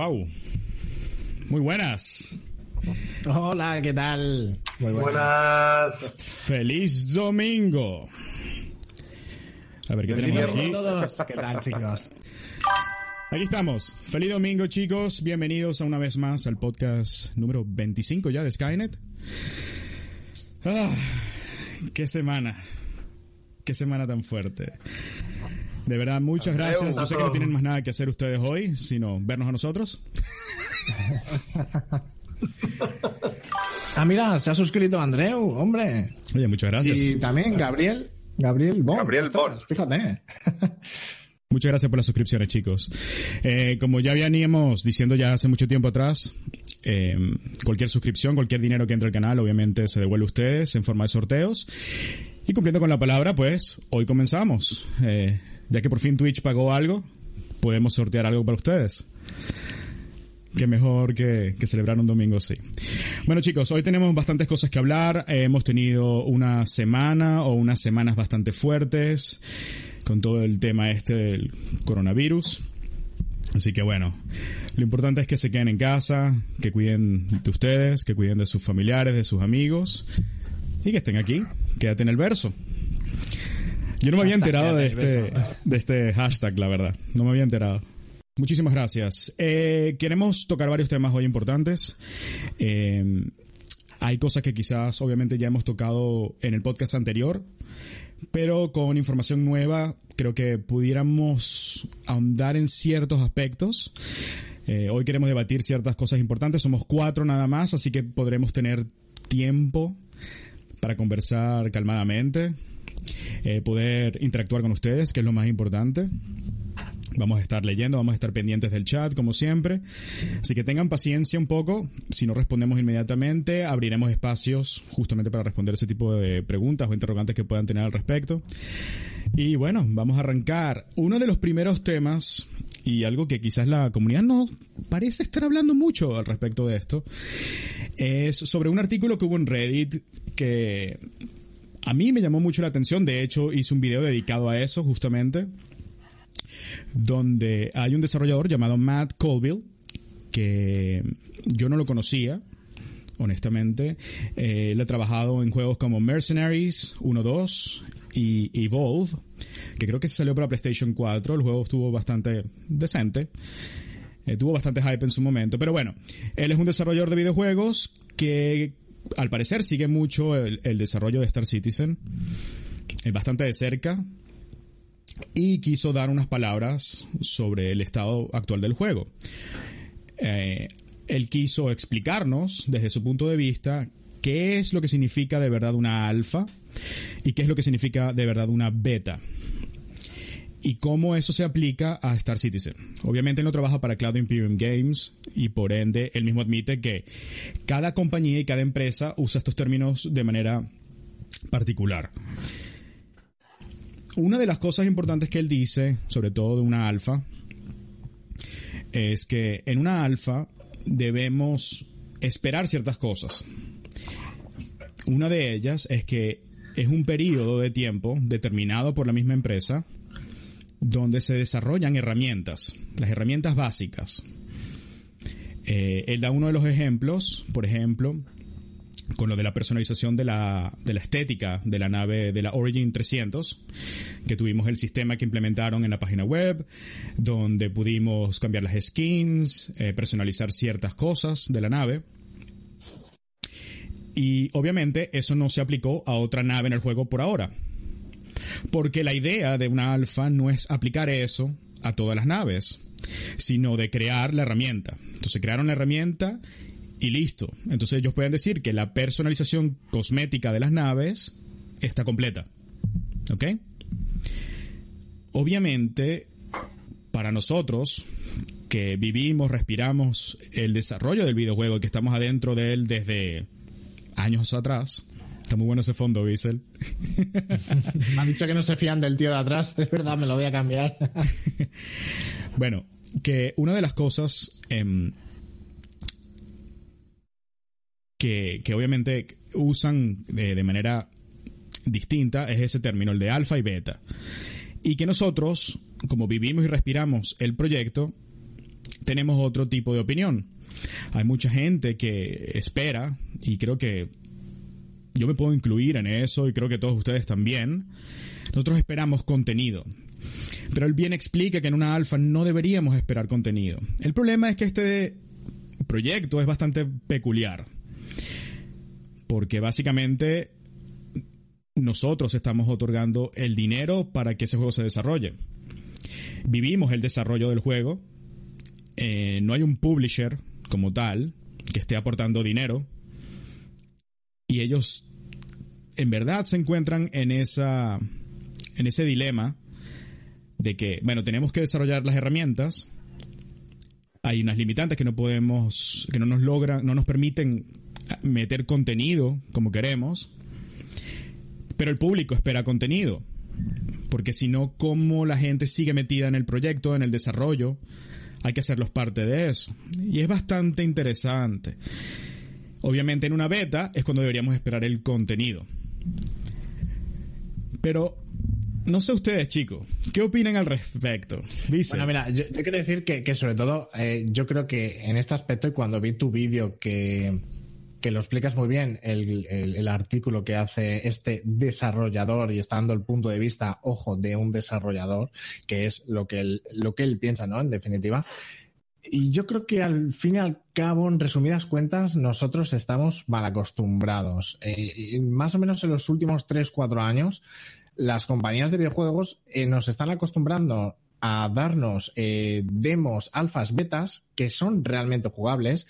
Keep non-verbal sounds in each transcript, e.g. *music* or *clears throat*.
Wow. Muy buenas. Hola, ¿qué tal? Muy buenas. Feliz domingo. A ver, ¿qué tenemos aquí? Todos. ¿Qué tal, chicos? Aquí estamos. Feliz domingo, chicos. Bienvenidos a una vez más al podcast número 25 ya de Skynet. Ah, qué semana. Qué semana tan fuerte. De verdad, muchas gracias. Yo sé que no tienen más nada que hacer ustedes hoy, sino vernos a nosotros. ah, mira, se ha suscrito Andreu, hombre. Oye, muchas gracias. Y también Gabriel. Gabriel Bon. Gabriel Bon. Fíjate. Muchas gracias por las suscripciones, chicos. Eh, como ya veníamos diciendo ya hace mucho tiempo atrás, eh, cualquier suscripción, cualquier dinero que entre al canal, obviamente se devuelve a ustedes en forma de sorteos. Y cumpliendo con la palabra, pues hoy comenzamos. Eh, ya que por fin Twitch pagó algo, podemos sortear algo para ustedes. Qué mejor que, celebrar un domingo así. Bueno chicos, hoy tenemos bastantes cosas que hablar. Eh, hemos tenido una semana o unas semanas bastante fuertes con todo el tema este del coronavirus. Así que bueno, lo importante es que se queden en casa, que cuiden de ustedes, que cuiden de sus familiares, de sus amigos y que estén aquí. Quédate en el verso. Yo no me había enterado de este, de este hashtag, la verdad. No me había enterado. Muchísimas gracias. Eh, queremos tocar varios temas hoy importantes. Eh, hay cosas que quizás obviamente ya hemos tocado en el podcast anterior, pero con información nueva creo que pudiéramos ahondar en ciertos aspectos. Eh, hoy queremos debatir ciertas cosas importantes. Somos cuatro nada más, así que podremos tener tiempo para conversar calmadamente eh, poder interactuar con ustedes, que es lo más importante. Vamos a estar leyendo, vamos a estar pendientes del chat, como siempre. Así que tengan paciencia un poco. Si no respondemos inmediatamente, abriremos espacios justamente para responder ese tipo de preguntas o interrogantes que puedan tener al respecto. Y bueno, vamos a arrancar. Uno de los primeros temas, y algo que quizás la comunidad no parece estar hablando mucho al respecto de esto, es sobre un artículo que hubo en Reddit que a mí me llamó mucho la atención, de hecho hice un video dedicado a eso justamente, donde hay un desarrollador llamado Matt Colville, que yo no lo conocía, honestamente. Eh, él ha trabajado en juegos como Mercenaries 1, 2 y Evolve, que creo que se salió para PlayStation 4, el juego estuvo bastante decente. Eh, tuvo bastante hype en su momento, pero bueno, él es un desarrollador de videojuegos que al parecer sigue mucho el, desarrollo de Star Citizen, eh, bastante de cerca, y quiso dar unas palabras sobre el estado actual del juego. Eh, él quiso explicarnos desde su punto de vista qué es lo que significa de verdad una alfa y qué es lo que significa de verdad una beta y cómo eso se aplica a Star Citizen. Obviamente él no trabaja para Cloud Imperium Games y por ende él mismo admite que cada compañía y cada empresa usa estos términos de manera particular. Una de las cosas importantes que él dice, sobre todo de una alfa, es que en una alfa debemos esperar ciertas cosas. Una de ellas es que es un periodo de tiempo determinado por la misma empresa donde se desarrollan herramientas, las herramientas básicas. Eh, él da uno de los ejemplos, por ejemplo, con lo de la personalización de la, de la estética de la nave de la Origin 300, que tuvimos el sistema que implementaron en la página web, donde pudimos cambiar las skins, eh, personalizar ciertas cosas de la nave. Y obviamente eso no se aplicó a otra nave en el juego por ahora. Porque la idea de una alfa no es aplicar eso a todas las naves, sino de crear la herramienta. Entonces crearon la herramienta y listo. Entonces ellos pueden decir que la personalización cosmética de las naves está completa. ¿Ok? Obviamente, para nosotros, que vivimos, respiramos el desarrollo del videojuego y que estamos adentro de él desde años atrás, Está muy bueno ese fondo, Bissell. *laughs* me han dicho que no se fían del tío de atrás. *laughs* Es verdad, me lo voy a cambiar. *laughs* bueno, que una de las cosas em, que, obviamente usan de, manera distinta es ese término, el de alfa y beta. Y que nosotros, como vivimos y respiramos el proyecto, tenemos otro tipo de opinión. Hay mucha gente que espera, y creo que yo me puedo incluir en eso, y creo que todos ustedes también, nosotros esperamos contenido. Pero él bien explica que en una alfa no deberíamos esperar contenido. El problema es que este proyecto es bastante peculiar. Porque básicamente nosotros estamos otorgando el dinero para que ese juego se desarrolle. Vivimos el desarrollo del juego. Eh, no hay un publisher como tal que esté aportando dinero. Y ellos en verdad se encuentran en esa en ese dilema de que, bueno, tenemos que desarrollar las herramientas. Hay unas limitantes que no podemos, que no nos logran, no nos permiten meter contenido como queremos. Pero el público espera contenido. Porque si no, ¿cómo la gente sigue metida en el proyecto, en el desarrollo? Hay que hacerlos parte de eso. Y es bastante interesante. Obviamente en una beta es cuando deberíamos esperar el contenido. Pero no sé ustedes, chicos, ¿qué opinan al respecto? Dice. Bueno, mira, yo, quiero decir que, sobre todo, eh, yo creo que en este aspecto, y cuando vi tu vídeo que, que, lo explicas muy bien, el, artículo que hace este desarrollador y está dando el punto de vista, ojo, de un desarrollador, que es lo que él, lo que él piensa, ¿no? En definitiva. Y yo creo que al fin y al cabo, en resumidas cuentas, nosotros estamos mal acostumbrados. Eh, más o menos en los últimos 3-4 años, las compañías de videojuegos eh, nos están acostumbrando a darnos eh, demos, alfas, betas, que son realmente jugables,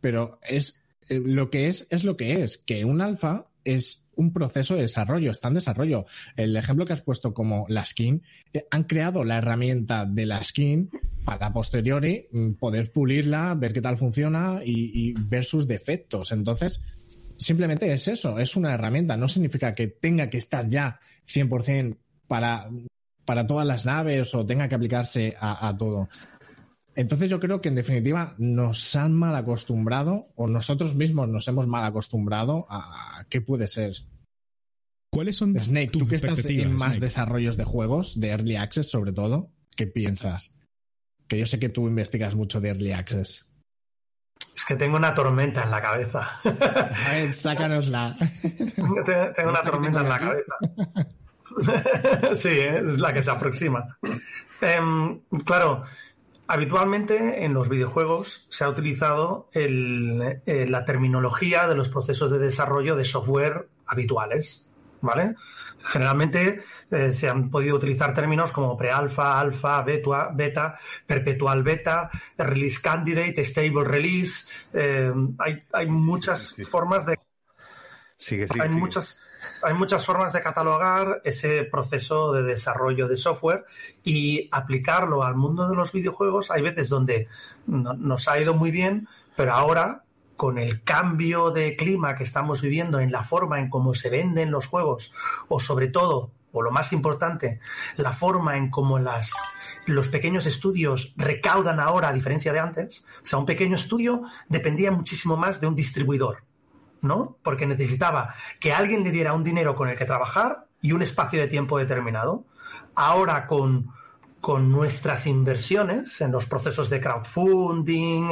pero es lo que es, es lo que es, que un alfa es un proceso de desarrollo, está en desarrollo. El ejemplo que has puesto como la skin, han creado la herramienta de la skin para posteriori mm, poder pulirla, ver qué tal funciona y, y ver sus defectos. Entonces, simplemente es eso, es una herramienta, no significa que tenga que estar ya 100% para, para todas las naves o tenga que aplicarse a, todo. Entonces yo creo que en definitiva nos han mal acostumbrado o nosotros mismos nos hemos mal acostumbrado a qué puede ser. ¿Cuáles son Snake, tú que estás en más desarrollos de juegos, de Early Access sobre todo, ¿qué piensas? Que yo sé que tú investigas mucho de Early Access. Es que tengo una tormenta en la cabeza. A ver, sácanosla. *laughs* tengo una tormenta en la cabeza. *laughs* sí, es la que se aproxima. Em, claro, habitualmente en los videojuegos se ha utilizado eh, la terminología de los procesos de desarrollo de software habituales. ¿vale? Generalmente eh, se han podido utilizar términos como pre-alfa, alfa, beta, beta, perpetual beta, release candidate, stable release. Eh, hay, muchas formas de. hay muchas. Hay muchas formas de catalogar ese proceso de desarrollo de software y aplicarlo al mundo de los videojuegos. Hay veces donde nos ha ido muy bien, pero ahora con el cambio de clima que estamos viviendo en la forma en cómo se venden los juegos, o sobre todo, o lo más importante, la forma en cómo las, los pequeños estudios recaudan ahora, a diferencia de antes. O sea, un pequeño estudio dependía muchísimo más de un distribuidor, ¿no? Porque necesitaba que alguien le diera un dinero con el que trabajar y un espacio de tiempo determinado. Ahora con con nuestras inversiones en los procesos de crowdfunding,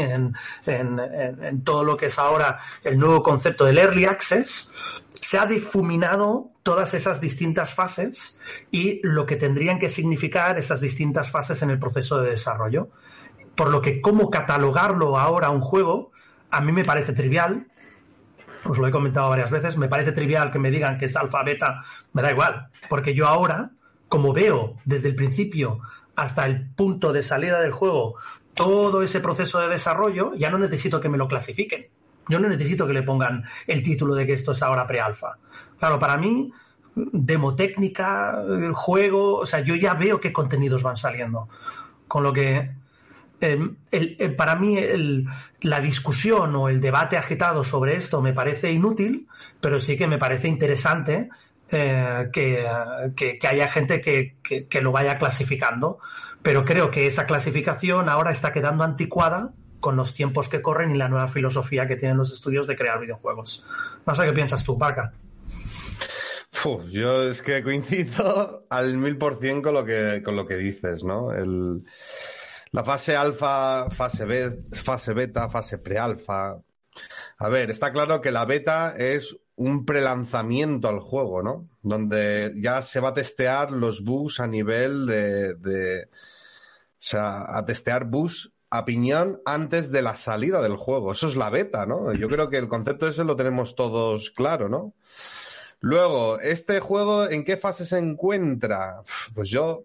en, todo lo que es ahora el nuevo concepto del early access, se ha difuminado todas esas distintas fases y lo que tendrían que significar esas distintas fases en el proceso de desarrollo. Por lo que cómo catalogarlo ahora un juego, a mí me parece trivial, os lo he comentado varias veces, me parece trivial que me digan que es alfa, beta, me da igual, porque yo ahora, como veo desde el principio hasta el punto de salida del juego, todo ese proceso de desarrollo, ya no necesito que me lo clasifiquen. Yo no necesito que le pongan el título de que esto es ahora pre-alfa. Claro, para mí, demo técnica, juego, o sea, yo ya veo qué contenidos van saliendo. Con lo que em, para mí la discusión o el debate agitado sobre esto me parece inútil, pero sí que me parece interesante eh, que, haya gente que, lo vaya clasificando, pero creo que esa clasificación ahora está quedando anticuada con los tiempos que corren y la nueva filosofía que tienen los estudios de crear videojuegos. No sé qué piensas tú, Paca. yo es que coincido al mil por cien con lo que, dices, ¿no? La fase alfa, fase, fase beta, fase prealfa. A ver, está claro que la beta es un prelanzamiento al juego, ¿no? Donde ya se va a testear los bugs a nivel de, de o sea, a testear bugs a piñón antes de la salida del juego. Eso es la beta, ¿no? Yo creo que el concepto ese lo tenemos todos claro, ¿no? Luego, ¿este juego en qué fase se encuentra? Pues yo,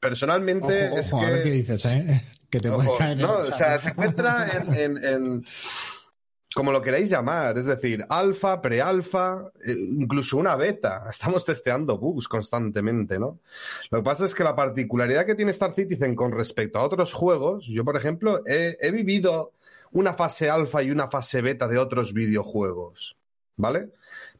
personalmente, es que... A ver qué dices, ¿eh? Que te ojo, caer no, o sea, se encuentra en, en como lo queráis llamar, es decir, alfa, prealfa, eh, incluso una beta. Estamos testeando bugs constantemente, ¿no? Lo que pasa es que la particularidad que tiene Star Citizen con respecto a otros juegos, yo, por ejemplo, he, he vivido una fase alfa y una fase beta de otros videojuegos, ¿vale?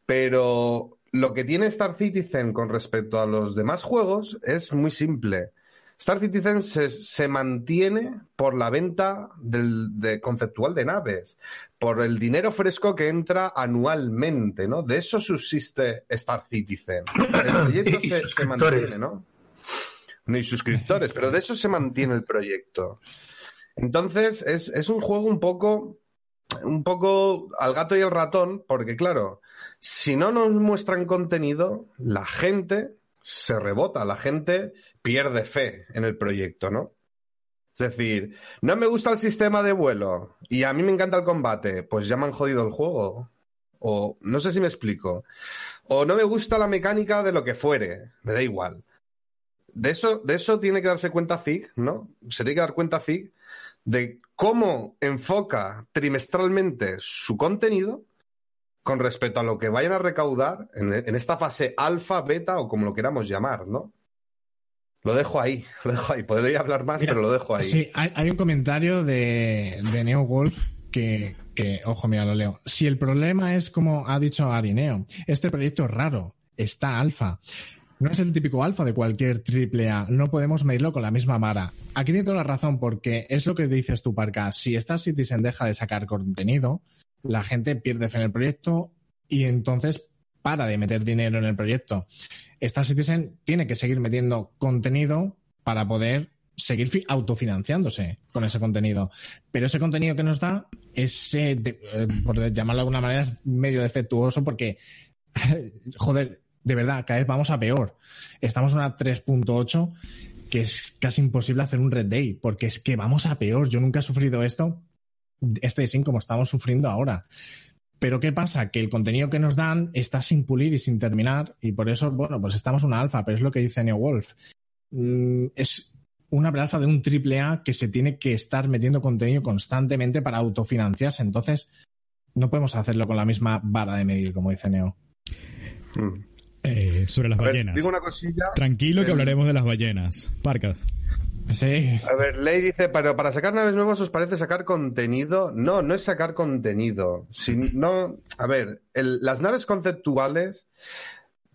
Pero lo que tiene Star Citizen con respecto a los demás juegos es muy simple. Star Citizen se, mantiene por la venta de conceptual de naves, por el dinero fresco que entra anualmente, ¿no? De eso subsiste Star Citizen. El proyecto *coughs* se, mantiene, ¿no? No hay suscriptores, pero de eso se mantiene el proyecto. Entonces, es, es un juego un poco, un poco al gato y el ratón, porque claro, si no nos muestran contenido, la gente se rebota, la gente pierde fe en el proyecto, ¿no? Es decir, no me gusta el sistema de vuelo y a mí me encanta el combate, pues ya me han jodido el juego. O no sé si me explico. O no me gusta la mecánica de lo que fuere, me da igual. De eso, de eso tiene que darse cuenta Fig, ¿no? Se tiene que dar cuenta Fig de cómo enfoca trimestralmente su contenido con respecto a lo que vayan a recaudar en, en esta fase alfa, beta o como lo queramos llamar, ¿no? Lo dejo ahí, *laughs* lo dejo ahí. Podría hablar más, pero lo dejo ahí. Sí, hay, un comentario de, de Neo Wolf que, que, ojo, mira, lo leo. Si el problema es como ha dicho Arineo, este proyecto es raro, está alfa. No es el típico alfa de cualquier triple A. No podemos medirlo con la misma vara. Aquí tiene toda la razón, porque es lo que dices tú, Parca. Si Star Citizen deja de sacar contenido, la gente pierde fe en el proyecto y entonces para de meter dinero en el proyecto. Star Citizen tiene que seguir metiendo contenido para poder seguir autofinanciándose con ese contenido. Pero ese contenido que nos da, ese, eh, por llamarlo de alguna manera, es medio defectuoso porque, *laughs* joder, de verdad, cada vez vamos a peor. Estamos en una 3.8 que es casi imposible hacer un Red Day, porque es que vamos a peor. Yo nunca he sufrido esto, este design como estamos sufriendo ahora. Pero ¿qué pasa? Que el contenido que nos dan está sin pulir y sin terminar y por eso, bueno, pues estamos una alfa, pero es lo que dice Neo Wolf. Mm, es una alfa de un triple A que se tiene que estar metiendo contenido constantemente para autofinanciarse. Entonces, no podemos hacerlo con la misma vara de medir, como dice Neo. Hmm. Eh, sobre las ballenas. digo una cosilla. Tranquilo que hablaremos de las ballenas. Parca. Sí. A ver, Ley dice, pero para sacar naves nuevas os parece sacar contenido. No, no es sacar contenido. no, a ver, las naves conceptuales.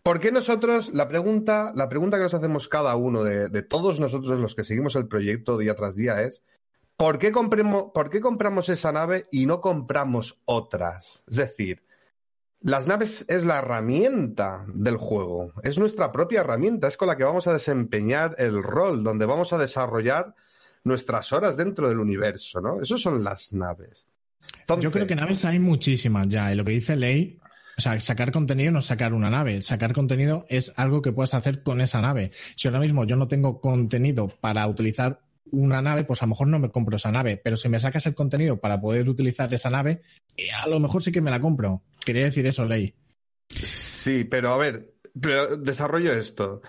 ¿Por qué nosotros, la pregunta, la pregunta que nos hacemos cada uno de, todos nosotros los que seguimos el proyecto día tras día es, ¿por qué, compremos, ¿por qué compramos esa nave y no compramos otras? Es decir, las naves es la herramienta del juego, es nuestra propia herramienta, es con la que vamos a desempeñar el rol, donde vamos a desarrollar nuestras horas dentro del universo, ¿no? Eso son las naves. Yo creo que naves hay muchísimas ya, y lo que dice Ley, o sea, sacar contenido no es sacar una nave, sacar contenido es algo que puedes hacer con esa nave. Si ahora mismo yo no tengo contenido para utilizar una nave, pues a lo mejor no me compro esa nave, pero si me sacas el contenido para poder utilizar esa nave, eh, a lo mejor sí que me la compro. Quería decir eso, Ley. Sí, pero a ver, pero desarrollo esto.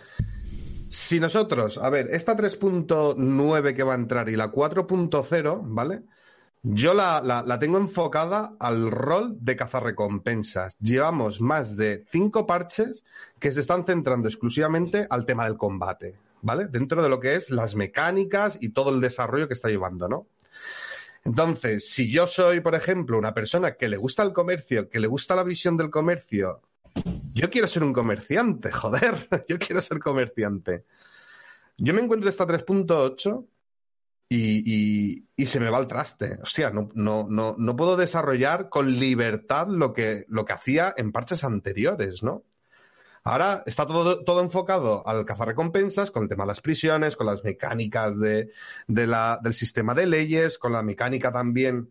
Si nosotros, a ver, esta 3.9 que va a entrar y la 4.0, ¿vale? Yo la, la, tengo enfocada al rol de cazarrecompensas. Llevamos más de cinco parches que se están centrando exclusivamente al tema del combate. ¿Vale? Dentro de lo que es las mecánicas y todo el desarrollo que está llevando, ¿no? Entonces, si yo soy, por ejemplo, una persona que le gusta el comercio, que le gusta la visión del comercio, yo quiero ser un comerciante, *laughs* joder, yo quiero ser comerciante. Yo me encuentro esta 3.8 y, y, se me va el traste. Hostia, no, no, no, no puedo desarrollar con libertad lo que, lo que hacía en parches anteriores, ¿no? Ahora está todo, todo enfocado al cazar recompensas, con el tema de las prisiones, con las mecánicas de, de la, del sistema de leyes, con la mecánica también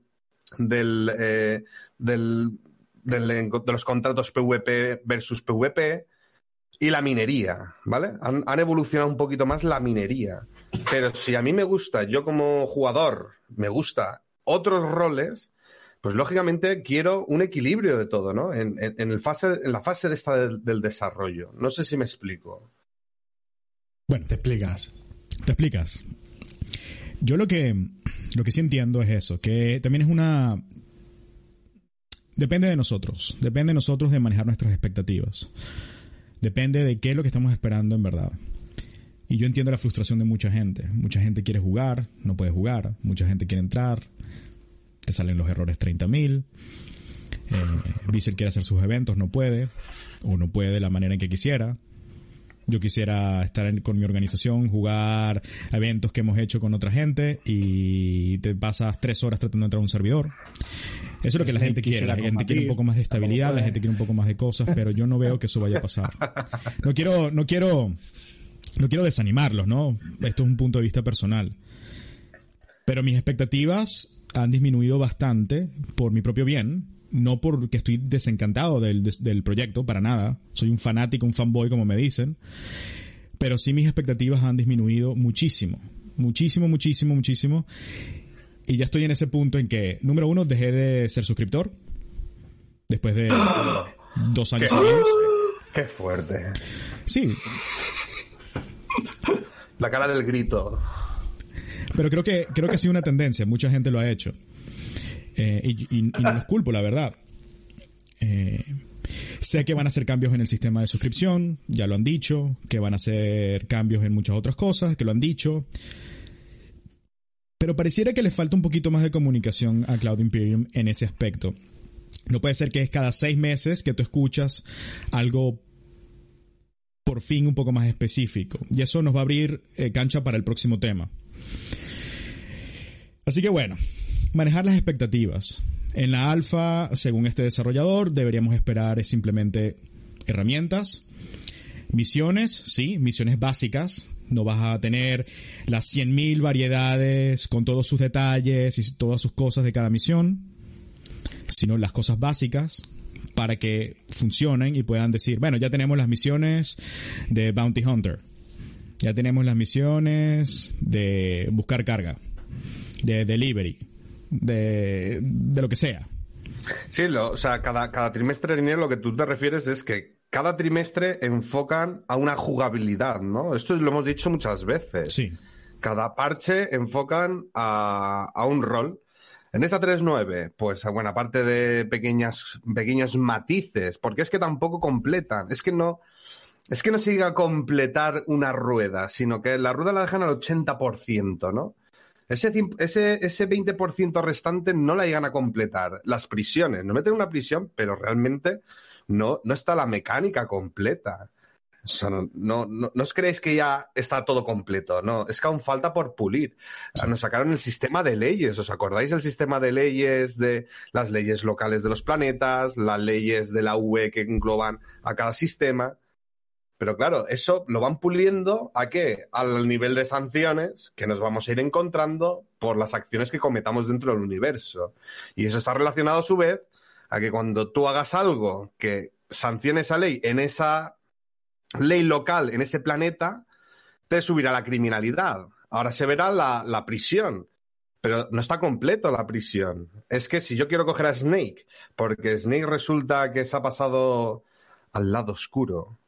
del, eh, del- de los contratos PvP versus PvP y la minería, ¿vale? Han, han evolucionado un poquito más la minería. Pero si a mí me gusta, yo como jugador, me gusta otros roles, pues lógicamente quiero un equilibrio de todo, ¿no? En, la fase de esta del, del desarrollo. No sé si me explico. Bueno, Te explicas. te explicas. Yo lo que, lo que sí entiendo es eso, que también es una... Depende de nosotros, depende de nosotros de manejar nuestras expectativas. Depende de qué es lo que estamos esperando en verdad. Y yo entiendo la frustración de mucha gente. Mucha gente quiere jugar, no puede jugar. Mucha gente quiere entrar, te salen los errores 30.000. Eh, Vissel quiere hacer sus eventos, no puede. O no puede de la manera en que quisiera. Yo quisiera estar en- con mi organización, jugar eventos que hemos hecho con otra gente y te pasas tres horas tratando de entrar a un servidor. Eso es lo que la gente quiere. La gente quiere un poco más de estabilidad, la gente quiere un poco más de cosas, pero yo no veo que eso vaya a pasar. No quiero, no quiero, no quiero desanimarlos, ¿no? Esto es un punto de vista personal. Pero mis expectativas han disminuido bastante por mi propio bien. No porque estoy desencantado del, del proyecto, para nada. Soy un fanático, un fanboy, como me dicen. Pero sí mis expectativas han disminuido muchísimo. Muchísimo, muchísimo, muchísimo. Y ya estoy en ese punto en que, número uno, dejé de ser suscriptor. Después de dos años seguidos. Qué fuerte. Sí, La cara del grito. Pero creo que, creo que ha sido una tendencia, mucha gente lo ha hecho. Eh, y, no los culpo, la verdad. Eh, sé que van a hacer cambios en el sistema de suscripción, ya lo han dicho, que van a hacer cambios en muchas otras cosas, que lo han dicho. Pero pareciera que le falta un poquito más de comunicación a Cloud Imperium en ese aspecto. No puede ser que es cada seis meses que tú escuchas algo por fin un poco más específico. Y eso nos va a abrir eh, cancha para el próximo tema. Así que bueno, manejar las expectativas. En la alfa, según este desarrollador, deberíamos esperar es simplemente herramientas, misiones, sí, misiones básicas. No vas a tener las 100.000 variedades con todos sus detalles y todas sus cosas de cada misión, sino las cosas básicas para que funcionen y puedan decir, bueno, ya tenemos las misiones de Bounty Hunter, ya tenemos las misiones de buscar carga, de delivery, de, de lo que sea. Sí, lo- o sea, cada, cada trimestre, Linier, lo que tú te refieres es que cada trimestre enfocan a una jugabilidad, ¿no? Esto lo hemos dicho muchas veces. Sí, Cada parche enfocan a, a un rol. En esta 3.9, pues bueno, aparte de pequeñas, pequeños matices, porque es que tampoco completan, es que no, es que no se llega a completar una rueda, sino que la rueda la dejan al 80%, ¿no? Ese, ese, ese 20% restante no la llegan a completar. Las prisiones, nos meten en una prisión, pero realmente no, no está la mecánica completa. O sea, no, no, no, no os creéis que ya está todo completo, no, es que aún falta por pulir. O sea, nos sacaron el sistema de leyes, ¿os acordáis del sistema de leyes de las leyes locales de los planetas, las leyes de la UE que engloban a cada sistema? Pero claro, eso lo van puliendo a qué? Al nivel de sanciones que nos vamos a ir encontrando por las acciones que cometamos dentro del universo. Y eso está relacionado a su vez a que cuando tú hagas algo que sancione esa ley en esa ley local, en ese planeta, te subirá la criminalidad. Ahora se verá la, la prisión. Pero no está completo la prisión. Es que si yo quiero coger a Snake, porque Snake resulta que se ha pasado al lado oscuro,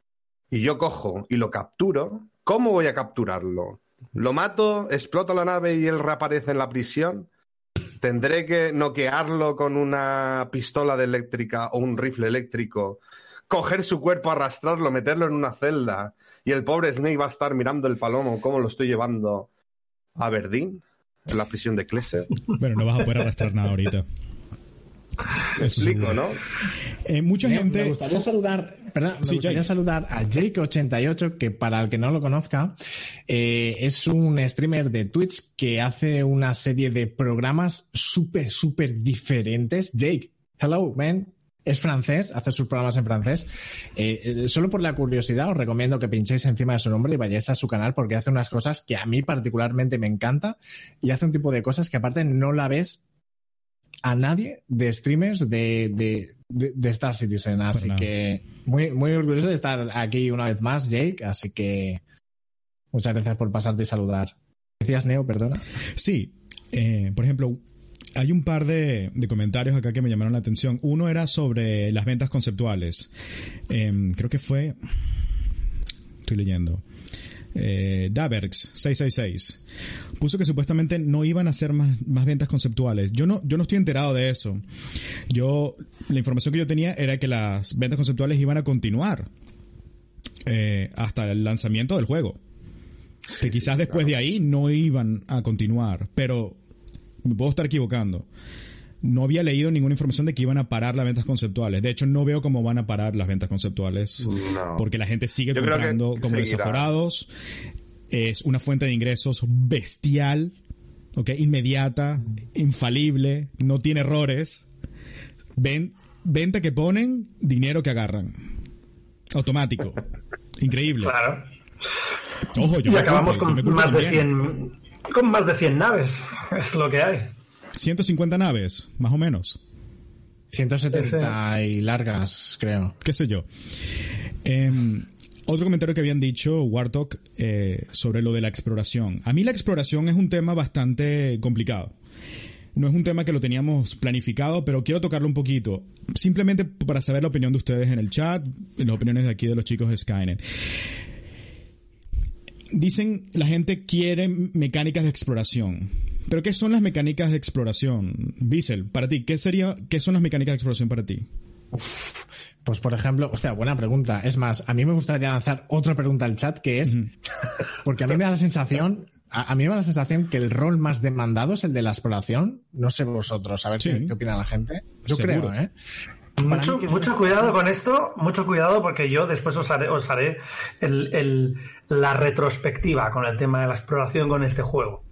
y yo cojo y lo capturo, ¿cómo voy a capturarlo? ¿Lo mato, explota la nave y él reaparece en la prisión? ¿Tendré que noquearlo con una pistola de eléctrica o un rifle eléctrico? Coger su cuerpo, arrastrarlo, meterlo en una celda y el pobre Snake va a estar mirando el palomo cómo lo estoy llevando a Aberdeen, en la prisión de Klesser. bueno, no vas a poder arrastrar nada ahorita. *laughs* Eso explico, seguro. ¿no? Eh, mucha Me, gente... me gustaría saludar, perdón, me Sí, gustaría Jake. saludar a Jake88, que para el que no lo conozca, eh, es un streamer de Twitch que hace una serie de programas súper, súper diferentes. Jake, hello, man. es francés, hace sus programas en francés. Eh, eh, solo por la curiosidad os recomiendo que pinchéis encima de su nombre y vayáis a su canal porque hace unas cosas que a mí particularmente me encanta y hace un tipo de cosas que aparte no la ves a nadie de streamers de, de, de, Star Citizen. Así que muy, muy orgulloso de estar aquí una vez más, Jake. Así que muchas gracias por pasarte y saludar. ¿Decías, Neo, perdona? Sí. Eh, por ejemplo, hay un par de, comentarios acá que me llamaron la atención. Uno era sobre las ventas conceptuales. Em, creo que fue. Estoy leyendo. Eh, Daverx 666 puso que supuestamente no iban a hacer más, ventas conceptuales. Yo no, yo no estoy enterado de eso. Yo, la información que yo tenía era que las ventas conceptuales iban a continuar eh, hasta el lanzamiento del juego. que quizás después de ahí no iban a continuar, pero me puedo estar equivocando. No había leído ninguna información de que iban a parar las ventas conceptuales. De hecho, no veo cómo van a parar las ventas conceptuales. Porque la gente sigue comprando como desaforados. Es una fuente de ingresos bestial, ¿ok? Inmediata, infalible, no tiene errores. Ven, venta que ponen, dinero que agarran. Automático. *laughs* Increíble. Claro. Ojo, yo y acabamos con más de 100 con más de 100 naves, *laughs* es lo que hay. 150 naves, más o menos. 170 y largas, creo. ¿Qué sé yo? Em, otro comentario que habían dicho Wartok eh, sobre lo de la exploración. A mí la exploración es un tema bastante complicado. No es un tema que lo teníamos planificado, pero quiero tocarlo un poquito. Simplemente para saber la opinión de ustedes en el chat, en las opiniones de aquí de los chicos de Skynet dicen la gente quiere mecánicas de exploración. Pero ¿qué son las mecánicas de exploración? Bissell, para ti, ¿qué sería, qué son las mecánicas de exploración para ti? pues por ejemplo, hostia, buena pregunta. Es más, a mí me gustaría lanzar otra pregunta al chat que es, *laughs* porque a mí me da la sensación, a, mí me da la sensación que el rol más demandado es el de la exploración. No sé vosotros, a ver qué, opina la gente. Yo creo, ¿eh? Mucho, mucho cuidado con esto, mucho cuidado porque yo después os haré, os haré el, la retrospectiva con el tema de la exploración con este juego.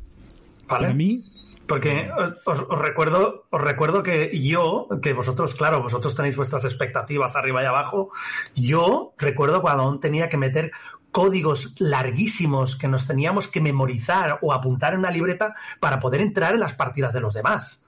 ¿Vale? mí. Porque os, recuerdo, os recuerdo que yo, que vosotros, claro, vosotros tenéis vuestras expectativas arriba y abajo. Yo recuerdo cuando aún tenía que meter códigos larguísimos que nos teníamos que memorizar o apuntar en una libreta para poder entrar en las partidas de los demás.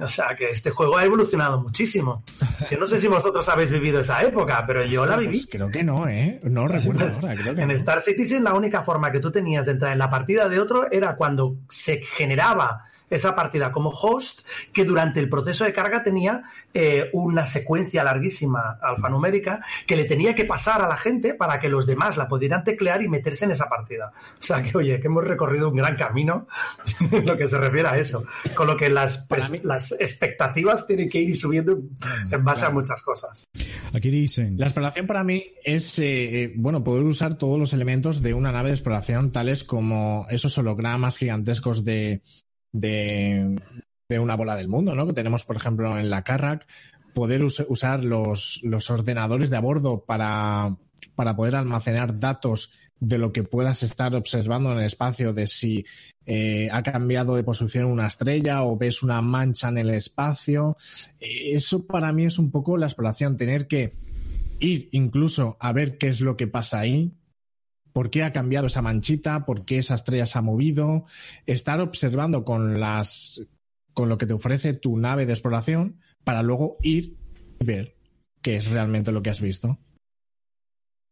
O sea, que este juego ha evolucionado muchísimo. Yo no sé si vosotros habéis vivido esa época, pero yo la viví. Pues creo que no, ¿eh? No recuerdo *laughs* en Star Citizen la única forma que tú tenías de entrar en la partida de otro era cuando se generaba esa partida como host que durante el proceso de carga tenía eh, una secuencia larguísima alfanumérica que le tenía que pasar a la gente para que los demás la pudieran teclear y meterse en esa partida. O sea que, oye, que hemos recorrido un gran camino *laughs* en lo que se refiere a eso. Con lo que las, las expectativas tienen que ir subiendo en base a muchas cosas. Aquí dicen. La exploración para mí es, eh, eh, bueno, poder usar todos los elementos de una nave de exploración, tales como esos hologramas gigantescos de, de, una bola del mundo, ¿no? Que tenemos, por ejemplo, en la Carrack, poder usar los, los, ordenadores de a bordo para, para poder almacenar datos de lo que puedas estar observando en el espacio, de si eh, ha cambiado de posición una estrella o ves una mancha en el espacio. Eso para mí es un poco la exploración, tener que ir incluso a ver qué es lo que pasa ahí, por qué ha cambiado esa manchita, por qué esa estrella se ha movido, estar observando con las con lo que te ofrece tu nave de exploración para luego ir y ver qué es realmente lo que has visto.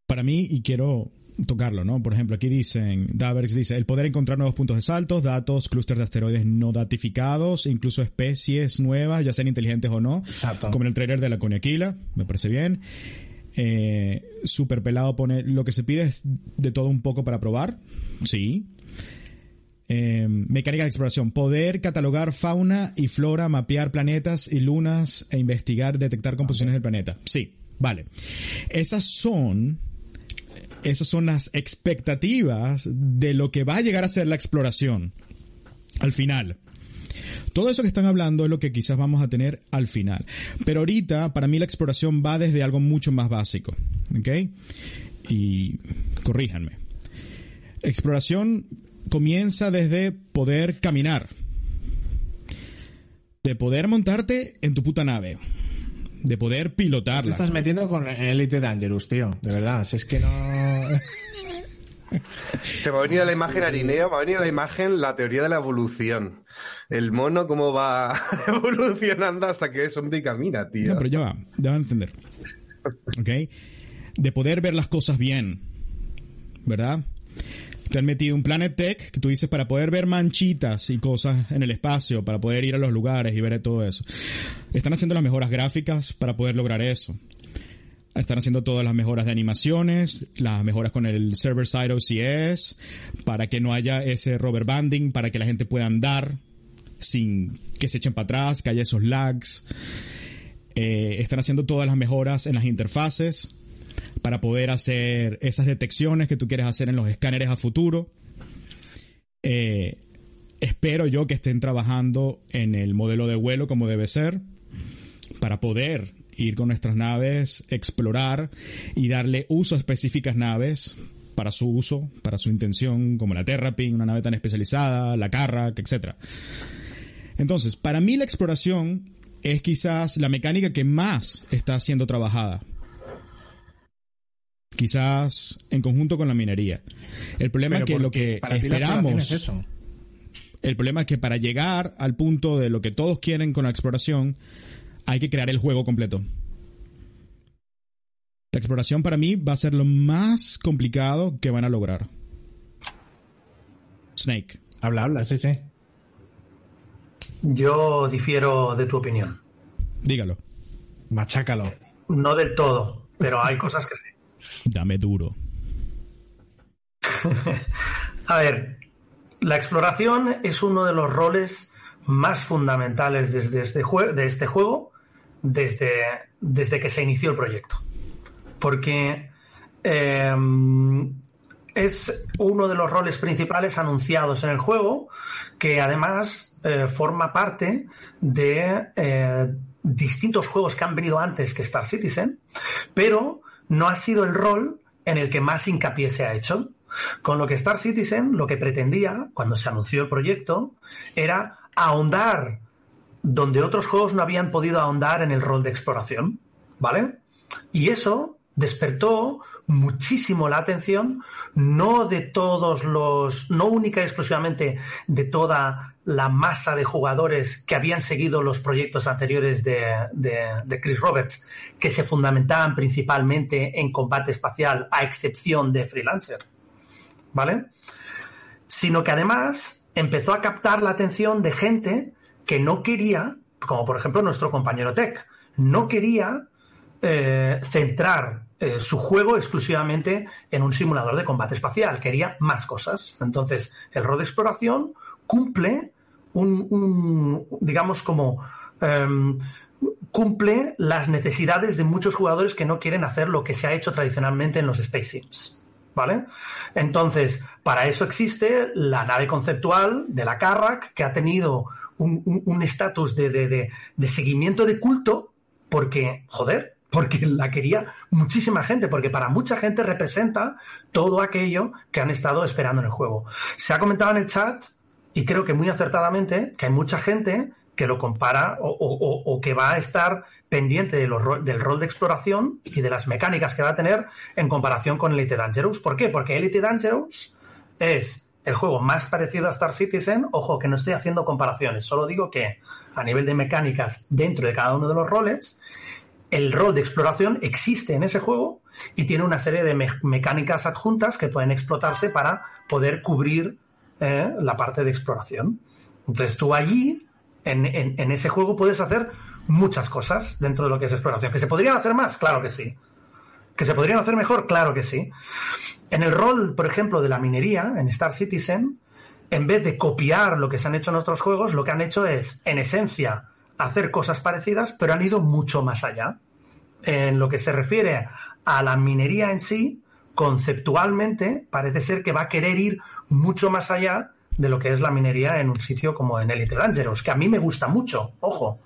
Para mí, y quiero tocarlo, ¿no? Por ejemplo, aquí dicen, Daverx dice, el poder encontrar nuevos puntos de saltos, datos, clústeres de asteroides no datificados, incluso especies nuevas, ya sean inteligentes o no, Exacto. como en el trailer de la Coniaquila, me parece bien. Eh, super pelado pone, lo que se pide es de todo un poco para probar. Sí. Eh, mecánica de exploración. Poder catalogar fauna y flora, mapear planetas y lunas e investigar, detectar composiciones del planeta. Sí, vale. Esas son esas son las expectativas de lo que va a llegar a ser la exploración. Al final. Todo eso que están hablando es lo que quizás vamos a tener al final. Pero ahorita, para mí, la exploración va desde algo mucho más básico. ¿Ok? Y corríjanme. Exploración comienza desde poder caminar. De poder montarte en tu puta nave. de poder Te pilotarla. estás metiendo con Elite Dangerous, tío. De verdad, si es que no. Se me ha venido a la imagen Arineo, me ha venido a la imagen la teoría de la evolución. El mono cómo va *laughs* evolucionando hasta que es hombre y camina, tío. Pero ya va, ya va a entender. ¿Ok? De poder ver las cosas bien. ¿Verdad? Te han metido un Planet Tech que tú dices para poder ver manchitas y cosas en el espacio, para poder ir a los lugares y ver todo eso. Están haciendo las mejoras gráficas para poder lograr eso. Están haciendo todas las mejoras de animaciones, las mejoras con el server side OCS, para que no haya ese rubber banding, para que la gente pueda andar sin que se echen para atrás, que haya esos lags. Eh, están haciendo todas las mejoras en las interfaces para poder hacer esas detecciones que tú quieres hacer en los escáneres a futuro. Eh, espero yo que estén trabajando en el modelo de vuelo como debe ser para poder ir con nuestras naves, explorar y darle uso a específicas naves para su uso, para su intención, como la Terrapin, una nave tan especializada, la Carrack, etc. Entonces, para mí la exploración es quizás la mecánica que más está siendo trabajada. Quizás en conjunto con la minería. El problema Pero es que lo que para esperamos... es eso. El problema es que para llegar al punto de lo que todos quieren con la exploración, hay que crear el juego completo. La exploración para mí va a ser lo más complicado que van a lograr. Snake. Habla, habla, sí, sí. Yo difiero de tu opinión. Dígalo. Machácalo. No del todo, pero hay cosas que sí. Dame duro. *laughs* A ver, la exploración es uno de los roles más fundamentales desde este jue- de este juego desde, desde que se inició el proyecto. Porque eh, es uno de los roles principales anunciados en el juego que además eh, forma parte de eh, distintos juegos que han venido antes que Star Citizen, pero no ha sido el rol en el que más hincapié se ha hecho. Con lo que Star Citizen lo que pretendía, cuando se anunció el proyecto, era ahondar donde otros juegos no habían podido ahondar en el rol de exploración, ¿vale? Y eso despertó muchísimo la atención, no de todos los, no única y exclusivamente de toda la masa de jugadores que habían seguido los proyectos anteriores de, de, Chris Roberts, que se fundamentaban principalmente en combate espacial, a excepción de Freelancer, ¿vale? Sino que además empezó a captar la atención de gente que no quería, como por ejemplo nuestro compañero Tech, no quería eh, centrar eh, su juego exclusivamente en un simulador de combate espacial, quería más cosas. Entonces, el rol de exploración cumple un, digamos, como em, cumple las necesidades de muchos jugadores que no quieren hacer lo que se ha hecho tradicionalmente en los Space Sims. ¿Vale? Entonces, para eso existe la nave conceptual de la Carrack, que ha tenido un estatus de, de, de, seguimiento de culto, porque, joder, porque la quería muchísima gente, porque para mucha gente representa todo aquello que han estado esperando en el juego. Se ha comentado en el chat, y creo que muy acertadamente, que hay mucha gente que lo compara o, o, que va a estar pendiente de del rol de exploración y de las mecánicas que va a tener en comparación con Elite Dangerous. ¿Por qué? Porque Elite Dangerous es el juego más parecido a Star Citizen. Ojo, que no estoy haciendo comparaciones, solo digo que a nivel de mecánicas dentro de cada uno de los roles, el rol de exploración existe en ese juego y tiene una serie de me mecánicas adjuntas que pueden explotarse para poder cubrir eh, la parte de exploración. Entonces tú allí, en, en, ese juego, puedes hacer muchas cosas dentro de lo que es exploración. ¿Que se podrían hacer más? Claro que sí. ¿Que se podrían hacer mejor? Claro que sí. En el rol, por ejemplo, de la minería, en Star Citizen, en vez de copiar lo que se han hecho en otros juegos, lo que han hecho es, en esencia, hacer cosas parecidas, pero han ido mucho más allá. En lo que se refiere a la minería en sí, conceptualmente parece ser que va a querer ir mucho más allá de lo que es la minería en un sitio como en Elite Dangerous, que a mí me gusta mucho, ojo.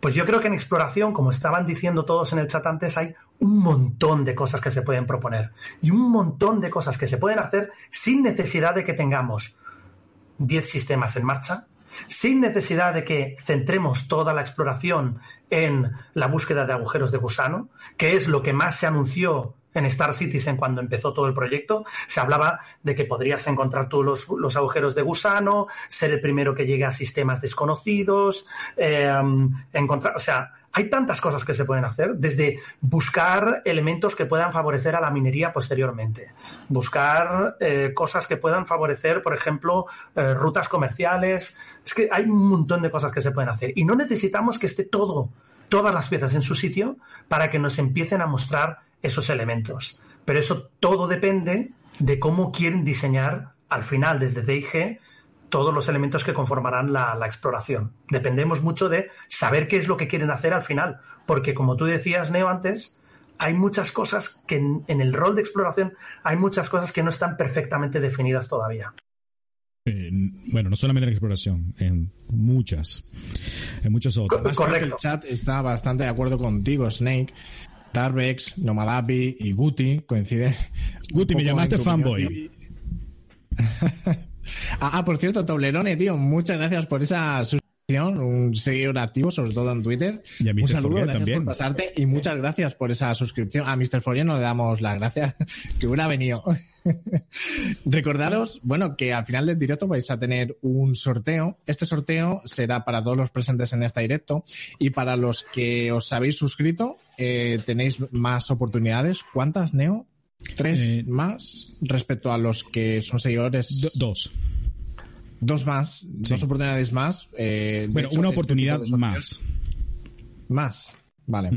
Pues yo creo que en exploración, como estaban diciendo todos en el chat antes, hay un montón de cosas que se pueden proponer y un montón de cosas que se pueden hacer sin necesidad de que tengamos 10 sistemas en marcha, sin necesidad de que centremos toda la exploración en la búsqueda de agujeros de gusano, que es lo que más se anunció en Star Citizen cuando empezó todo el proyecto. Se hablaba de que podrías encontrar todos los, los agujeros de gusano, ser el primero que llegue a sistemas desconocidos, eh, encontrar, o sea, hay tantas cosas que se pueden hacer, desde buscar elementos que puedan favorecer a la minería posteriormente, buscar eh, cosas que puedan favorecer, por ejemplo, eh, rutas comerciales. Es que hay un montón de cosas que se pueden hacer y no necesitamos que esté todo, todas las piezas en su sitio para que nos empiecen a mostrar esos elementos. Pero eso todo depende de cómo quieren diseñar al final desde DIG todos los elementos que conformarán la, exploración. Dependemos mucho de saber qué es lo que quieren hacer al final, porque como tú decías, Neo, antes, hay muchas cosas que en, el rol de exploración hay muchas cosas que no están perfectamente definidas todavía. bueno, no solamente en exploración, en muchas, en muchas otras. Correcto. El chat está bastante de acuerdo contigo, Snake. Darbex, Nomadapi y Guti coinciden. Guti, me llamaste fanboy. *laughs* Ah, ah, por cierto, Toblerone, tío, muchas gracias por esa un seguidor activo, sobre todo en Twitter. Y a Mr. Un saludo, gracias también. por pasarte y muchas gracias por esa suscripción. A Mr. Fourier no le damos las gracias, *laughs* que hubiera venido. *laughs* Recordaros, bueno, que al final del directo vais a tener un sorteo. Este sorteo será para todos los presentes en este directo y para los que os habéis suscrito, eh, tenéis más oportunidades. ¿Cuántas, Neo? Tres eh, más respecto a los que son seguidores. dos. Dos más, dos oportunidades más. Eh, bueno, una este oportunidad más. Más, vale.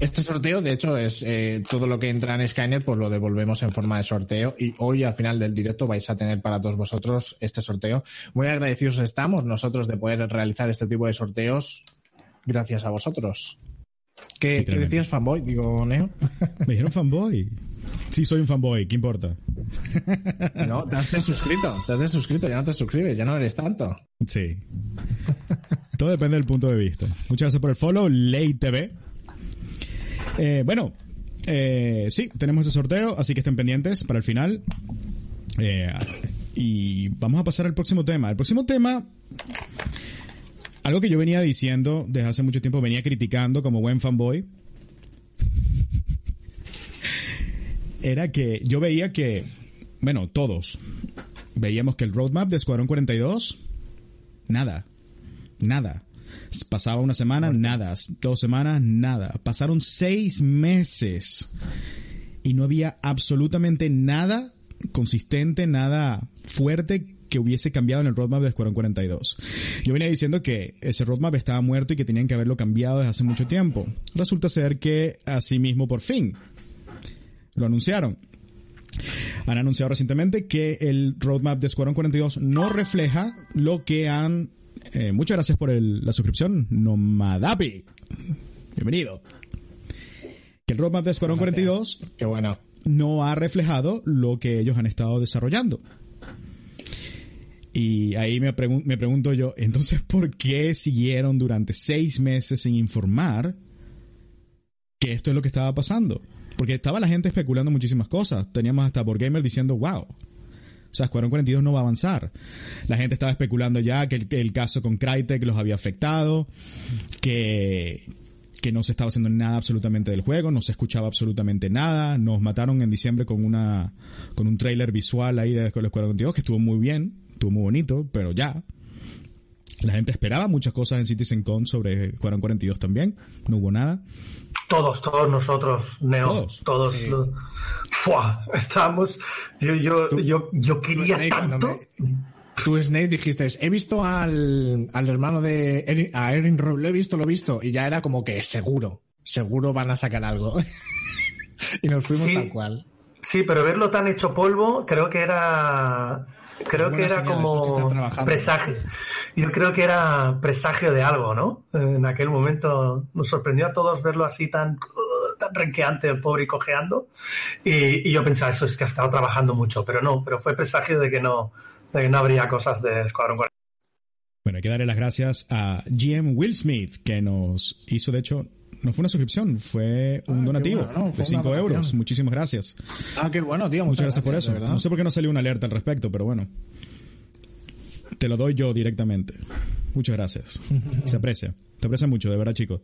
Este sorteo, de hecho, es eh, todo lo que entra en Skynet, pues lo devolvemos en forma de sorteo. Y hoy, al final del directo, vais a tener para todos vosotros este sorteo. Muy agradecidos estamos nosotros de poder realizar este tipo de sorteos gracias a vosotros. ¿Qué, ¿qué decías, fanboy? Digo, Neo. Me dijeron fanboy. Sí, soy un fanboy, ¿qué importa? *laughs* No, te has suscrito, te has suscrito, ya no te suscribes, ya no eres tanto. Sí. Todo depende del punto de vista. Muchas gracias por el follow, Ley TV. Eh, bueno, eh, sí, tenemos ese sorteo, así que estén pendientes para el final. Eh, y vamos a pasar al próximo tema. El próximo tema, algo que yo venía diciendo desde hace mucho tiempo, venía criticando como buen fanboy era que yo veía que, bueno, todos veíamos que el roadmap de Escuadrón 42, nada, nada. Pasaba una semana, nada. Dos semanas, nada. Pasaron seis meses y no había absolutamente nada consistente, nada fuerte que hubiese cambiado en el roadmap de Escuadrón 42. Yo venía diciendo que ese roadmap estaba muerto y que tenían que haberlo cambiado desde hace mucho tiempo. Resulta ser que así mismo por fin lo anunciaron. Han anunciado recientemente que el roadmap de Squadron 42 no refleja lo que han... Eh, muchas gracias por la suscripción, Nomadapi. Bienvenido. Que el roadmap de Squadron 42 Qué bueno. no ha reflejado lo que ellos han estado desarrollando. Y ahí me, me pregunto yo, entonces, ¿por qué siguieron durante seis meses sin informar que esto es lo que estaba pasando? Porque estaba la gente especulando muchísimas cosas. Teníamos hasta por gamer diciendo, wow. O sea, Squadron 42 no va a avanzar. La gente estaba especulando ya que el, caso con Crytek los había afectado, que, que no se estaba haciendo nada absolutamente del juego, no se escuchaba absolutamente nada. Nos mataron en diciembre con una con un trailer visual ahí de Squadron 42 que estuvo muy bien, estuvo muy bonito, pero ya. La gente esperaba muchas cosas en CitizenCon sobre Squadron 42 también, no hubo nada. Todos, todos nosotros, Neo, todos. estábamos. Yo, yo, yo, quería tanto. tú, Snake, dijiste, he visto al, al hermano de Erin, a Erin Rowe, lo he visto, lo he visto, y ya era como que seguro, seguro van a sacar algo. *laughs* y nos fuimos tal cual. Sí, pero verlo tan hecho polvo, creo que era creo que era como presagio. Yo creo que era presagio de algo, ¿no? En aquel momento nos sorprendió a todos verlo así tan, *laughs* tan renqueante, el pobre y cojeando. Y, yo pensaba, eso es que ha estado trabajando mucho, pero no, pero fue presagio de que no, de que no habría cosas de Escuadrón Bueno, hay que darle las gracias a GM Will Smith, que nos hizo, de hecho, no fue una suscripción, fue un ah, donativo de 5 euros. Muchísimas gracias. Ah, qué bueno, tío. Muchas, gracias, por eso. No sé por qué no salió una alerta al respecto, pero bueno. te lo doy yo directamente. Muchas gracias. *laughs* Se aprecia. Se aprecia mucho, de verdad, chicos.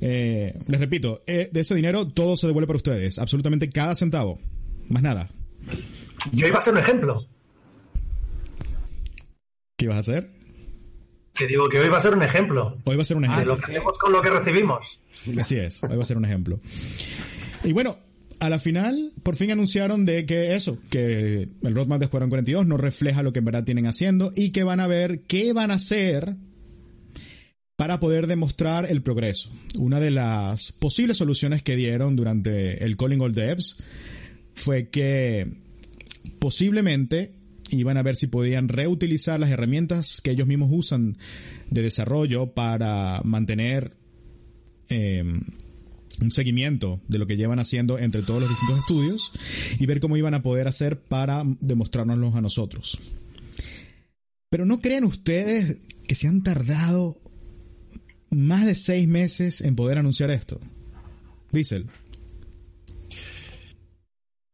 Eh, les repito, eh, de ese dinero todo se devuelve para ustedes. Absolutamente cada centavo. Más nada. Yo iba a ser un ejemplo. ¿Qué ibas a hacer? Que digo que hoy va a ser un ejemplo. Hoy va a ser un De ejemplo. lo que hacemos con lo que recibimos. Así es, hoy va a ser un ejemplo. Y bueno, a la final, por fin anunciaron de que eso, que el roadmap de Escuadrón 42 no refleja lo que en verdad tienen haciendo y que van a ver qué van a hacer para poder demostrar el progreso. Una de las posibles soluciones que dieron durante el Calling All Devs fue que posiblemente iban a ver si podían reutilizar las herramientas que ellos mismos usan de desarrollo para mantener eh, un seguimiento de lo que llevan haciendo entre todos los distintos estudios y ver cómo iban a poder hacer para demostrárnoslos a nosotros. Pero ¿no creen ustedes que se han tardado más de seis meses en poder anunciar esto? Diesel.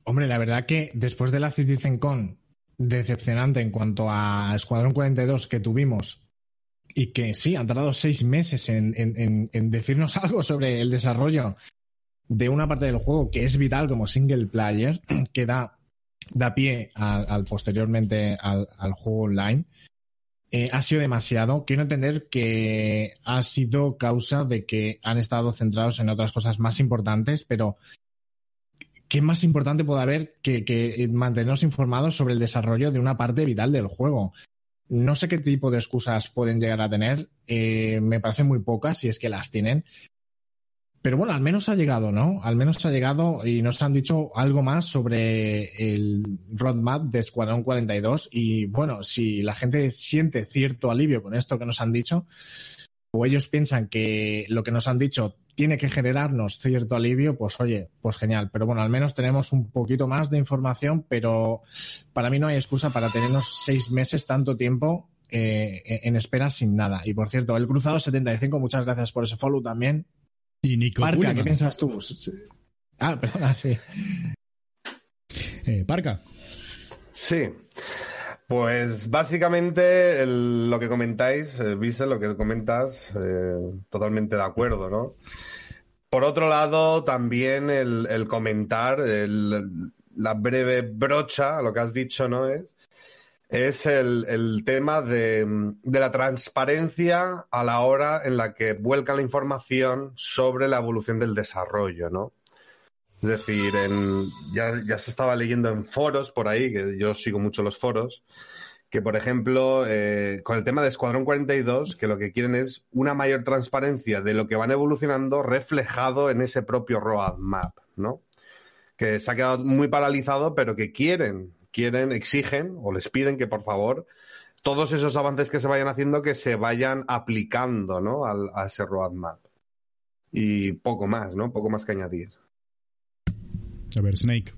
Hombre, la verdad que después de la CitizenCon decepcionante en cuanto a Escuadrón 42 que tuvimos y que sí, han tardado seis meses en, decirnos *laughs* algo sobre el desarrollo de una parte del juego que es vital como single player, *clears throat* que da, da pie al, posteriormente al, al juego online, eh, ha sido demasiado. Quiero entender que ha sido causa de que han estado centrados en otras cosas más importantes, pero ¿qué más importante puede haber que, que mantenernos informados sobre el desarrollo de una parte vital del juego? No sé qué tipo de excusas pueden llegar a tener. eh, me parecen muy pocas, si es que las tienen. Pero bueno, al menos ha llegado, ¿no? Al menos ha llegado y nos han dicho algo más sobre el roadmap de Escuadrón 42. Y bueno, si la gente siente cierto alivio con esto que nos han dicho, o ellos piensan que lo que nos han dicho tiene que generarnos cierto alivio, pues oye, pues genial. Pero bueno, al menos tenemos un poquito más de información, pero para mí no hay excusa para tenernos seis meses, tanto tiempo eh, en espera sin nada. Y por cierto, el Cruzado 75, muchas gracias por ese follow también. Y Nico Parca, ¿qué piensas tú? Ah, perdona, sí. Eh, Parca. Sí. Pues básicamente lo que comentáis, eh, Vise, lo que comentas, eh, totalmente de acuerdo, ¿no? Por otro lado, también el, comentar, el- la breve brocha, lo que has dicho, ¿no? Es, es el, el tema de, de la transparencia a la hora en la que vuelca la información sobre la evolución del desarrollo, ¿no? Es decir, en- ya, se estaba leyendo en foros por ahí, que yo sigo mucho los foros, que por ejemplo, eh, con el tema de Escuadrón 42, que lo que quieren es una mayor transparencia de lo que van evolucionando reflejado en ese propio roadmap, ¿no? Que se ha quedado muy paralizado, pero que quieren, quieren, exigen o les piden que por favor todos esos avances que se vayan haciendo que se vayan aplicando, ¿no? Al- a ese roadmap. Y poco más, ¿no? Poco más que añadir. A ver, Snake.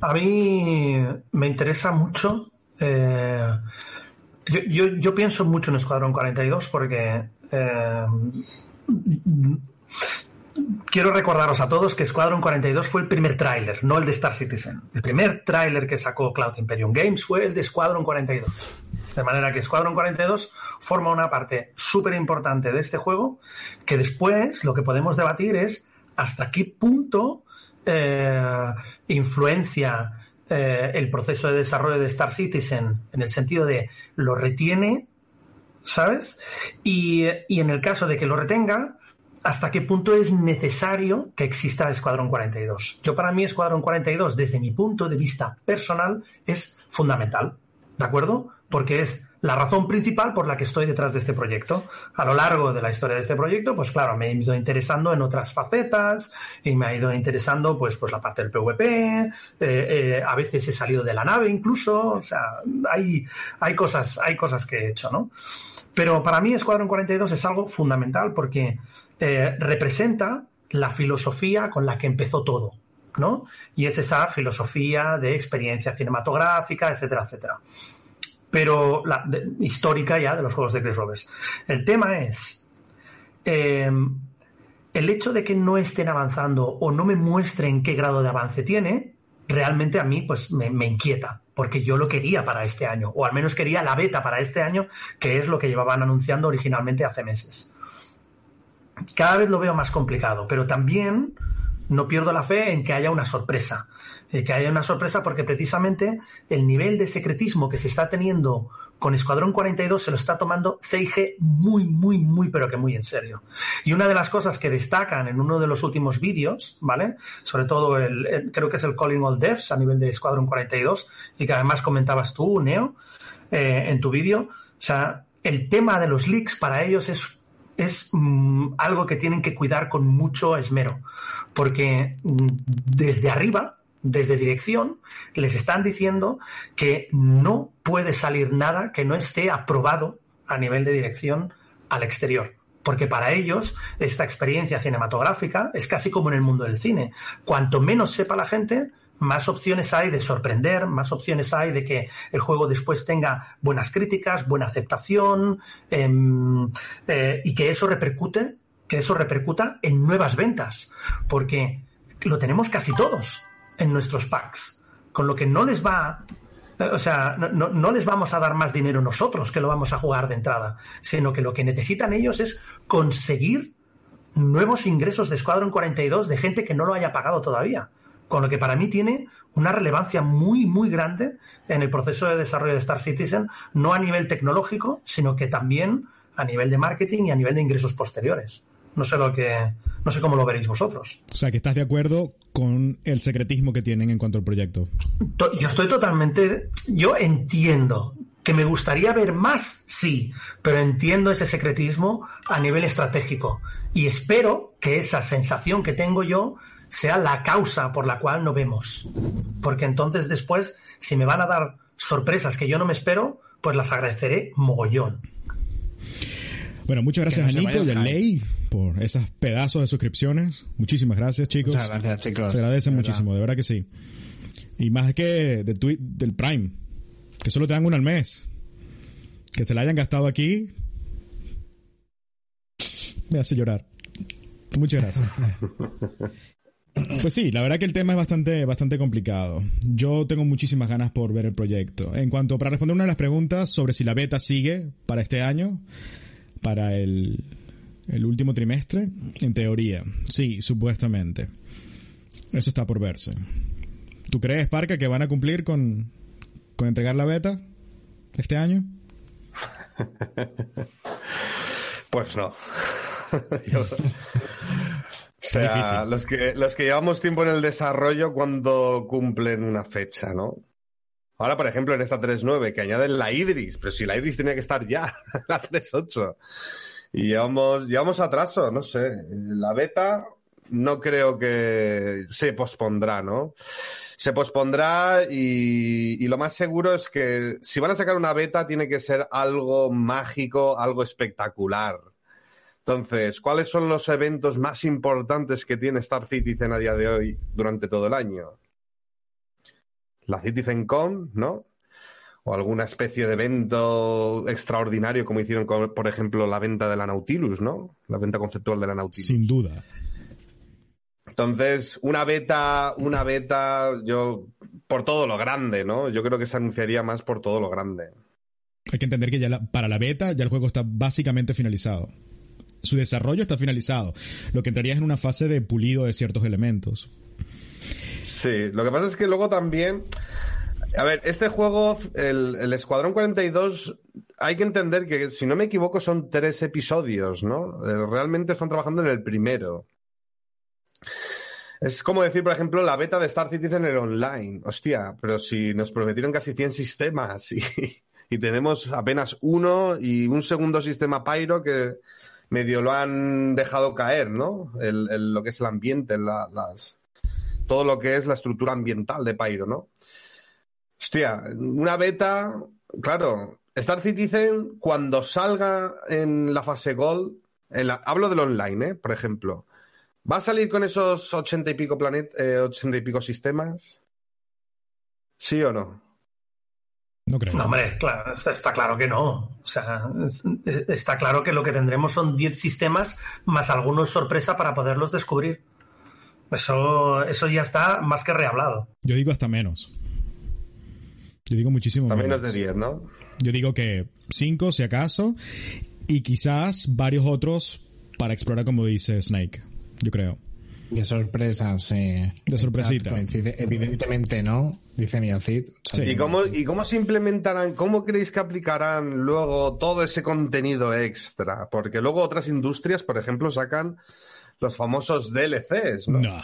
A mí me interesa mucho. eh, yo, pienso mucho en Escuadrón 42 porque eh, quiero recordaros a todos que Escuadrón 42 fue el primer tráiler, no el de Star Citizen. El primer tráiler que sacó Cloud Imperium Games fue el de Escuadrón 42. De manera que Escuadrón 42 forma una parte súper importante de este juego que después lo que podemos debatir es hasta qué punto eh, influencia eh, el proceso de desarrollo de Star Citizen en el sentido de lo retiene, ¿sabes? Y, y en el caso de que lo retenga, hasta qué punto es necesario que exista Escuadrón 42. Yo para mí Escuadrón 42, desde mi punto de vista personal, es fundamental, ¿de acuerdo? Porque es la razón principal por la que estoy detrás de este proyecto. A lo largo de la historia de este proyecto, pues claro, me he ido interesando en otras facetas y me ha ido interesando pues, pues la parte del PvP, eh, eh, a veces he salido de la nave incluso, o sea, hay, hay, cosas, hay cosas que he hecho, ¿no? Pero para mí Escuadrón 42 es algo fundamental porque eh, representa la filosofía con la que empezó todo, ¿no? Y es esa filosofía de experiencia cinematográfica, etcétera, etcétera. Pero la, histórica ya de los juegos de Chris Roberts. El tema es eh, el hecho de que no estén avanzando o no me muestren qué grado de avance tiene, realmente a mí pues me inquieta. porque yo lo quería para este año, o al menos quería la beta para este año, que es lo que llevaban anunciando originalmente hace meses. Cada vez lo veo más complicado, pero también no pierdo la fe en que haya una sorpresa. Que haya una sorpresa porque precisamente el nivel de secretismo que se está teniendo con Escuadrón 42 se lo está tomando CIG muy, muy, muy, pero que muy en serio. Y una de las cosas que destacan en uno de los últimos vídeos, ¿vale? Sobre todo el, creo que es el Calling All Devs a nivel de Escuadrón 42 y que además comentabas tú, Neo, eh, en tu vídeo. O sea, el tema de los leaks para ellos es es mm, algo que tienen que cuidar con mucho esmero, porque mm, desde arriba, desde dirección, les están diciendo que no puede salir nada que no esté aprobado a nivel de dirección al exterior. Porque para ellos esta experiencia cinematográfica es casi como en el mundo del cine. Cuanto menos sepa la gente, más opciones hay de sorprender, más opciones hay de que el juego después tenga buenas críticas, buena aceptación em, eh, y que eso repercute, que eso repercuta en nuevas ventas. Porque lo tenemos casi todos en nuestros packs, con lo que no les va o sea, no, les vamos a dar más dinero nosotros que lo vamos a jugar de entrada, sino que lo que necesitan ellos es conseguir nuevos ingresos de Squadron 42 de gente que no lo haya pagado todavía. Con lo que para mí tiene una relevancia muy, muy grande en el proceso de desarrollo de Star Citizen, no a nivel tecnológico, sino que también a nivel de marketing y a nivel de ingresos posteriores. No sé lo que, no sé cómo lo veréis vosotros. O sea, que estás de acuerdo con el secretismo que tienen en cuanto al proyecto. Yo estoy totalmente, yo entiendo que me gustaría ver más, sí, pero entiendo ese secretismo a nivel estratégico y espero que esa sensación que tengo yo sea la causa por la cual no vemos, porque entonces después, si me van a dar sorpresas que yo no me espero, pues las agradeceré mogollón. Bueno, muchas gracias a Nico y a Ley por esos pedazos de suscripciones. Muchísimas gracias, chicos. Muchas gracias, chicos. Se agradece muchísimo, de verdad que sí. Y más que de del Prime, que solo te dan uno al mes. Que se la hayan gastado aquí, me hace llorar. Muchas gracias. *laughs* Pues sí, la verdad que el tema es bastante, bastante complicado. Yo tengo muchísimas ganas por ver el proyecto. En cuanto para responder una de las preguntas sobre si la beta sigue para este año, para el, el último trimestre, en teoría, sí, supuestamente. Eso está por verse. ¿Tú crees, Parca, que van a cumplir con, con entregar la beta este año? *laughs* pues no. *laughs* *laughs* O sea, los que, los que llevamos tiempo en el desarrollo cuando cumplen una fecha, ¿no? Ahora, por ejemplo, en esta 3.9, que añaden la Idris, pero si la Idris tenía que estar ya, *laughs* la 3.8. Y llevamos, llevamos atraso, no sé. La beta no creo que se pospondrá, ¿no? Se pospondrá y, y, lo más seguro es que si van a sacar una beta tiene que ser algo mágico, algo espectacular. Entonces, ¿cuáles son los eventos más importantes que tiene Star Citizen a día de hoy durante todo el año? La CitizenCon, ¿no? O alguna especie de evento extraordinario como hicieron, con, por ejemplo, la venta de la Nautilus, ¿no? La venta conceptual de la Nautilus. Sin duda. Entonces, una beta, una beta, yo, por todo lo grande, ¿no? Yo creo que se anunciaría más por todo lo grande. Hay que entender que ya para la beta ya el juego está básicamente finalizado su desarrollo está finalizado. Lo que entraría es en una fase de pulido de ciertos elementos. Sí, lo que pasa es que luego también. A ver, este juego, el, Escuadrón 42, hay que entender que, si no me equivoco, son tres episodios, ¿no? Eh, realmente están trabajando en el primero. Es como decir, por ejemplo, la beta de Star Citizen en el online. Hostia, pero si nos prometieron casi 100 sistemas y, y tenemos apenas uno y un segundo sistema Pyro que, medio lo han dejado caer, ¿no? El, lo que es el ambiente, las, todo lo que es la estructura ambiental de Pyro, ¿no? Hostia, una beta, claro, Star Citizen cuando salga en la fase Gold, hablo del online, ¿eh? Por ejemplo, ¿va a salir con esos ochenta y pico planet, eh, ochenta y pico sistemas? ¿Sí o no? No creo. No, hombre, claro, está, claro que no. O sea, está claro que lo que tendremos son 10 sistemas más algunos sorpresa para poderlos descubrir. Eso, eso ya está más que rehablado. Yo digo hasta menos. Yo digo muchísimo menos. es de 10, ¿no? Yo digo que 5 si acaso y quizás varios otros para explorar como dice Snake. Yo creo. De sorpresas, eh. De sorpresita. Coincide- Evidentemente no, dice sea, Sí. ¿Y cómo, ¿Y cómo se implementarán, cómo creéis que aplicarán luego todo ese contenido extra? Porque luego otras industrias, por ejemplo, sacan los famosos DLCs, ¿no? No.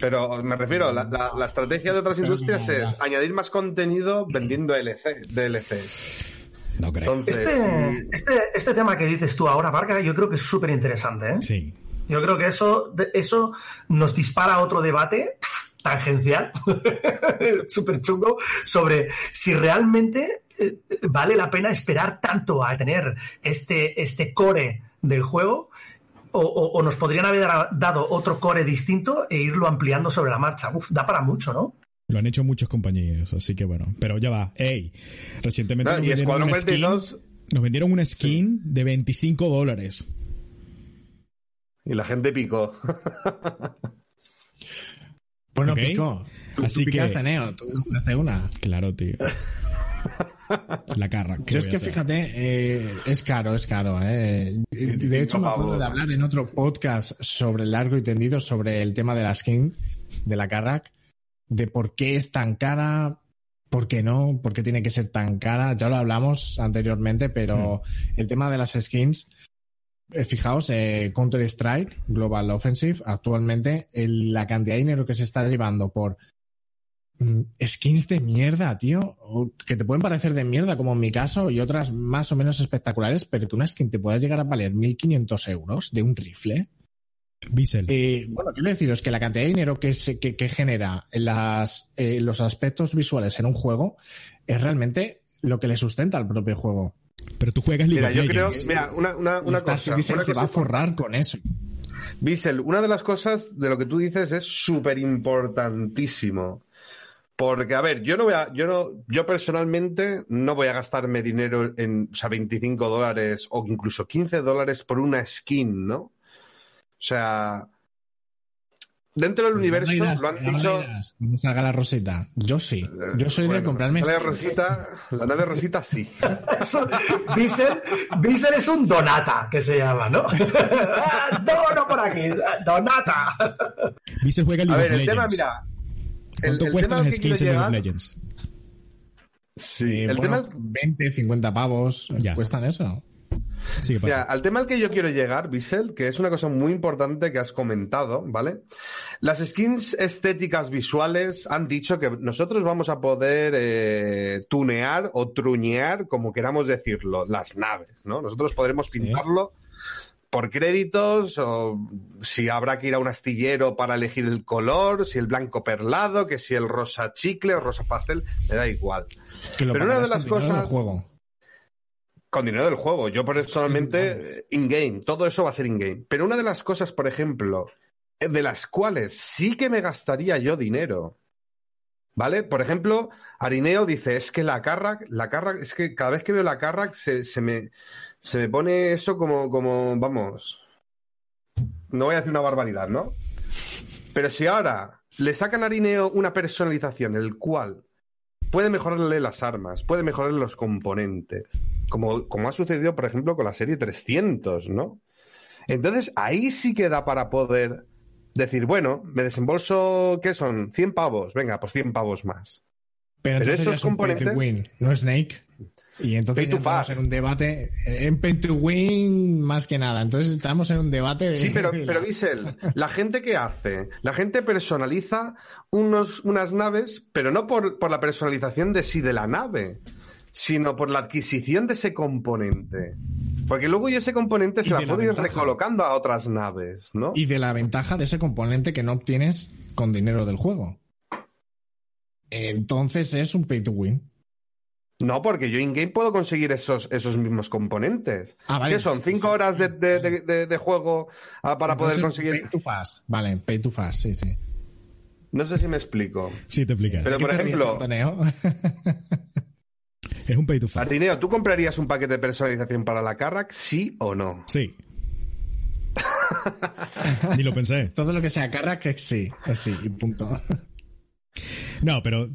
Pero me refiero, la, la- la estrategia de otras industrias no, es añadir más contenido vendiendo LC, DLCs. No creo. Entonces, Este, este, este tema que dices tú ahora, Varga, yo creo que es súper interesante. ¿eh? Sí. Yo creo que eso, eso nos dispara a otro debate tangencial, *laughs* súper chungo, sobre si realmente eh, vale la pena esperar tanto a tener este, este core del juego o, o- o nos podrían haber dado otro core distinto e irlo ampliando sobre la marcha. Uf, da para mucho, ¿no? Lo han hecho muchas compañías, así que bueno. Pero ya va. Ey, recientemente no, nos, vendieron una skin, 42 nos vendieron una skin de 25 dólares. y la gente picó. *laughs* Bueno, Ok. Pico. Tú, Así tú que- Neo. Tú compraste una. Claro, tío. *laughs* La carra. ¿qué Yo es voy a que hacer? fíjate, eh, es caro, es caro. Eh. De hecho, me acuerdo de hablar en otro podcast sobre largo y tendido sobre el tema de la skin de la Carrack, de por qué es tan cara, por qué no, por qué tiene que ser tan cara. Ya lo hablamos anteriormente, pero el tema de las skins, eh, fijaos, eh, Counter-Strike, Global Offensive, actualmente el- la cantidad de dinero que se está llevando por skins de mierda, tío, o que te pueden parecer de mierda, como en mi caso, y otras más o menos espectaculares, pero que una skin te pueda llegar a valer 1.500 euros de un rifle. Bissell. Eh, bueno, quiero deciros que la cantidad de dinero que, se- que, que genera en las, eh, los aspectos visuales en un juego es realmente lo que le sustenta al propio juego. Pero tú juegas League Mira, of yo creo, Legends. mira, una, una, una cosa. Citizen una se cosa va a forrar con eso. Bissell, una de las cosas de lo que tú dices es súper importantísimo. Porque, a ver, yo no voy a, yo no, yo personalmente no voy a gastarme dinero en, o sea, 25 dólares o incluso 15 dólares por una skin, ¿no? O sea, dentro del universo No irás, lo han no dicho. irás. Vamos a la Rosita. Yo sí. Yo soy de Bueno, comprarme. La. Rosita, la nave Rosita sí. *laughs* Bissell, Bissell es un donata, que se llama, ¿no? *laughs* Ah, Dono por aquí, donata. Bissell juega A League ver, el tema, mira. ¿Cuánto el cuestan las skins en League of. Legends? Sí, el bueno, tema. 20, 50 pavos Ya. cuestan eso. Sigue, Mira, al tema al que yo quiero llegar, Bissell, que es una cosa muy importante que has comentado, ¿vale? Las skins estéticas visuales han dicho que nosotros vamos a poder eh, tunear o truñear, como queramos decirlo, las naves, ¿no? Nosotros podremos pintarlo por créditos o si habrá que ir a un astillero para elegir el color, si el blanco perlado, que si el rosa chicle o rosa pastel, me da igual. Que Pero una de las cosas- juego. Con dinero del juego. Yo personalmente, in-game. Todo eso va a ser in-game. Pero una de las cosas, por ejemplo, de las cuales sí que me gastaría yo dinero. ¿Vale? Por ejemplo, Arineo dice, es que la Carrack, la Carrack, es que cada vez que veo la Carrack se, se me, se me pone eso como, como, vamos, no voy a decir una barbaridad, ¿no? Pero si ahora le sacan a Arineo una personalización, el cual puede mejorarle las armas, puede mejorarle los componentes, como, como ha sucedido, por ejemplo, con la serie 300, ¿no? Entonces, ahí sí que da para poder decir, bueno, me desembolso, ¿qué son? 100 pavos, venga, pues 100 pavos más. Pero, Pero esos componentes- win, no Snake. Y entonces ya fast. en un debate, eh, en pay to win más que nada. Entonces estamos en un debate de... Sí, pero, *laughs* pero Bissell, la gente que hace, la gente personaliza unos, unas naves, pero no por, por la personalización de sí de la nave, sino por la adquisición de ese componente. Porque luego yo ese componente se la puedo ir recolocando a otras naves, ¿no? Y de la ventaja de ese componente que no obtienes con dinero del juego. Entonces es un pay to win. No, porque yo in-game puedo conseguir esos, esos mismos componentes. Ah, vale. ¿Qué son? ¿Cinco horas de, de- de- de- de juego ah, para poder conseguir? Pay to fast. Vale, pay to fast, sí, sí. No sé si me explico. Sí, te explica. Pero, ¿Qué por ejemplo? *laughs* Es un pay to fast. Artineo, ¿tú comprarías un paquete de personalización para la Carrack, sí o no? Sí. *laughs* Ni lo pensé. Todo lo que sea carra que sí, que sí, y punto. No, pero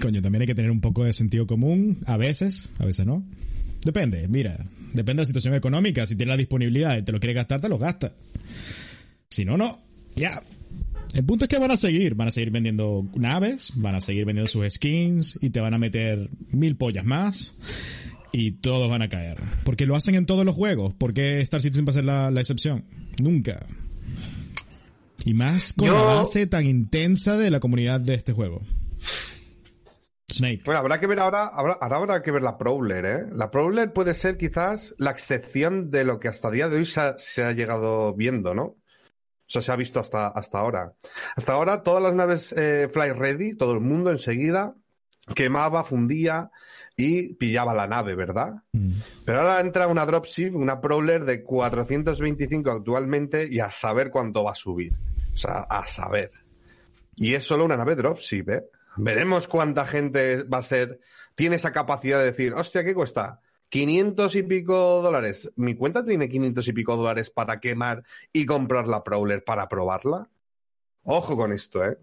coño, también hay que tener un poco de sentido común, a veces, a veces no. Depende, mira, depende de la situación económica. Si tienes la disponibilidad y te lo quieres gastar, te lo gastas. Si no, no. Ya. El punto es que van a seguir, van a seguir vendiendo naves, van a seguir vendiendo sus skins y te van a meter mil pollas más y todos van a caer. Porque lo hacen en todos los juegos. ¿Por qué Star Citizen va a ser la, la excepción? Nunca. Y más con Yo- la base tan intensa de la comunidad de este juego. Snake. Bueno, habrá que ver ahora, habrá, ahora habrá que ver la Prowler, ¿eh? La Prowler puede ser quizás la excepción de lo que hasta día de hoy se ha, se ha llegado viendo, ¿no? O sea, se ha visto hasta, hasta ahora. Hasta ahora, todas las naves eh, Fly Ready, todo el mundo enseguida quemaba, fundía y pillaba la nave, ¿verdad? Mm. Pero ahora entra una dropship, una Prowler de 425 actualmente y a saber cuánto va a subir. O sea, a saber. Y es solo una nave dropship, ¿eh? Veremos cuánta gente va a ser, tiene esa capacidad de decir, hostia, ¿qué cuesta? 500 y pico dólares. Mi cuenta tiene 500 y pico dólares para quemar y comprar la Prowler para probarla. Ojo con esto, ¿eh?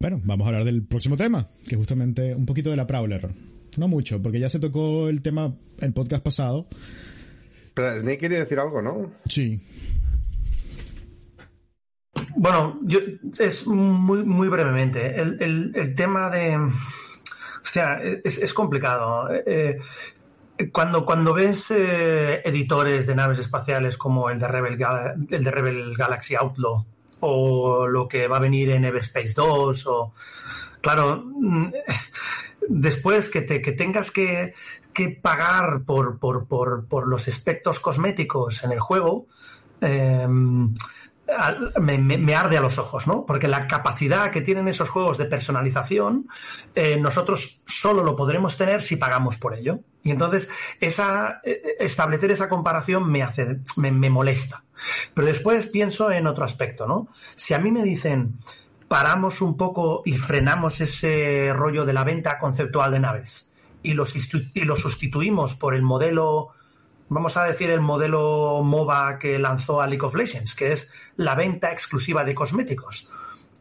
Bueno, vamos a hablar del próximo tema, que es justamente un poquito de la Prowler. No mucho, porque ya se tocó el tema el podcast pasado. Pero Snake quería decir algo, ¿no? Sí. Bueno, yo, es muy, muy brevemente. El, el- el tema de. O sea, es, es complicado. Eh, cuando, cuando ves eh, editores de naves espaciales como el de, Rebel el de Rebel Galaxy Outlaw o lo que va a venir en Everspace 2 o claro mm, después que, te, que tengas que, que pagar por, por, por, por los aspectos cosméticos en el juego eh, al- me, arde a los ojos, ¿no? Porque la capacidad que tienen esos juegos de personalización, eh, nosotros solo lo podremos tener si pagamos por ello. Y entonces, eh, establecer esa comparación me hace, me, molesta. Pero después pienso en otro aspecto, ¿no? Si a mí me dicen, paramos un poco y frenamos ese rollo de la venta conceptual de naves y lo, y lo sustituimos por el modelo vamos a decir, el modelo MOBA que lanzó a League of Legends, que es la venta exclusiva de cosméticos.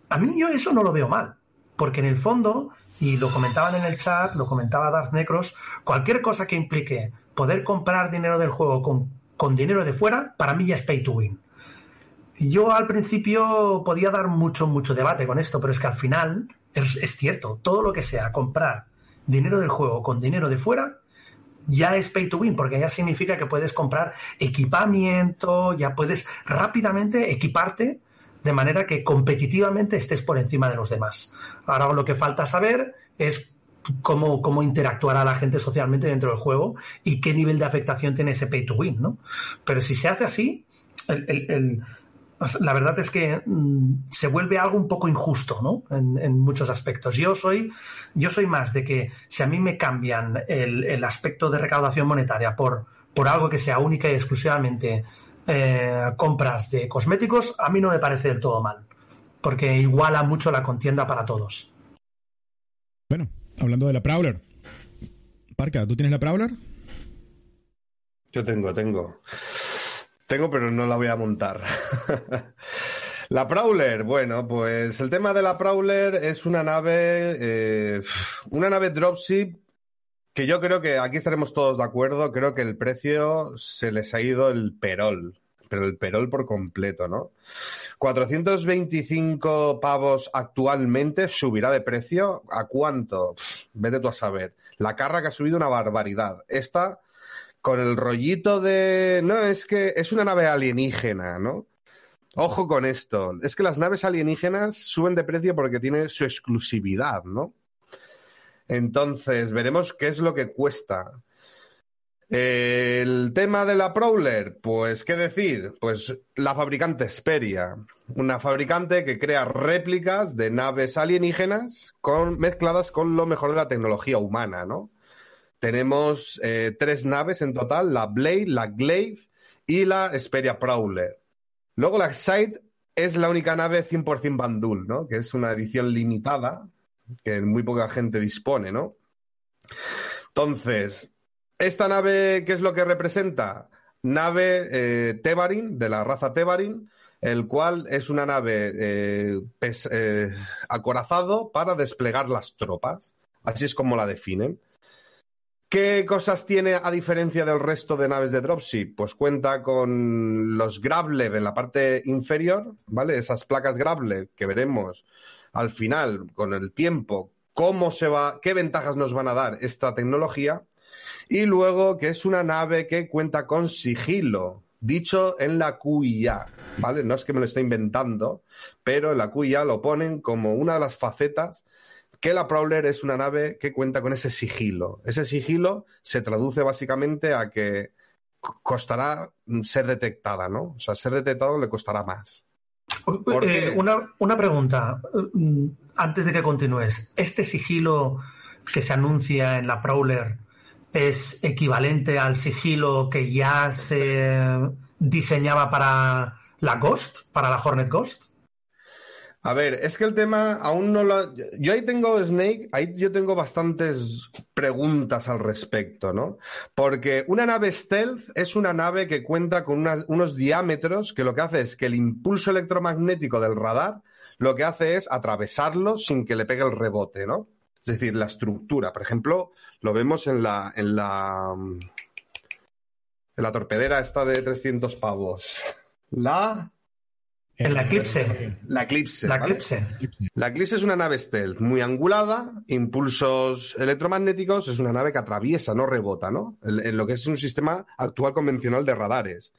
A mí yo eso no lo veo mal, porque en el fondo, y lo comentaban en el chat, lo comentaba Darth Necros, cualquier cosa que implique poder comprar dinero del juego con, con dinero de fuera, para mí ya es pay to win. Yo al principio podía dar mucho, mucho debate con esto, pero es que al final es, es cierto, todo lo que sea comprar dinero del juego con dinero de fuera, ya es pay to win, porque ya significa que puedes comprar equipamiento, ya puedes rápidamente equiparte de manera que competitivamente estés por encima de los demás. Ahora lo que falta saber es cómo, cómo interactuará la gente socialmente dentro del juego y qué nivel de afectación tiene ese pay to win, ¿no? Pero si se hace así, el- el- el- la verdad es que mm, se vuelve algo un poco injusto, ¿no? En, en muchos aspectos. Yo soy, yo soy más de que si a mí me cambian el, el aspecto de recaudación monetaria por, por algo que sea única y exclusivamente eh, compras de cosméticos, a mí no me parece del todo mal, porque iguala mucho la contienda para todos. Bueno, hablando de la Prowler. Parca, ¿tú tienes la Prowler? Yo tengo, tengo. Tengo, pero no la voy a montar. *laughs* La Prowler, bueno, pues el tema de la Prowler es una nave, eh, una nave dropship que yo creo que aquí estaremos todos de acuerdo. Creo que el precio se les ha ido el perol, pero el perol por completo, ¿no? 425 pavos actualmente subirá de precio. ¿A cuánto? Vete tú a saber. La carra que ha subido una barbaridad. Esta con el rollito de. No, es que es una nave alienígena, ¿no? Ojo con esto. Es que las naves alienígenas suben de precio porque tienen su exclusividad, ¿no? Entonces, veremos qué es lo que cuesta. El tema de la Prowler, pues, ¿qué decir? Pues la fabricante Xperia, una fabricante que crea réplicas de naves alienígenas mezcladas con lo mejor de la tecnología humana, ¿no? Tenemos eh, tres naves en total, la Blade, la Glaive y la Xperia Prowler. Luego la Excite es la única nave 100% Bandul, ¿no? Que es una edición limitada que muy poca gente dispone, ¿no? Entonces, esta nave, ¿qué es lo que representa? Nave eh, Tevarin, de la raza Tevarin, el cual es una nave eh, eh, acorazado para desplegar las tropas. Así es como la definen. ¿Qué cosas tiene a diferencia del resto de naves de Dropship? Pues cuenta con los Grablev en la parte inferior, ¿vale? Esas placas Grablev que veremos al final, con el tiempo, cómo se va, qué ventajas nos van a dar esta tecnología. Y luego que es una nave que cuenta con sigilo, dicho en la QIA, ¿vale? No es que me lo esté inventando, pero en la QIA lo ponen como una de las facetas que la Prowler es una nave que cuenta con ese sigilo. Ese sigilo se traduce básicamente a que co- costará ser detectada, ¿no? O sea, ser detectado le costará más. ¿Por Eh, una, una pregunta, mm, antes de que continúes. ¿Este sigilo que se anuncia en la Prowler es equivalente al sigilo que ya se diseñaba para la Ghost, para la Hornet Ghost? A ver, es que el tema aún no lo... Yo ahí tengo, Snake, ahí yo tengo bastantes preguntas al respecto, ¿no? Porque una nave stealth es una nave que cuenta con unos diámetros que lo que hace es que el impulso electromagnético del radar lo que hace es atravesarlo sin que le pegue el rebote, ¿no? Es decir, la estructura. Por ejemplo, lo vemos en la... En la en la torpedera esta de 300 pavos. La... En la Eclipse. La Eclipse. La ¿vale? Eclipse. La Eclipse es una nave stealth muy angulada, impulsos electromagnéticos, es una nave que atraviesa, no rebota, ¿no? En lo que es un sistema actual convencional de radares.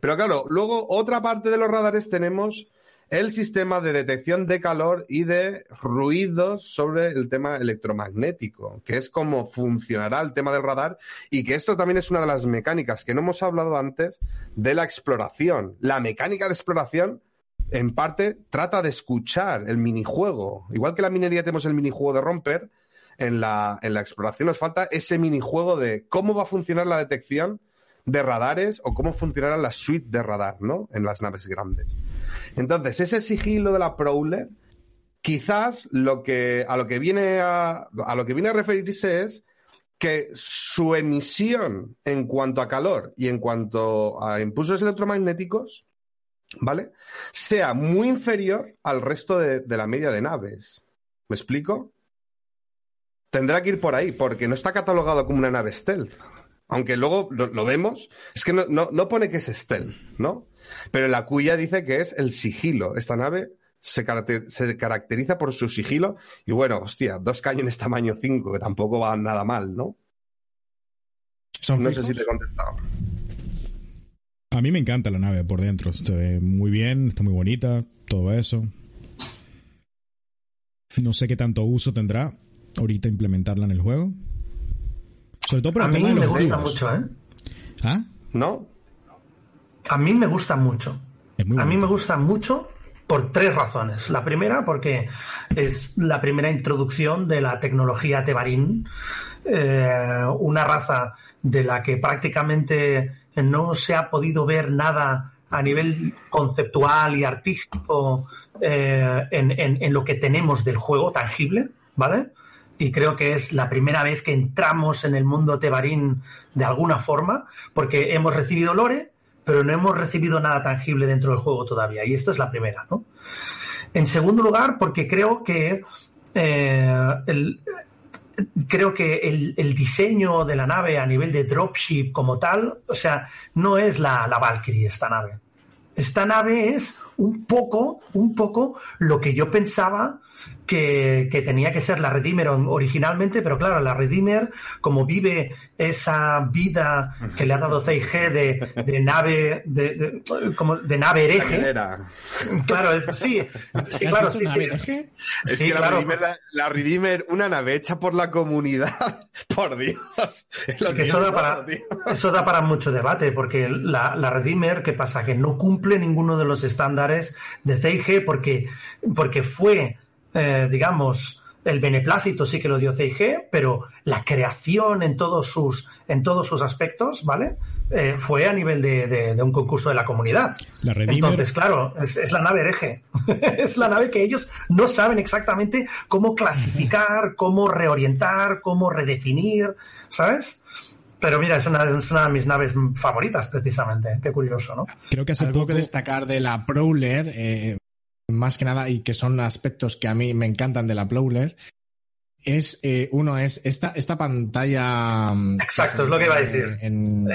Pero claro, luego otra parte de los radares tenemos el sistema de detección de calor y de ruidos sobre el tema electromagnético, que es cómo funcionará el tema del radar y que esto también es una de las mecánicas que no hemos hablado antes de la exploración. La mecánica de exploración en parte trata de escuchar el minijuego. Igual que la minería tenemos el minijuego de romper, en la, en la exploración nos falta ese minijuego de cómo va a funcionar la detección de radares o cómo funcionará la suite de radar, ¿no? En las naves grandes. Entonces, ese sigilo de la Prowler, quizás lo que, a lo que viene a, a lo que viene a referirse es que su emisión en cuanto a calor y en cuanto a impulsos electromagnéticos ¿vale? Sea muy inferior al resto de, de la media de naves. ¿Me explico? Tendrá que ir por ahí, porque no está catalogado como una nave stealth. Aunque luego lo, lo vemos, es que no, no, no pone que es stealth, ¿no? Pero la cuya dice que es el sigilo. Esta nave se, caracter- se caracteriza por su sigilo. Y bueno, hostia, dos cañones tamaño 5, que tampoco van nada mal, ¿no? ¿Son No sé si te he contestado. A mí me encanta la nave por dentro. Se ve muy bien, está muy bonita, todo eso. No sé qué tanto uso tendrá ahorita implementarla en el juego. Sobre todo por A mí me los gusta mucho, ¿eh? ¿Ah? ¿No? A mí me gusta mucho. Es muy A mí me gusta mucho por tres razones. La primera, porque es la primera introducción de la tecnología Tebarín, eh, una raza de la que prácticamente no se ha podido ver nada a nivel conceptual y artístico eh, en, en- lo que tenemos del juego tangible, ¿vale? Y creo que es la primera vez que entramos en el mundo Tebarín de alguna forma, porque hemos recibido lore, pero no hemos recibido nada tangible dentro del juego todavía. Y esta es la primera, ¿no? En segundo lugar, porque creo que eh, el, creo que el, el diseño de la nave a nivel de dropship como tal, o sea, no es la, la Valkyrie esta nave. Esta nave es un poco, un poco lo que yo pensaba que, que tenía que ser la Redeemer originalmente, pero claro, la Redeemer, como vive esa vida que le ha dado *laughs* CIG de, de nave, de, de- como de nave hereje, Era. claro, es, sí, sí, claro, sí, sí. Es Sí, que la, claro. Redeemer, la, la Redeemer, una nave hecha por la comunidad, *laughs* por Dios. Es que eso da, para, eso da para mucho debate, porque la, la Redeemer, ¿qué pasa? Que no cumple ninguno de los estándares de CIG porque, porque fue, eh, digamos, el beneplácito sí que lo dio CIG, pero la creación en todos sus, en todos sus aspectos, ¿vale? Eh, fue a nivel de, de- de un concurso de la comunidad. La Entonces, claro, es, es la nave hereje. *laughs* es la nave que ellos no saben exactamente cómo clasificar, cómo reorientar, cómo redefinir, ¿sabes? Pero mira, es una, es una de mis naves favoritas, precisamente. Qué curioso, ¿no? Creo que hace Algo poco... que destacar de la Prowler, eh, más que nada, y que son aspectos que a mí me encantan de la Prowler, es, eh, uno es esta, esta pantalla... Mm, Exacto, es lo que iba a decir. En,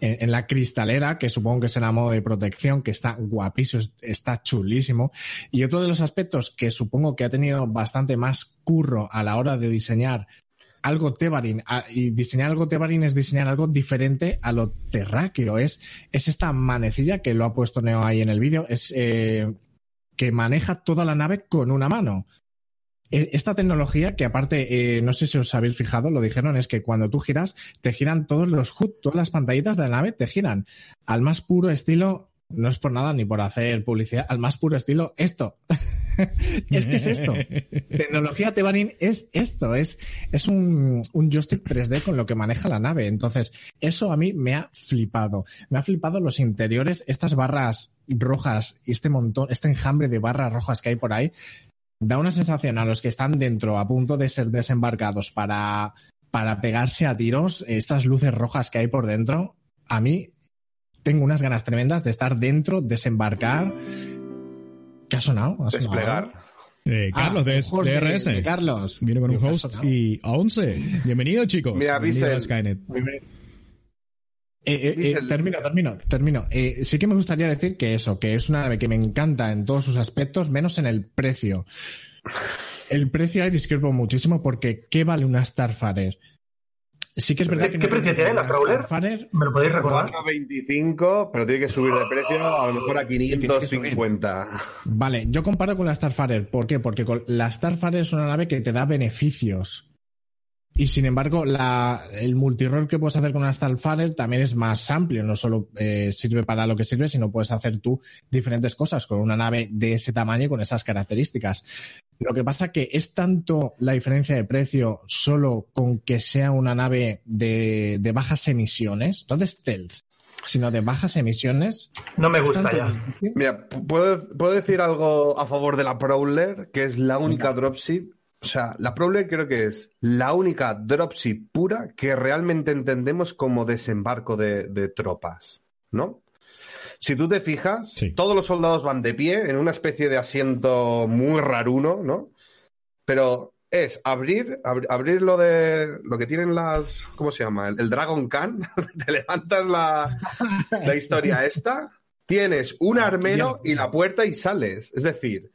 en, la cristalera, que supongo que será modo de protección, que está guapísimo, está chulísimo. Y otro de los aspectos que supongo que ha tenido bastante más curro a la hora de diseñar algo Tebarin. Y diseñar algo Tebarin es diseñar algo diferente a lo terráqueo. Es, es esta manecilla que lo ha puesto Neo ahí en el vídeo. Es eh, que maneja toda la nave con una mano. E, esta tecnología, que aparte, eh, no sé si os habéis fijado, lo dijeron, es que cuando tú giras, te giran todos los HUD, todas las pantallitas de la nave, te giran al más puro estilo, no es por nada ni por hacer publicidad, al más puro estilo, esto. *laughs* *laughs* es que es esto. Tecnología Tebarin es esto, es, es un, un joystick 3D con lo que maneja la nave. Entonces, eso a mí me ha flipado. Me ha flipado los interiores, estas barras rojas y este montón, este enjambre de barras rojas que hay por ahí da una sensación a los que están dentro a punto de ser desembarcados para, para pegarse a tiros, estas luces rojas que hay por dentro, a mí tengo unas ganas tremendas de estar dentro, desembarcar. ¿Qué ha sonado? Desplegar. Eh, ah, Carlos de, DRS. Carlos. Viene con un host y a 11. Bienvenido, chicos. Me avisen. Skynet. Eh, eh, termino, termino, termino. sí que me gustaría decir que eso, que es una nave que me encanta en todos sus aspectos, menos en el precio. El precio ahí discrepo muchísimo porque ¿qué vale una Starfarer? Sí que es verdad ¿Qué, ¿qué precio tiene la Prowler? ¿Me lo podéis recordar? 25, pero tiene que subir de precio a lo mejor a 550. Vale, yo comparo con la Starfarer. ¿Por qué? Porque la Starfarer es una nave que te da beneficios. Y sin embargo, la, el multirol que puedes hacer con una Starfarer también es más amplio. No solo eh, sirve para lo que sirve, sino puedes hacer tú diferentes cosas con una nave de ese tamaño y con esas características. Lo que pasa que es tanto la diferencia de precio solo con que sea una nave de, de bajas emisiones, no de stealth, sino de bajas emisiones. No me gusta ya. Mira, ¿puedo, ¿puedo, decir algo a favor de la Prowler, que es la única dropship o sea, la Prowler creo que es la única dropship pura que realmente entendemos como desembarco de, tropas, ¿no? Si tú te fijas, todos los soldados van de pie en una especie de asiento muy raruno, ¿no? Pero es abrir, abrir lo de lo que tienen las, ¿cómo se llama? El, Dragon Khan, *laughs* te levantas la, la *laughs* historia esta, tienes un armero y la puerta y sales. Es decir,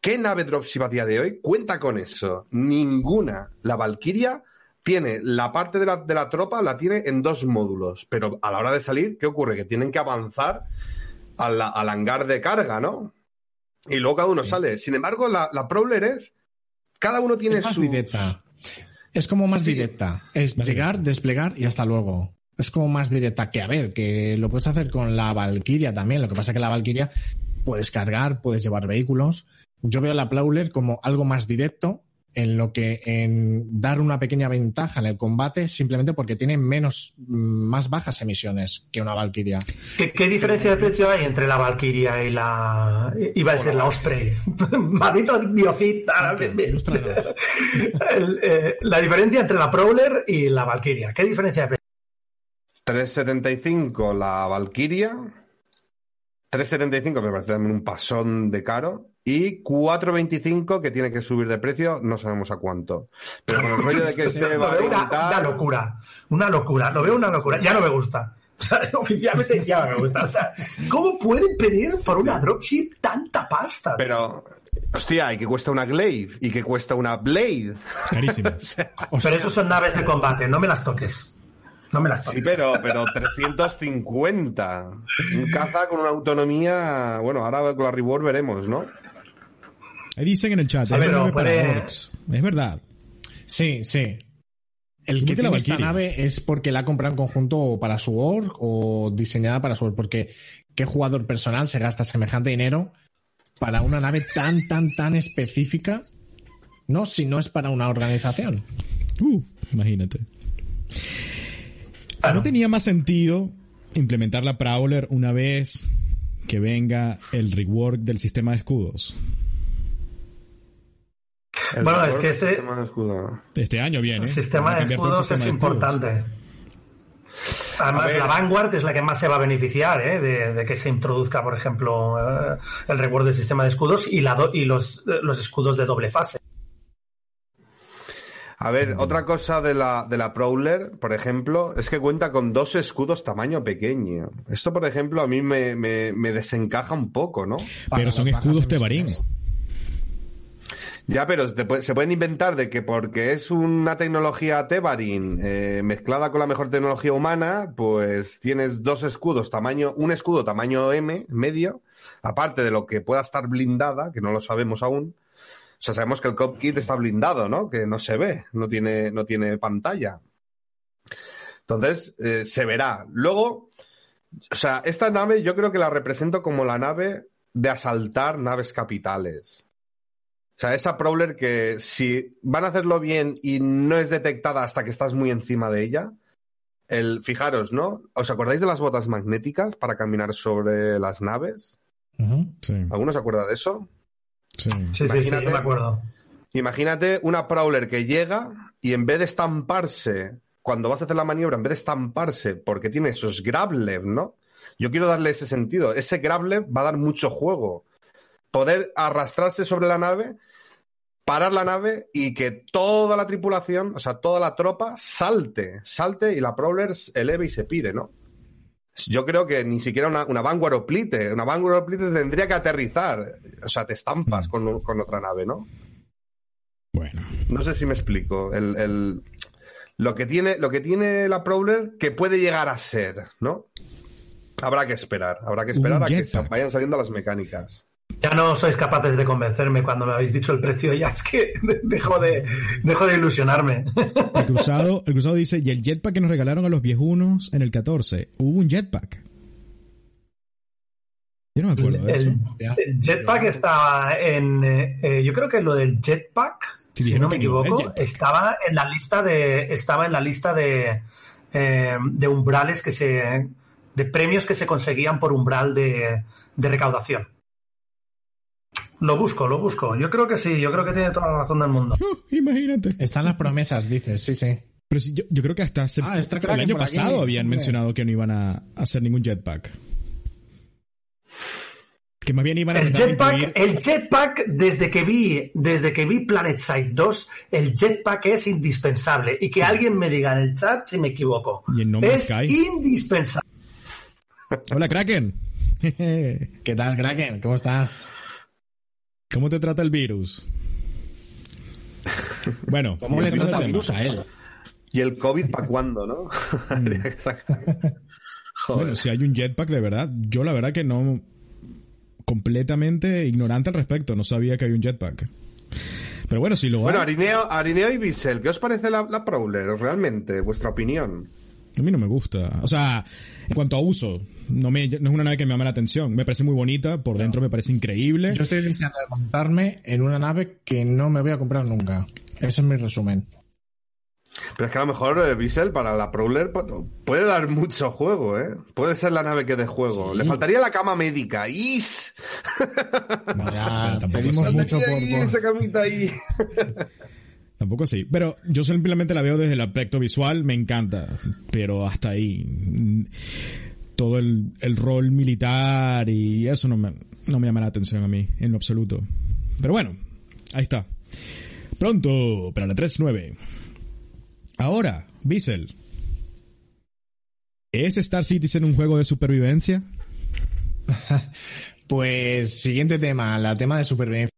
¿Qué nave dropship a día de hoy cuenta con eso? Ninguna. La Valkyria tiene la parte de la, de la, tropa, la tiene en dos módulos, pero a la hora de salir, ¿qué ocurre? Que tienen que avanzar al, al hangar de carga, ¿no? Y luego cada uno sale. Sin embargo, la, la Prowler es. Cada uno tiene es. Directa. Es como más directa. Es llegar, desplegar y hasta luego. Es como más directa que, a ver, que lo puedes hacer con la Valkyria también. Lo que pasa es que la Valkyria puedes cargar, puedes llevar vehículos yo veo la Plauler como algo más directo en lo que en dar una pequeña ventaja en el combate simplemente porque tiene menos mm, más bajas emisiones que una Valkyria. ¿Qué, diferencia de precio hay entre la Valkyria y la iba a decir la Osprey? *laughs* Maldito biocid. *laughs* Eh, la diferencia entre la Prowler y la Valkyria. ¿Qué diferencia de precio? 375 la Valkyria. 375 me parece también un pasón de caro. Y 4.25 que tiene que subir de precio, no sabemos a cuánto. Pero con el rollo de que *laughs* esté una, una, locura, una locura, lo veo una locura, ya no me gusta. *laughs* O sea, oficialmente ya no me gusta. O sea, ¿cómo pueden pedir por una dropship tanta pasta? Pero, hostia, y que cuesta una Glaive y que cuesta una Blade. Carísimo. *laughs* pero esos son naves de combate, no me las toques. No me las toques. Sí, pero, pero 350. Un caza con una autonomía. Bueno, ahora con la Reward veremos, ¿no? Ahí dicen en el chat. Es verdad. Sí, sí. El que tiene esta nave es porque la compra en conjunto para su org o diseñada para su org. Porque ¿qué jugador personal se gasta semejante dinero para una nave tan, tan, tan específica? No, si no es para una organización. Uh, imagínate. ¿No tenía más sentido implementar la Prowler una vez que venga el rework del sistema de escudos? Bueno, es que este. Este año viene. El sistema de escudos es importante. Además, la Vanguard es la que más se va a beneficiar ¿eh? de, que se introduzca, por ejemplo, eh, el recuerdo del sistema de escudos y, la y los, los escudos de doble fase. A ver, otra cosa de la, de la Prowler, por ejemplo, es que cuenta con dos escudos tamaño pequeño. Esto, por ejemplo, a mí me, me, desencaja un poco, ¿no? Pero son escudos Tebarín. Ya, pero se pueden inventar de que porque es una tecnología Tebarin eh, mezclada con la mejor tecnología humana, pues tienes dos escudos tamaño, un escudo tamaño M, medio, aparte de lo que pueda estar blindada, que no lo sabemos aún. O sea, sabemos que el Cop Kit está blindado, ¿no? Que no se ve, no tiene, no tiene pantalla. Entonces, eh, se verá. Luego, o sea, esta nave yo creo que la represento como la nave de asaltar naves capitales. O sea, esa Prowler que si van a hacerlo bien y no es detectada hasta que estás muy encima de ella, el, fijaros, ¿no? ¿Os acordáis de las botas magnéticas para caminar sobre las naves? sí. ¿Alguno se acuerda de eso? Sí, sí, sí, me acuerdo. Imagínate una Prowler que llega y en vez de estamparse, cuando vas a hacer la maniobra, en vez de estamparse, porque tiene esos grablev, ¿no? Yo quiero darle ese sentido. Ese grablev va a dar mucho juego. Poder arrastrarse sobre la nave parar la nave y que toda la tripulación, o sea, toda la tropa salte, salte y la Prowler eleve y se pire, ¿no? Yo creo que ni siquiera una, una Vanguard o Plite, una Vanguard o Plite tendría que aterrizar, o sea, te estampas mm. con, otra nave, ¿no? Bueno. No sé si me explico. El, lo, que tiene, lo que tiene la Prowler que puede llegar a ser, ¿no? Habrá que esperar, habrá que esperar a que vayan saliendo las mecánicas. Ya no sois capaces de convencerme cuando me habéis dicho el precio, ya es que *laughs* dejo de, dejo de ilusionarme. El cruzado, *laughs* el cruzado dice, y el jetpack que nos regalaron a los viejunos en el 14, hubo un jetpack. Yo no me acuerdo de eso. El jetpack estaba en, eh, yo creo que lo del jetpack, si no me equivoco, estaba en la lista de, estaba en la lista de, eh, de umbrales que se, de premios que se conseguían por umbral de, de recaudación. Lo busco, lo busco. Yo creo que sí, yo creo que tiene toda la razón del mundo. imagínate. Están las promesas, dices, sí, sí. Pero sí, yo, creo que hasta ah, el año pasado habían mencionado que no iban a hacer ningún jetpack. Que más bien iban a el jetpack, el jetpack desde que vi desde que vi PlanetSide 2, el jetpack es indispensable y que alguien me diga en el chat si me equivoco. es indispensable. Hola Kraken. *laughs* ¿Qué tal Kraken? ¿Cómo estás? ¿Cómo te trata el virus? Bueno, ¿cómo le trata el virus a él? ¿Y el COVID para cuándo, no? *laughs* Mm. *laughs* bueno, si hay un jetpack de verdad, yo la verdad que no. completamente ignorante al respecto, no sabía que había un jetpack. Pero bueno, si lo Bueno, Arineo, Arineo y Bissell, ¿qué os parece la, la Prowler realmente? ¿Vuestra opinión? A mí no me gusta. O sea, en cuanto a uso, no, me, no es una nave que me llame la atención. Me parece muy bonita, por dentro me parece increíble. Yo estoy deseando de montarme en una nave que no me voy a comprar nunca. Ese es mi resumen. Pero es que a lo mejor eh, para la Prowler puede dar mucho juego, ¿eh? Puede ser la nave que dé juego. Le faltaría la cama médica. ¡Is! Ya, *laughs* pedimos mucho por, esa camita ahí. *laughs* Tampoco así. Pero yo simplemente la veo desde el aspecto visual, me encanta. Pero hasta ahí. Todo el, rol militar y eso no me, no me llama la atención a mí, en lo absoluto. Pero bueno, ahí está. Pronto, para la 3.9. Ahora, Bissell. ¿Es Star Citizen un juego de supervivencia? *laughs* pues siguiente tema, la tema de supervivencia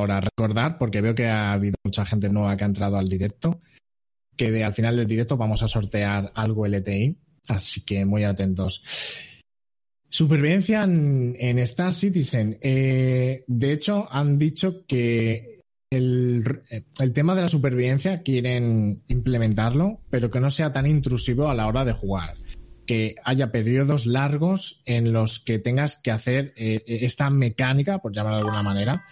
ahora recordar, porque veo que ha habido mucha gente nueva que ha entrado al directo, que al final del directo vamos a sortear algo LTI, así que muy atentos. Supervivencia en, Star Citizen. Eh, de hecho, han dicho que el, el, tema de la supervivencia quieren implementarlo, pero que no sea tan intrusivo a la hora de jugar. Que haya periodos largos en los que tengas que hacer eh, esta mecánica, por llamarlo de alguna manera,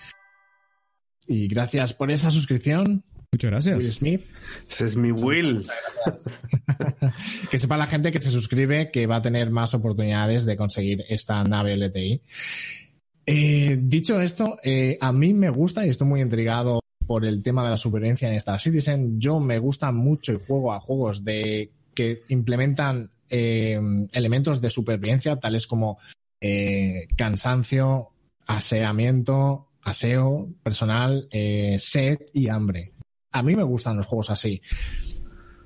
y gracias por esa suscripción. Muchas gracias. Will Smith. Ese es mi Will. *laughs* que sepa la gente que se suscribe que va a tener más oportunidades de conseguir esta nave LTI. Eh, dicho esto, eh, a mí me gusta y estoy muy intrigado por el tema de la supervivencia en Star Citizen. Yo me gusta mucho y juego a juegos de que implementan eh, elementos de supervivencia, tales como eh, cansancio, aseamiento, aseo personal, eh, sed y hambre. A mí me gustan los juegos así.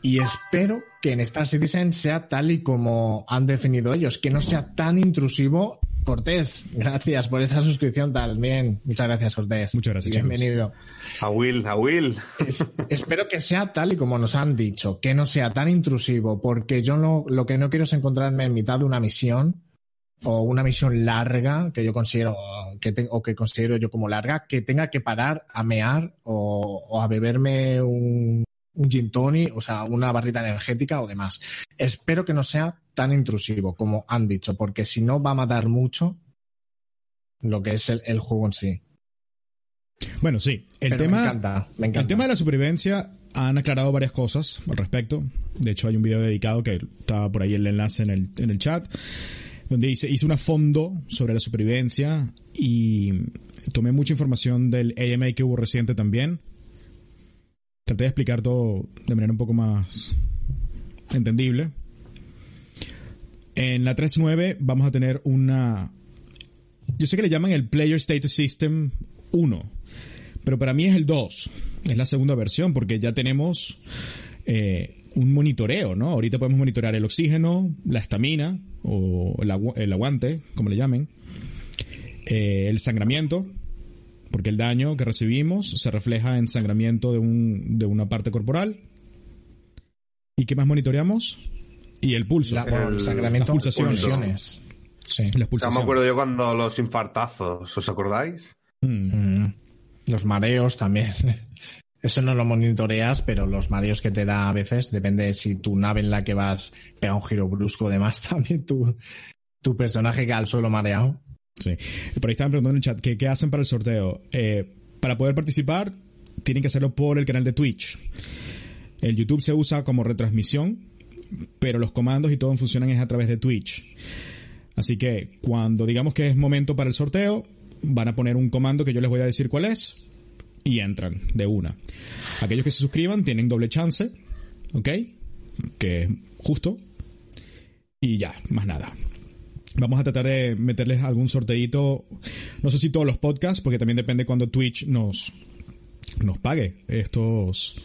Y espero que en Star Citizen sea tal y como han definido ellos, que no sea tan intrusivo. Cortés, gracias por esa suscripción también. Muchas gracias, Cortés. Muchas gracias, Bienvenido. A Will, a Will. Es- espero que sea tal y como nos han dicho, que no sea tan intrusivo, porque yo no, lo que no quiero es encontrarme en mitad de una misión o una misión larga que yo considero que te- o que considero yo como larga, que tenga que parar a mear o, o a beberme un, un gin tonic, o sea, una barrita energética o demás. Espero que no sea tan intrusivo como han dicho, porque si no va a matar mucho lo que es el, el juego en sí. Bueno, sí. El Pero tema, me encanta, me encanta. el tema de la supervivencia han aclarado varias cosas al respecto. De hecho, hay un video dedicado que estaba por ahí el enlace en el, en el chat, donde hice, hice una fondo sobre la supervivencia y tomé mucha información del AMA que hubo reciente también. Traté de explicar todo de manera un poco más entendible. En la 3.9 vamos a tener una... Yo sé que le llaman el Player Status System 1, pero para mí es el 2. Es la segunda versión porque ya tenemos eh, un monitoreo, ¿no? Ahorita podemos monitorear el oxígeno, la estamina o el, agu- el aguante, como le llamen, eh, el sangramiento, porque el daño que recibimos se refleja en sangramiento de, un, de una parte corporal. ¿Y qué más monitoreamos? Y el pulso. La- bueno, el El- sangramiento, las pulsaciones. pulsiones. Sí. Las O sea, pulsaciones. me acuerdo yo cuando los infartazos, ¿os acordáis? Mm. Mm. Los mareos también. *laughs* Eso no lo monitoreas, pero los mareos que te da a veces, depende de si tu nave en la que vas pega un giro brusco, demás *laughs* también tu, tu personaje cae al suelo mareado. Sí. Por ahí estaban preguntando en el chat qué hacen para el sorteo. Eh, para poder participar, tienen que hacerlo por el canal de Twitch. El YouTube se usa como retransmisión, pero los comandos y todo funcionan es a través de Twitch. Así que cuando digamos que es momento para el sorteo, van a poner un comando que yo les voy a decir cuál es y entran de una. Aquellos que se suscriban tienen doble chance, ¿ok? Que es justo. Y ya, más nada. Vamos a tratar de meterles algún sorteito. No sé si todos los podcasts, porque también depende cuando Twitch nos, nos pague estos,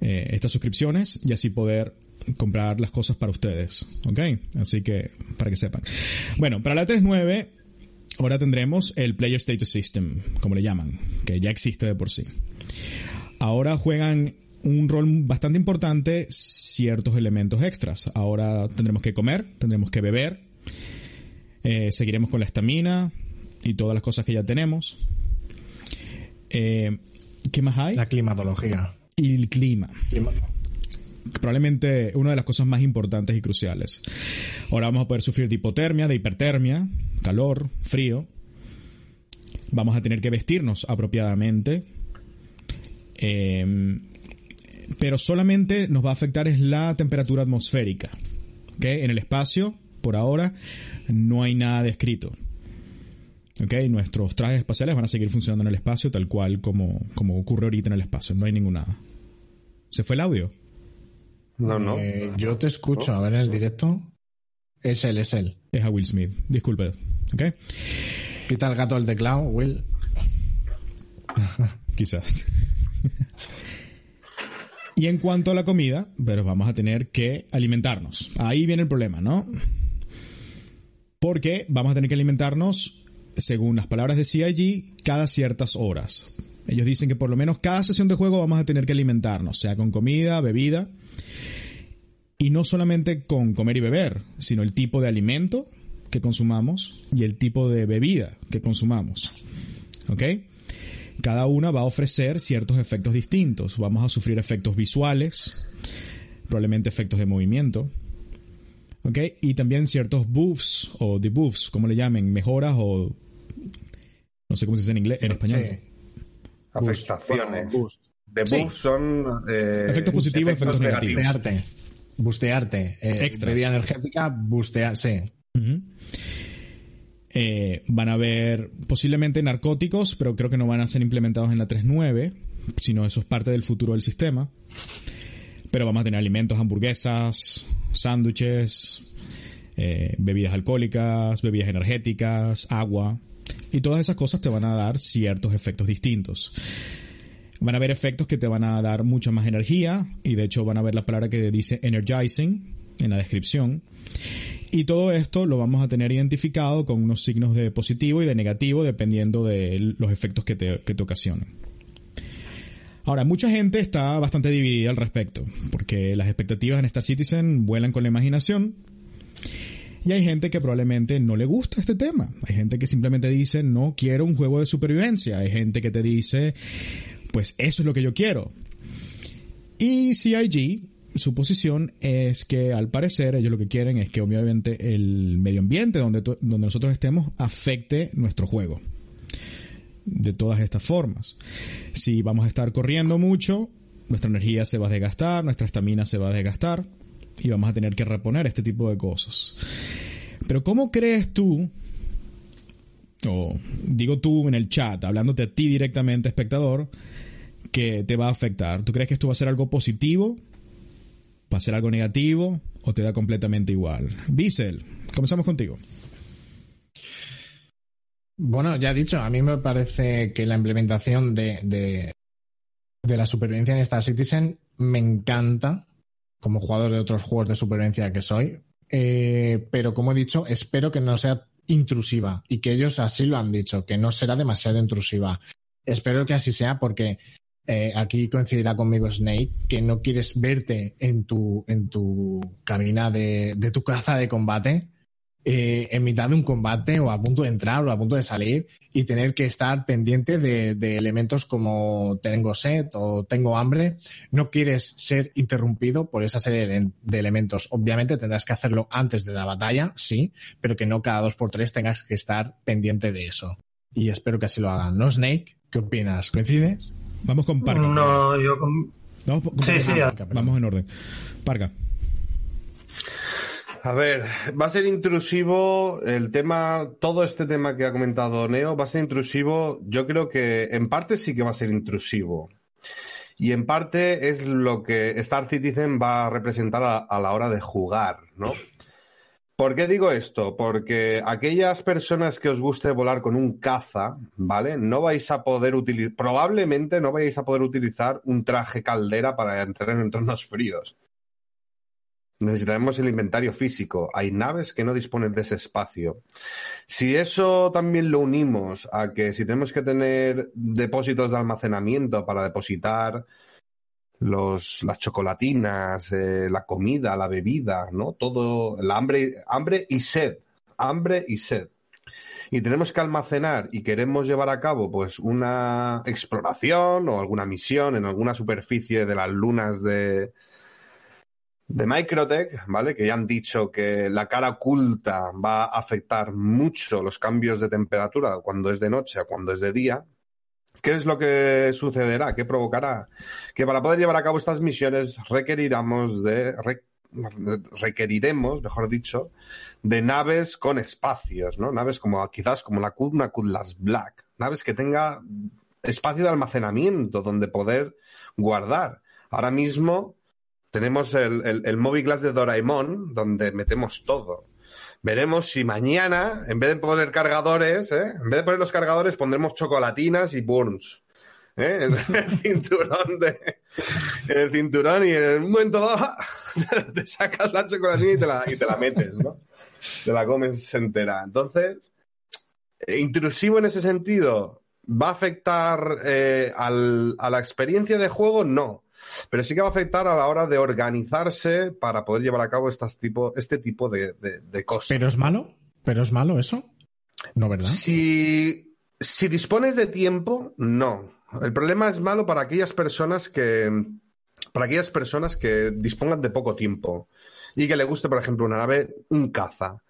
eh, estas suscripciones y así poder comprar las cosas para ustedes. ¿Ok? Así que, para que sepan. Bueno, para la 3.9, ahora tendremos el Player Status System, como le llaman, que ya existe de por sí. Ahora juegan un rol bastante importante ciertos elementos extras. Ahora tendremos que comer, tendremos que beber, eh, seguiremos con la estamina y todas las cosas que ya tenemos. Eh, ¿Qué más hay? La climatología. Y el clima. Clima- Probablemente una de las cosas más importantes y cruciales. Ahora vamos a poder sufrir de hipotermia, de hipertermia, calor, frío. Vamos a tener que vestirnos apropiadamente. Eh, pero solamente nos va a afectar es la temperatura atmosférica. ¿ok? En el espacio, por ahora, no hay nada descrito. ¿ok? Nuestros trajes espaciales van a seguir funcionando en el espacio tal cual como, como ocurre ahorita en el espacio. No hay ninguna. ¿Se fue el audio? No, no. Eh, yo te escucho, a ver en el directo. Es él, es él. Es a Will Smith. Disculpe. ¿Ok? Quita el gato del teclado, Will. *laughs* Quizás. y en cuanto a la comida, pero vamos a tener que alimentarnos. Ahí viene el problema, ¿no? Porque vamos a tener que alimentarnos, según las palabras de CIG, cada ciertas horas. Ellos dicen que por lo menos cada sesión de juego vamos a tener que alimentarnos, sea con comida, bebida. Y no solamente con comer y beber, sino el tipo de alimento que consumamos y el tipo de bebida que consumamos. ¿Ok? Cada una va a ofrecer ciertos efectos distintos. Vamos a sufrir efectos visuales, probablemente efectos de movimiento. ¿Ok? Y también ciertos buffs o debuffs, como le llamen, mejoras o. No sé cómo se dice en inglés, en español. Sí. Afectaciones. Bueno, boost. De Sí. buff son. eh, Efectos positivos, efectos negativos. Bustearte. Bustearte. Eh, bebida energética, bustear, sí. Ujú. Eh, van a haber posiblemente narcóticos, pero creo que no van a ser implementados en la 3.9, sino eso es parte del futuro del sistema. Pero vamos a tener alimentos, hamburguesas, sándwiches, eh, bebidas alcohólicas, bebidas energéticas, agua. Y todas esas cosas te van a dar ciertos efectos distintos. Van a haber efectos que te van a dar mucha más energía y de hecho van a ver la palabra que dice energizing en la descripción. Y todo esto lo vamos a tener identificado con unos signos de positivo y de negativo dependiendo de los efectos que te, que te ocasionen. Ahora, mucha gente está bastante dividida al respecto, porque las expectativas en Star Citizen vuelan con la imaginación. Y hay gente que probablemente no le gusta este tema. Hay gente que simplemente dice, no quiero un juego de supervivencia. Hay gente que te dice, pues eso es lo que yo quiero. Y CIG, su posición es que al parecer ellos lo que quieren es que obviamente el medio ambiente donde, donde nosotros estemos afecte nuestro juego. De todas estas formas. Si vamos a estar corriendo mucho, nuestra energía se va a desgastar, nuestra estamina se va a desgastar y vamos a tener que reponer este tipo de cosas. Pero ¿cómo crees tú, o digo tú en el chat, hablándote a ti directamente, espectador, que te va a afectar? ¿Tú crees que esto va a ser algo positivo? ¿Va a ser algo negativo? ¿O te da completamente igual? Bissell, comenzamos contigo. Bueno, ya he dicho, a mí me parece que la implementación de, de, de la supervivencia en Star Citizen me encanta como jugador de otros juegos de supervivencia que soy. Eh, pero como he dicho, espero que no sea intrusiva y que ellos así lo han dicho, que no será demasiado intrusiva. Espero que así sea porque eh, aquí coincidirá conmigo Snake, que no quieres verte en tu, en tu cabina de, de tu caza de combate eh, en mitad de un combate o a punto de entrar o a punto de salir y tener que estar pendiente de, de, elementos como tengo sed o tengo hambre. No quieres ser interrumpido por esa serie de, de, elementos. Obviamente tendrás que hacerlo antes de la batalla, sí, pero que no cada dos por tres tengas que estar pendiente de eso. Y espero que así lo hagan. ¿No, Snake? ¿Qué opinas? ¿Coincides? Vamos con Parga. No, yo con... Vamos, con sí, sí, Parga, Vamos en orden. Parga. A ver, va a ser intrusivo el tema, todo este tema que ha comentado Neo, va a ser intrusivo, yo creo que en parte sí que va a ser intrusivo. Y en parte es lo que Star Citizen va a representar a, la hora de jugar, ¿no? ¿Por qué digo esto? Porque aquellas personas que os guste volar con un caza, ¿vale? No vais a poder utilizar, probablemente no vais a poder utilizar un traje caldera para entrar en entornos fríos. Necesitaremos el inventario físico. Hay naves que no disponen de ese espacio. Si eso también lo unimos a que si tenemos que tener depósitos de almacenamiento para depositar los, las chocolatinas, eh, la comida, la bebida, ¿no? Todo, el hambre, hambre y sed. Hambre y sed. Y tenemos que almacenar y queremos llevar a cabo, pues, una exploración o alguna misión en alguna superficie de las lunas de, de Microtech, ¿vale? Que ya han dicho que la cara oculta va a afectar mucho los cambios de temperatura cuando es de noche a cuando es de día. ¿Qué es lo que sucederá? ¿Qué provocará? Que para poder llevar a cabo estas misiones requeriremos de mejor dicho, de naves con espacios, ¿no? Naves como quizás como la Kudna Kudlas Black, naves que tenga espacio de almacenamiento donde poder guardar. Ahora mismo tenemos el, el, el Glass de Doraemon, donde metemos todo. Veremos si mañana, en vez de poner cargadores, ¿eh? en vez de poner los cargadores, pondremos chocolatinas y burns. ¿eh? En el *laughs* cinturón de. En el cinturón y en un momento dado *laughs* te sacas la chocolatina y te la, y te la metes, ¿no? Te la comes entera. Entonces, intrusivo en ese sentido, ¿va a afectar eh, al, a la experiencia de juego? No pero sí que va a afectar a la hora de organizarse para poder llevar a cabo estas tipo, este tipo de, de, de cosas. ¿Pero es malo? ¿Pero es malo eso? No, ¿verdad? Si, si dispones de tiempo, no. El problema es malo para aquellas personas que para aquellas personas que dispongan de poco tiempo y que le guste, por ejemplo, una nave, un caza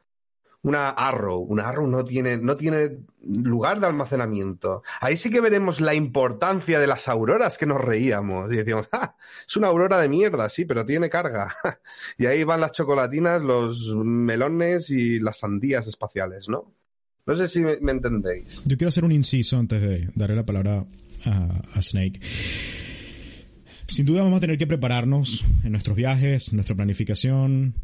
una Arrow. Una Arrow no tiene, no tiene lugar de almacenamiento. Ahí sí que veremos la importancia de las auroras que nos reíamos. Y decíamos, ¡ah! Es una aurora de mierda, sí, pero tiene carga. *laughs* y ahí van las chocolatinas, los melones y las sandías espaciales, ¿no? No sé si me, entendéis. Yo quiero hacer un inciso antes de darle la palabra a, a Snake. Sin duda vamos a tener que prepararnos en nuestros viajes, nuestra planificación,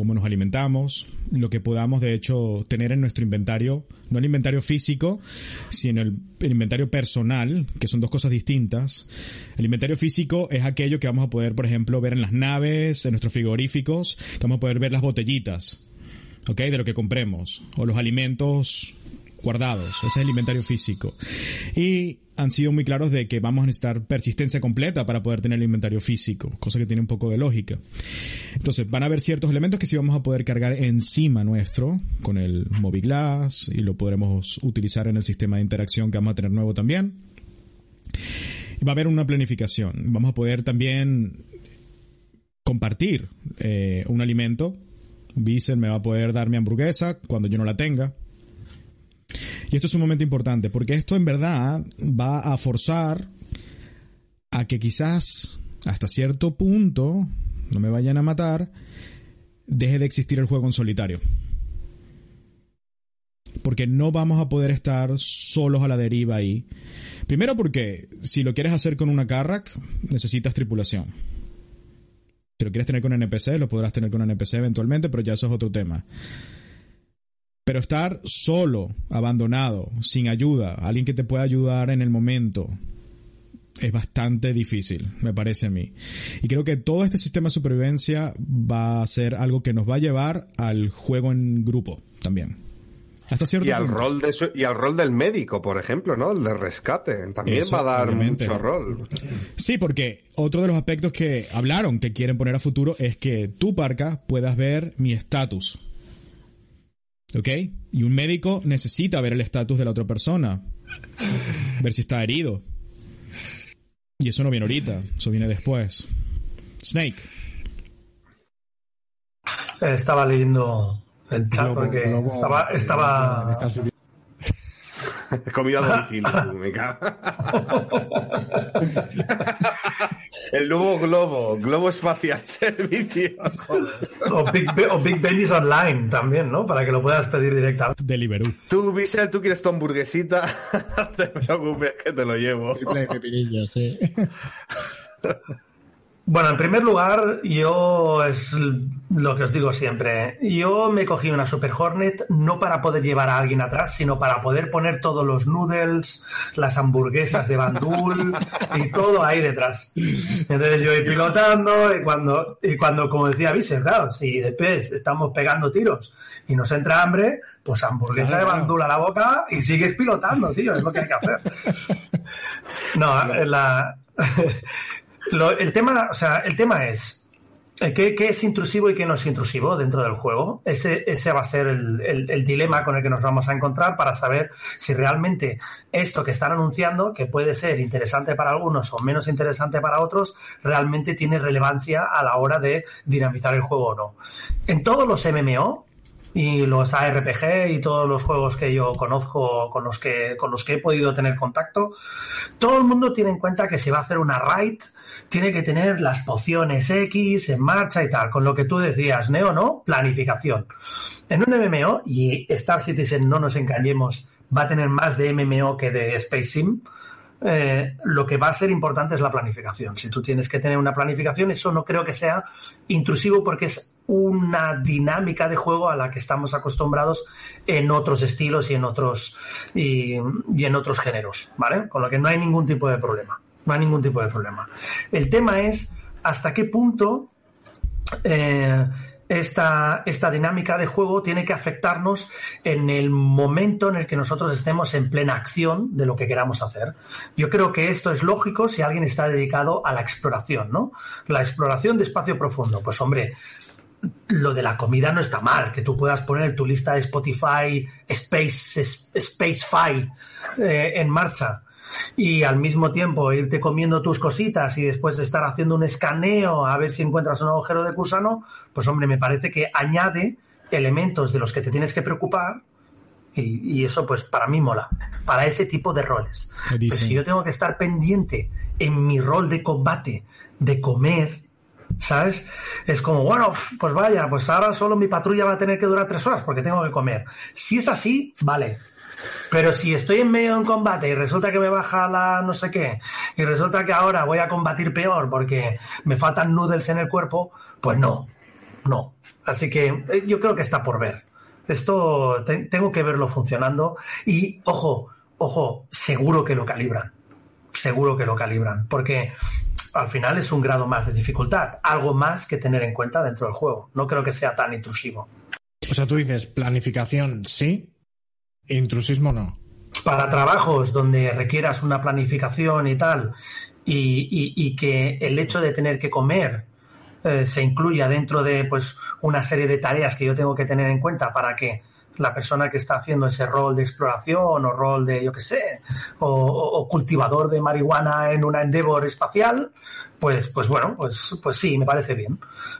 cómo nos alimentamos, lo que podamos de hecho tener en nuestro inventario, no el inventario físico, sino el, inventario personal, que son dos cosas distintas. El inventario físico es aquello que vamos a poder, por ejemplo, ver en las naves, en nuestros frigoríficos, que vamos a poder ver las botellitas, ¿ok? De lo que compremos, o los alimentos guardados. Ese es el inventario físico. Y han sido muy claros de que vamos a necesitar persistencia completa para poder tener el inventario físico, cosa que tiene un poco de lógica. Entonces, van a haber ciertos elementos que sí vamos a poder cargar encima nuestro con el Moviglass y lo podremos utilizar en el sistema de interacción que vamos a tener nuevo también. Va a haber una planificación. Vamos a poder también compartir eh, un alimento. Vincent me va a poder dar mi hamburguesa cuando yo no la tenga. Y esto es un momento importante, porque esto en verdad va a forzar a que quizás hasta cierto punto, no me vayan a matar, deje de existir el juego en solitario. Porque no vamos a poder estar solos a la deriva ahí. Primero porque si lo quieres hacer con una Carrack, necesitas tripulación. Si lo quieres tener con NPC, lo podrás tener con NPC eventualmente, pero ya eso es otro tema. Pero estar solo, abandonado, sin ayuda, alguien que te pueda ayudar en el momento, es bastante difícil, me parece a mí. Y creo que todo este sistema de supervivencia va a ser algo que nos va a llevar al juego en grupo también. Hasta cierto y, al punto. rol de su- y al rol del médico, por ejemplo, ¿no? El de rescate. También Eso, va a dar obviamente. mucho rol. Sí, porque otro de los aspectos que hablaron que quieren poner a futuro es que tú, Parca, puedas ver mi estatus. ¿Ok? Y un médico necesita ver el estatus de la otra persona. Ver si está herido. Y eso no viene ahorita, eso viene después. Snake. Eh, Estaba leyendo el chat porque estaba, estaba, me estás- *laughs* Comida a domicilio, *laughs* me cago. *laughs* El nuevo globo, globo espacial servicios. o Big, o Big Online también, ¿no? Para que lo puedas pedir directamente. Deliveroo. Tú, Vissel, tú quieres tu hamburguesita, no te preocupes que te lo llevo. Triple de pepinillos, sí. Bueno, en primer lugar, yo es lo que os digo siempre. Yo me cogí una Super Hornet no para poder llevar a alguien atrás, sino para poder poner todos los noodles, las hamburguesas de bandul *laughs* y todo ahí detrás. Entonces yo ir pilotando y cuando, y cuando como decía Vise, claro, si después estamos pegando tiros y nos entra hambre, pues hamburguesa Claro, de claro. bandul a la boca y sigues pilotando, tío, es lo que hay que hacer. *laughs* No, la, lo- el tema, o sea, el tema es eh, ¿qué, qué es intrusivo y qué no es intrusivo dentro del juego. Ese, ese va a ser el, el- el dilema con el que nos vamos a encontrar para saber si realmente esto que están anunciando, que puede ser interesante para algunos o menos interesante para otros, realmente tiene relevancia a la hora de dinamizar el juego o no. En todos los MMO, y los ARPG y todos los juegos que yo conozco con los que con los que he podido tener contacto, todo el mundo tiene en cuenta que si va a hacer una raid tiene que tener las pociones X en marcha y tal, con lo que tú decías, Neo, ¿no? Planificación. En un MMO, y Star Citizen, no nos engañemos, va a tener más de MMO que de Space Sim, eh, lo que va a ser importante es la planificación. Si tú tienes que tener una planificación, eso no creo que sea intrusivo porque es una dinámica de juego a la que estamos acostumbrados en otros estilos y en otros y, en otros géneros, ¿vale? Con lo que no hay ningún tipo de problema. No hay ningún tipo de problema. El tema es hasta qué punto eh, esta, esta dinámica de juego tiene que afectarnos en el momento en el que nosotros estemos en plena acción de lo que queramos hacer. Yo creo que esto es lógico si alguien está dedicado a la exploración, ¿no? La exploración de espacio profundo. Pues hombre, lo de la comida no está mal, que tú puedas poner tu lista de Spotify Space, Spacefy eh, en marcha y al mismo tiempo irte comiendo tus cositas y después de estar haciendo un escaneo a ver si encuentras un agujero de gusano, pues hombre, me parece que añade elementos de los que te tienes que preocupar y, y eso pues para mí mola, para ese tipo de roles. Si yo tengo que estar pendiente en mi rol de combate, de comer, ¿sabes? Es como, bueno, pues vaya, pues ahora solo mi patrulla va a tener que durar tres horas porque tengo que comer. Si es así, vale. Pero si estoy en medio de un combate y resulta que me baja la no sé qué, y resulta que ahora voy a combatir peor porque me faltan noodles en el cuerpo, pues no, no. Así que eh, yo creo que está por ver. Esto te- tengo que verlo funcionando y, ojo, ojo, seguro que lo calibran. Seguro que lo calibran. Porque al final es un grado más de dificultad. Algo más que tener en cuenta dentro del juego. No creo que sea tan intrusivo. O sea, tú dices planificación sí, intrusismo no. para trabajos donde requieras una planificación y tal, y, que el hecho de tener que comer eh, se incluya dentro de pues una serie de tareas que yo tengo que tener en cuenta para que la persona que está haciendo ese rol de exploración o rol de, yo qué sé, o cultivador de marihuana en una Endeavor espacial, pues, pues bueno, pues, pues sí, me parece bien.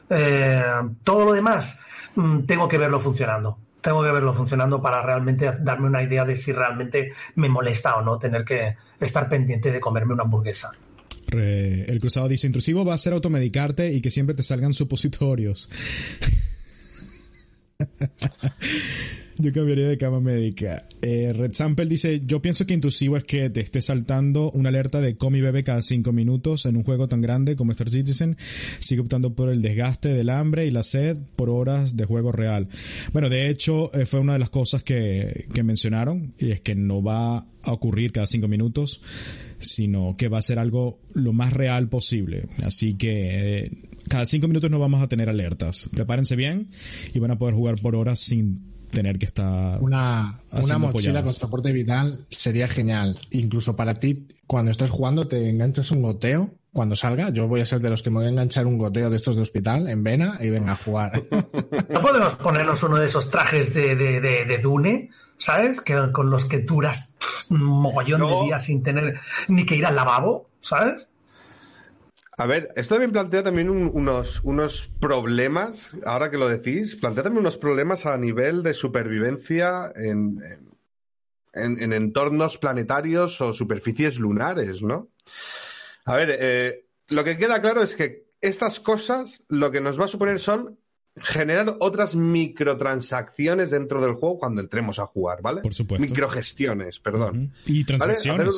Eh, todo lo demás, mm, tengo que verlo funcionando. Tengo que verlo funcionando para realmente darme una idea de si realmente me molesta o no tener que estar pendiente de comerme una hamburguesa. El cruzado dice, intrusivo va a ser automedicarte y que siempre te salgan supositorios. *laughs* Yo cambiaría de cama médica. Eh, Red Sample dice, yo pienso que intrusivo es que te esté saltando una alerta de come y bebe cada cinco minutos en un juego tan grande como Star Citizen. Sigue optando por el desgaste del hambre y la sed por horas de juego real. Bueno, de hecho, eh, fue una de las cosas que, que mencionaron y es que no va a ocurrir cada cinco minutos, sino que va a ser algo lo más real posible. Así que eh, cada cinco minutos no vamos a tener alertas. Prepárense bien y van a poder jugar por horas sin tener que estar Una, una mochila con soporte vital sería genial. Incluso para ti, cuando estés jugando, te enganchas un goteo. Cuando salga, yo voy a ser de los que me voy a enganchar un goteo de estos de hospital en vena y venga a jugar. *laughs* ¿No podemos ponernos uno de esos trajes de, de, de, de Dune, ¿sabes? Que, con los que duras un mogollón No. de días sin tener ni que ir al lavabo, ¿sabes? A ver, esto también plantea también un- unos, unos problemas, ahora que lo decís, plantea también unos problemas a nivel de supervivencia en, en- en entornos planetarios o superficies lunares, ¿no? A ver, eh, lo que queda claro es que estas cosas lo que nos va a suponer son generar otras microtransacciones dentro del juego cuando entremos a jugar, ¿vale? Por supuesto. Microgestiones, perdón. Y transacciones.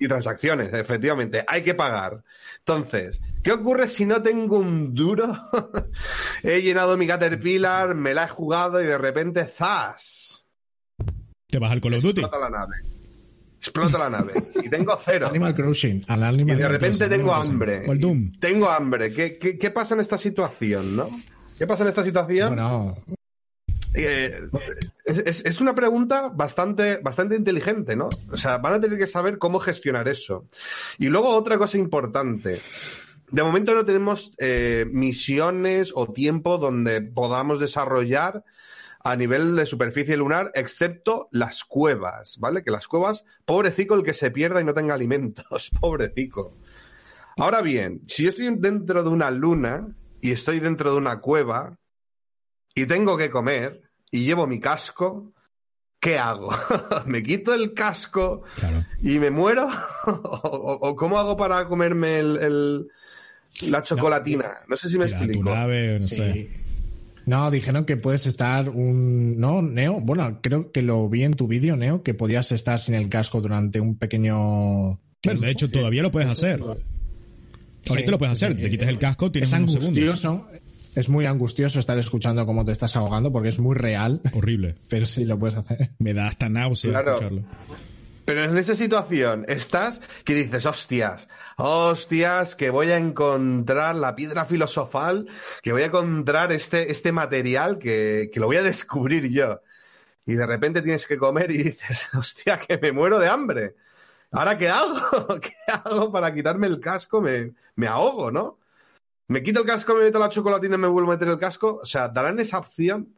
Y transacciones, efectivamente. Hay que pagar. Entonces, ¿qué ocurre si no tengo un duro? *laughs* he llenado mi Caterpillar, me la he jugado y de repente, ¡zas! Te vas al Call of Duty. Explota la nave. Explota la nave. Y tengo cero. *laughs* Animal Crossing. Al Y de repente Crossing, tengo hambre. O el Doom. Tengo hambre. ¿Qué, qué, qué pasa en esta situación, no? ¿Qué pasa en esta situación? Bueno, Eh, es, una pregunta bastante, bastante inteligente, ¿no? O sea, van a tener que saber cómo gestionar eso. Y luego otra cosa importante. De momento no tenemos eh, misiones o tiempo donde podamos desarrollar a nivel de superficie lunar, excepto las cuevas, ¿vale? Que las cuevas, pobrecico el que se pierda y no tenga alimentos, *laughs* pobrecico. Ahora bien, si yo estoy dentro de una luna y estoy dentro de una cueva y tengo que comer y llevo mi casco, ¿qué hago? *laughs* ¿Me quito el casco Claro. y me muero? *laughs* ¿O, cómo hago para comerme el, el- la chocolatina? No sé si me explico. nave, no sí. sé. No, dijeron que puedes estar un... No, Neo, bueno, creo que lo vi en tu vídeo, Neo, que podías estar sin el casco durante un pequeño... Bueno, de hecho, todavía lo puedes hacer. Ahorita Sí, lo puedes hacer. sí. Te quitas el casco, tienes Es unos segundos. Es muy angustioso estar escuchando cómo te estás ahogando porque es muy real, Horrible. *laughs* pero sí lo puedes hacer. Me da hasta náusea Claro. escucharlo. Pero en esa situación estás que dices, hostias, hostias, que voy a encontrar la piedra filosofal, que voy a encontrar este, este material que, que lo voy a descubrir yo. Y de repente tienes que comer y dices, *laughs* hostia, que me muero de hambre. ¿Ahora qué hago? *laughs* ¿Qué hago para quitarme el casco? Me, me ahogo, ¿no? ¿Me quito el casco, me meto la chocolatina y me vuelvo a meter el casco? O sea, ¿darán esa opción?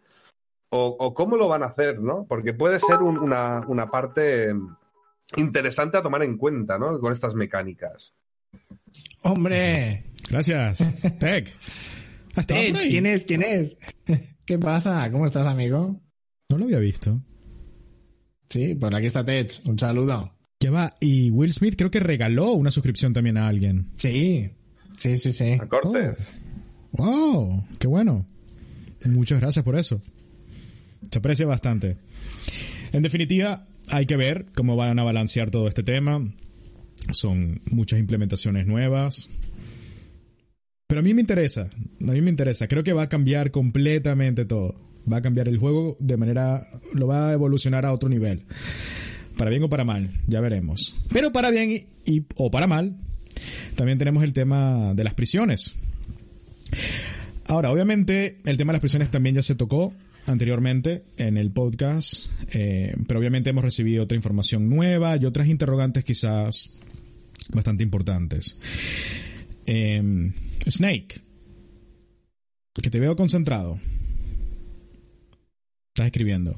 ¿O, o cómo lo van a hacer, no? Porque puede ser un- una, una parte interesante a tomar en cuenta, ¿no? Con estas mecánicas. ¡Hombre! Gracias. *laughs* Tech. Ah, Tech. ¿quién es? ¿Quién es? ¿Qué pasa? ¿Cómo estás, amigo? No lo había visto. Sí, pues aquí está Tech. Un saludo. Ya va. Y Will Smith creo que regaló una suscripción también a alguien. Sí, sí, sí, sí. A Cortes. ¡Wow! ¡Qué bueno! Muchas gracias por eso. Se aprecia bastante. En definitiva, hay que ver cómo van a balancear todo este tema. Son muchas implementaciones nuevas. Pero a mí me interesa, a mí me interesa. Creo que va a cambiar completamente todo. Va a cambiar el juego de manera, lo va a evolucionar a otro nivel. Para bien o para mal, ya veremos. Pero para bien y, o para mal, también tenemos el tema de las prisiones. Ahora, obviamente, el tema de las prisiones también ya se tocó anteriormente en el podcast, eh, pero obviamente hemos recibido otra información nueva y otras interrogantes quizás bastante importantes. Em, Snake, que te veo concentrado. Estás escribiendo.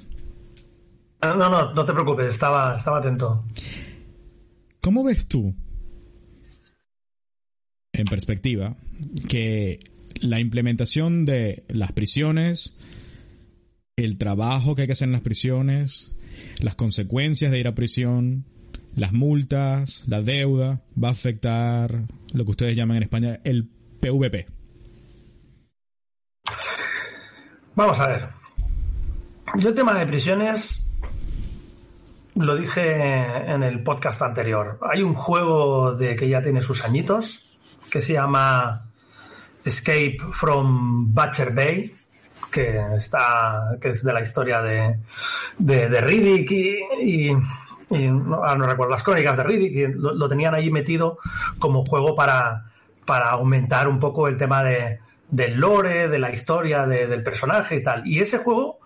Ah, no, no, no te preocupes, estaba, estaba atento. ¿Cómo ves tú, en perspectiva, que la implementación de las prisiones el trabajo que hay que hacer en las prisiones, las consecuencias de ir a prisión, las multas, la deuda, va a afectar lo que ustedes llaman en España el PVP. Vamos a ver. Yo el tema de prisiones lo dije en el podcast anterior. Hay un juego de que ya tiene sus añitos que se llama Escape from Butcher Bay que está que es de la historia de, de, Riddick y, no, recuerdo las crónicas de Riddick y lo, tenían ahí metido como juego para, para aumentar un poco el tema de, del lore, de la historia del personaje y tal. Y ese juego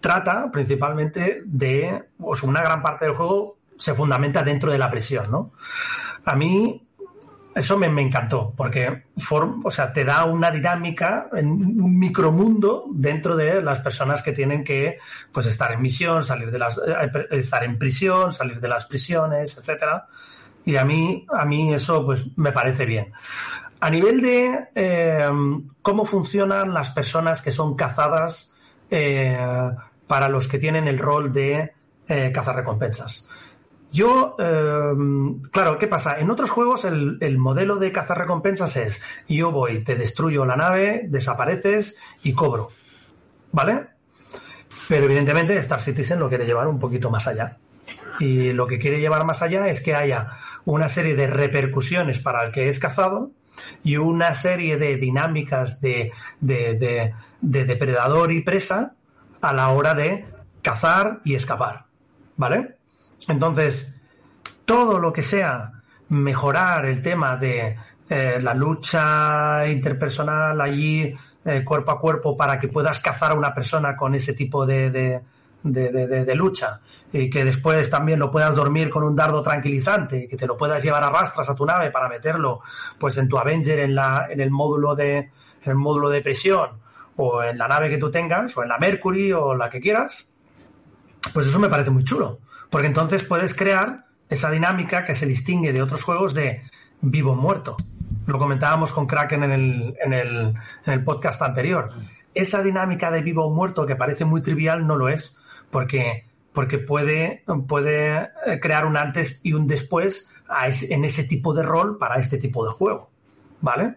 trata principalmente de, pues una gran parte del juego se fundamenta dentro de la prisión, ¿no? A mí eso me, encantó, porque o sea, te da una dinámica, en un micromundo dentro de las personas que tienen que pues, estar en misión, salir de las, eh, estar en prisión, salir de las prisiones, etcétera. Y a mí, a mí eso pues, me parece bien. A nivel de eh, cómo funcionan las personas que son cazadas eh, para los que tienen el rol de cazar recompensas. Yo, em, claro, ¿qué pasa? En otros juegos el, modelo de cazar recompensas es yo voy, te destruyo la nave, desapareces y cobro. ¿Vale? Pero evidentemente Star Citizen lo quiere llevar un poquito más allá. Y lo que quiere llevar más allá es que haya una serie de repercusiones para el que es cazado y una serie de dinámicas de, de depredador y presa a la hora de cazar y escapar. ¿Vale? Entonces, todo lo que sea mejorar el tema de eh, la lucha interpersonal allí eh, cuerpo a cuerpo para que puedas cazar a una persona con ese tipo de, de, lucha y que después también lo puedas dormir con un dardo tranquilizante que te lo puedas llevar a rastras a tu nave para meterlo pues en tu Avenger en, la, en el módulo de el módulo de presión o en la nave que tú tengas o en la Mercury o la que quieras pues eso me parece muy chulo porque entonces puedes crear esa dinámica que se distingue de otros juegos de vivo muerto. Lo comentábamos con Kraken en el, en el, en el podcast anterior. Esa dinámica de vivo muerto que parece muy trivial no lo es, porque, porque puede, puede crear un antes y un después en ese tipo de rol para este tipo de juego. ¿Vale?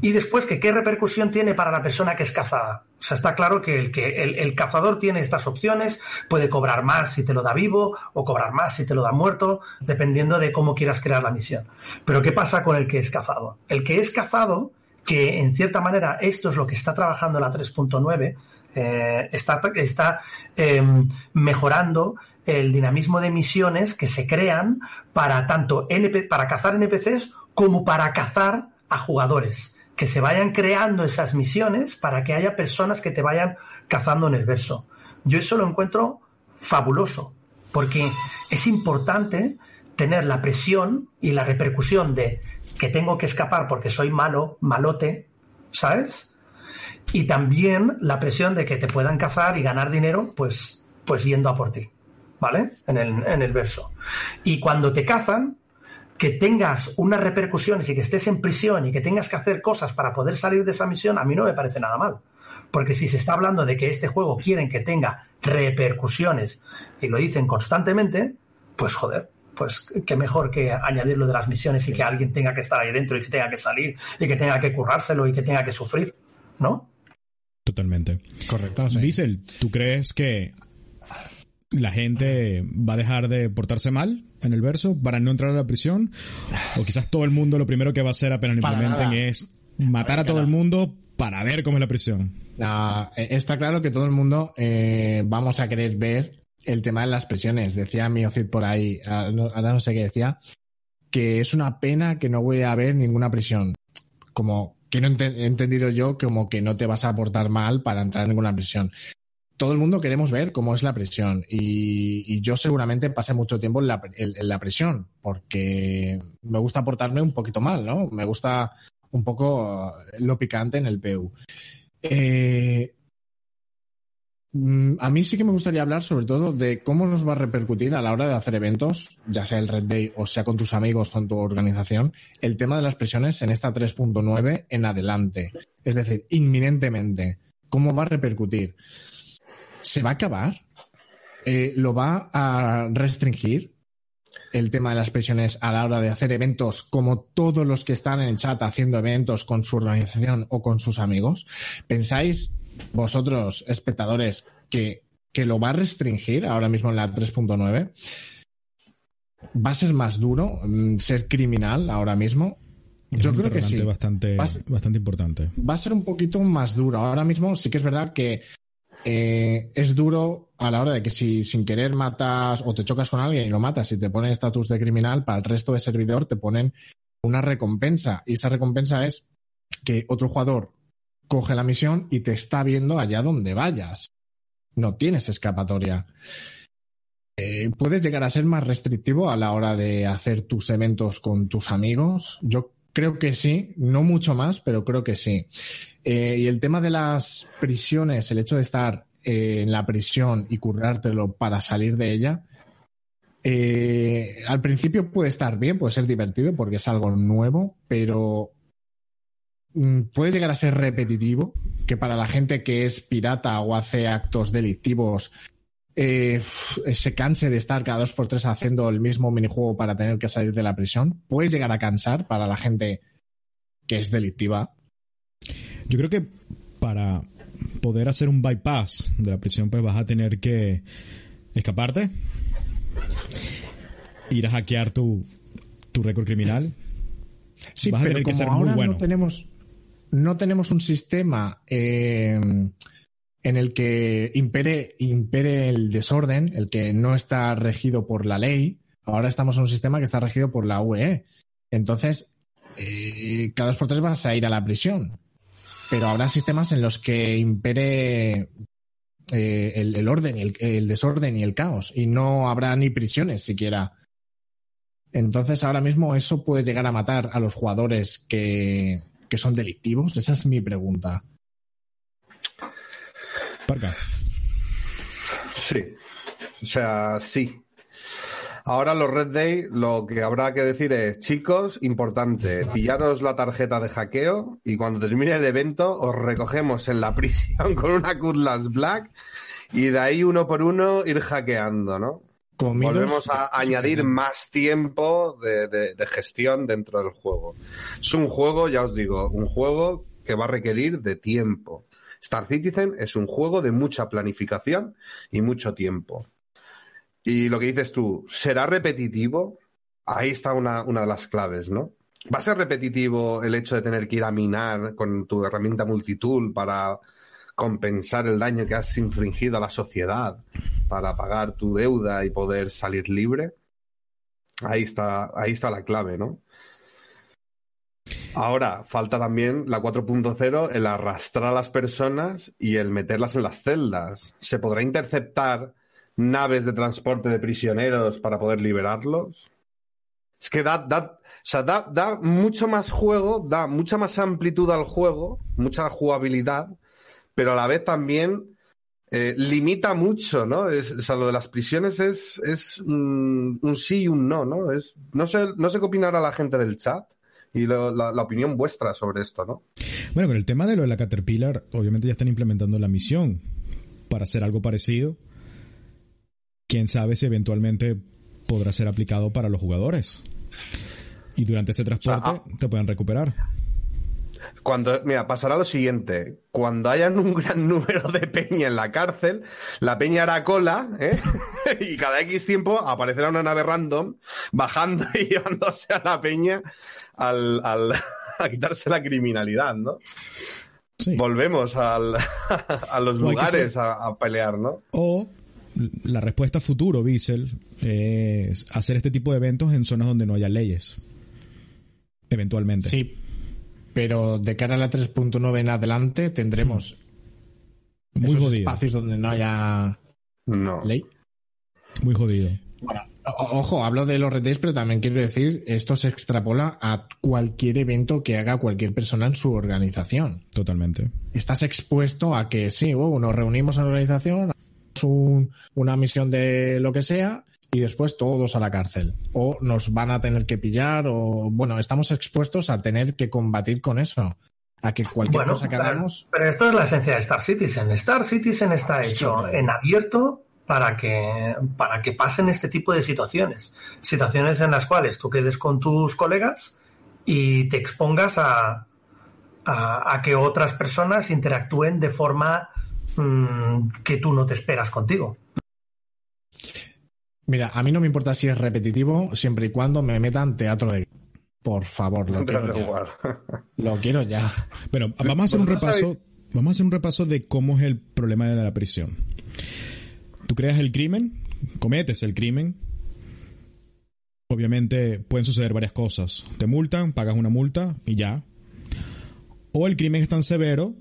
Y después, ¿qué repercusión tiene para la persona que es cazada? O sea, está claro que, el, que el, cazador tiene estas opciones, puede cobrar más si te lo da vivo o cobrar más si te lo da muerto, dependiendo de cómo quieras crear la misión. Pero ¿qué pasa con el que es cazado? El que es cazado, que en cierta manera esto es lo que está trabajando la 3.9, eh, está, está em, mejorando el dinamismo de misiones que se crean para tanto para cazar NPCs como para cazar jugadores que se vayan creando esas misiones para que haya personas que te vayan cazando en el verso. Yo eso lo encuentro fabuloso, porque es importante tener la presión y la repercusión de que tengo que escapar porque soy malo, malote, ¿sabes? Y también la presión de que te puedan cazar y ganar dinero, pues, pues yendo a por ti, ¿vale? En el, en el verso. Y cuando te cazan, que tengas unas repercusiones y que estés en prisión y que tengas que hacer cosas para poder salir de esa misión, a mí no me parece nada mal. Porque si se está hablando de que este juego quieren que tenga repercusiones y lo dicen constantemente, pues joder, pues qué mejor que añadirlo de las misiones y que alguien tenga que estar ahí dentro y que tenga que salir y que tenga que currárselo y que tenga que sufrir, ¿no? Totalmente. Correcto. Sí. ¿tú crees que la gente va a dejar de portarse mal en el verso para no entrar a la prisión, o quizás todo el mundo lo primero que va a hacer apenas lo implementen nada. es matar a todo el mundo para ver cómo es la prisión. Eh, está claro que todo el mundo eh, vamos a querer ver el tema de las prisiones. Decía Miocid por ahí, ah, ahora no sé qué decía, que es una pena que no voy a ver ninguna prisión. Como que no he entendido yo como que no te vas a portar mal para entrar en ninguna prisión. Todo el mundo queremos ver cómo es la prisión y, yo seguramente pasé mucho tiempo en la, en- en prisión porque me gusta portarme un poquito mal, ¿no? Me gusta un poco eh, lo picante en el PU. Eh, mm, a mí sí que me gustaría hablar sobre todo de cómo nos va a repercutir a la hora de hacer eventos, ya sea el Red Day o sea con tus amigos o con tu organización, el tema de las prisiones en esta 3.9 en adelante. Es decir, inminentemente. ¿Cómo va a repercutir? ¿Se va a acabar? Eh, ¿Lo va a restringir? el tema de las prisiones a la hora de hacer eventos, como todos los que están en el chat haciendo eventos con su organización o con sus amigos? ¿Pensáis vosotros, espectadores, que, que lo va a restringir ahora mismo en la 3.9? ¿Va a ser más duro mm, ser criminal ahora mismo? Es Yo creo que sí. Bastante, bastante importante. va a ser un poquito más duro. Ahora mismo sí que es verdad que eh, es duro a la hora de que si sin querer matas o te chocas con alguien y lo matas y te ponen estatus de criminal, para el resto de servidor te ponen una recompensa. Y esa recompensa es que otro jugador coge la misión y te está viendo allá donde vayas. No tienes escapatoria. Eh, puedes llegar a ser más restrictivo a la hora de hacer tus eventos con tus amigos. Yo creo que sí, no mucho más, pero creo que sí. Eh, y el tema de las prisiones, el hecho de estar eh, en la prisión y currártelo para salir de ella, eh, al principio puede estar bien, puede ser divertido porque es algo nuevo, pero mm, puede llegar a ser repetitivo, que para la gente que es pirata o hace actos delictivos eh, f- se canse de estar cada dos por tres haciendo el mismo minijuego para tener que salir de la prisión. Puede llegar a cansar para la gente que es delictiva. Yo creo que para poder hacer un bypass de la prisión, pues vas a tener que escaparte, ir a hackear tu, tu récord criminal. Sí, Vas a pero que como muy ahora bueno. no tenemos, no tenemos un sistema eh, en el que impere, impere el desorden, el que no está regido por la ley. Ahora estamos en un sistema que está regido por la UE. Entonces, eh, cada dos por tres vas a ir a la prisión. Pero habrá sistemas en los que impere eh, el, el orden, el, el desorden y el caos. Y no habrá ni prisiones siquiera. Entonces, ahora mismo eso puede llegar a matar a los jugadores que, que son delictivos. Esa es mi pregunta. Parca. Sí. O sea, sí. Ahora los Red Day lo que habrá que decir es, chicos, importante, pillaros la tarjeta de hackeo y cuando termine el evento os recogemos en la *laughs* prisión con una Cutlass Black y de ahí uno por uno ir hackeando, ¿no? Comidos- Volvemos a añadir más tiempo de, de- de gestión dentro del juego. Es un juego, ya os digo, un juego que va a requerir de tiempo. Star Citizen es un juego de mucha planificación y mucho tiempo. Y lo que dices tú, ¿será repetitivo? Ahí está una, una de las claves, ¿no? ¿Va a ser repetitivo el hecho de tener que ir a minar con tu herramienta multitool para compensar el daño que has infringido a la sociedad, para pagar tu deuda y poder salir libre? Ahí está, ahí está la clave, ¿no? Ahora, falta también la 4.0, el arrastrar a las personas y el meterlas en las celdas. ¿Se podrá interceptar naves de transporte de prisioneros para poder liberarlos? Es que da, da, o sea, da, da mucho más juego, da mucha más amplitud al juego, mucha jugabilidad, pero a la vez también eh, limita mucho, ¿no? O sea, lo de las prisiones es, es un, un sí y un no, ¿no? Es, no, sé, no sé qué opinará la gente del chat y lo- la, la opinión vuestra sobre esto, ¿no? Bueno, con el tema de lo de la Caterpillar, obviamente ya están implementando la misión para hacer algo parecido. Quién sabe si eventualmente podrá ser aplicado para los jugadores. Y durante ese transporte ah. te pueden recuperar. Cuando, mira, pasará lo siguiente. Cuando hayan un gran *laughs* número de peña en la cárcel, la peña hará cola, ¿eh? *laughs* y cada X tiempo aparecerá una nave random bajando *laughs* y llevándose a la peña al, al a quitarse la criminalidad, ¿no? Sí. Volvemos al, a los lugares a pelear, ¿no? O la respuesta futuro, Bissell, es hacer este tipo de eventos en zonas donde no haya leyes. Eventualmente. Sí, pero de cara a la 3.9 en adelante tendremos Muy esos jodido. espacios donde no haya No. ley. Muy jodido. Bueno, ojo, hablo de los Days, pero también quiero decir, esto se extrapola a cualquier evento que haga cualquier persona en su organización. Totalmente. Estás expuesto a que sí, oh, nos reunimos en la organización, hacemos un- una misión de lo que sea y después todos a la cárcel. O nos van a tener que pillar o, bueno, estamos expuestos a tener que combatir con eso. A que cualquier Bueno, cosa que claro, hagamos... pero esto es la esencia de Star Citizen. Star Citizen está hecho en abierto para que, para que pasen este tipo de situaciones. Situaciones en las cuales tú quedes con tus colegas y te expongas a, a, a que otras personas interactúen de forma mm, que tú no te esperas contigo. Mira, a mí no me importa si es repetitivo, siempre y cuando me metan teatro de... Por favor, lo *laughs* quiero ya. jugar. Lo quiero ya. Bueno, vamos a hacer un repaso. Vamos a hacer un repaso de cómo es el problema de la prisión. Tú creas el crimen, cometes el crimen. Obviamente pueden suceder varias cosas. Te multan, pagas una multa y ya. O el crimen es tan severo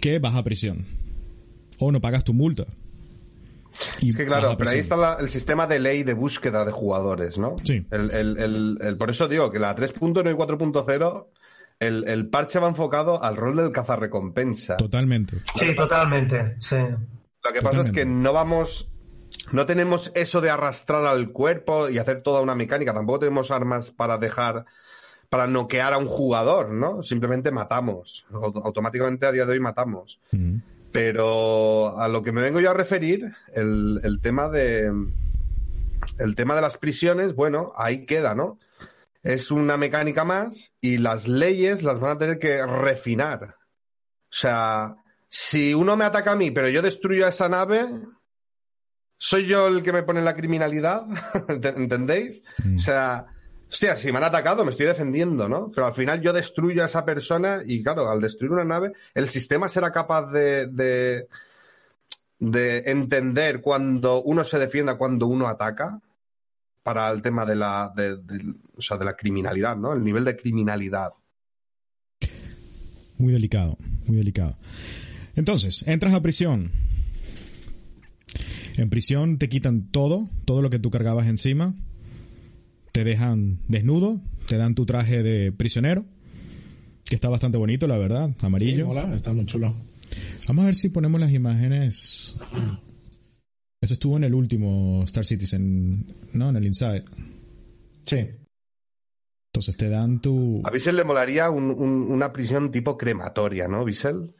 que vas a prisión. O no pagas tu multa. Y Es que claro, pero ahí está la- el sistema de ley de búsqueda de jugadores, ¿no? Sí. El, el- el- el- por eso digo que la 3.1 y 4.0, el, el parche va enfocado al rol del cazarrecompensa. Totalmente. Sí, totalmente. Sí. Lo que pasa es que no vamos, no tenemos eso de arrastrar al cuerpo y hacer toda una mecánica. Tampoco tenemos armas para dejar, para noquear a un jugador, ¿no? Simplemente matamos. Auto- Automáticamente a día de hoy matamos. Pero a lo que me vengo yo a referir, el, el tema de. El tema de las prisiones, bueno, ahí queda, ¿no? Es una mecánica más y las leyes las van a tener que refinar. O sea, si uno me ataca a mí, pero yo destruyo a esa nave, ¿soy yo el que me pone la criminalidad? ¿Ent- *laughs* ¿Entendéis? O sea, hostia, si me han atacado, me estoy defendiendo, ¿no? Pero al final yo destruyo a esa persona y, claro, al destruir una nave, el sistema será capaz de, de, de entender cuando uno se defienda, cuando uno ataca, para el tema de la, o sea, de la criminalidad, ¿no? El nivel de criminalidad. Muy delicado, muy delicado. Entonces, entras a prisión. En prisión te quitan todo, todo lo que tú cargabas encima. Te dejan desnudo, te dan tu traje de prisionero, que está bastante bonito, la verdad, amarillo. Hola, está muy chulo. Vamos a ver si ponemos las imágenes. Eso estuvo en el último Star Citizen, ¿no? En el Inside. Sí. Entonces te dan tu... A Bissell le molaría un- un- una prisión tipo crematoria, ¿no, Bissell?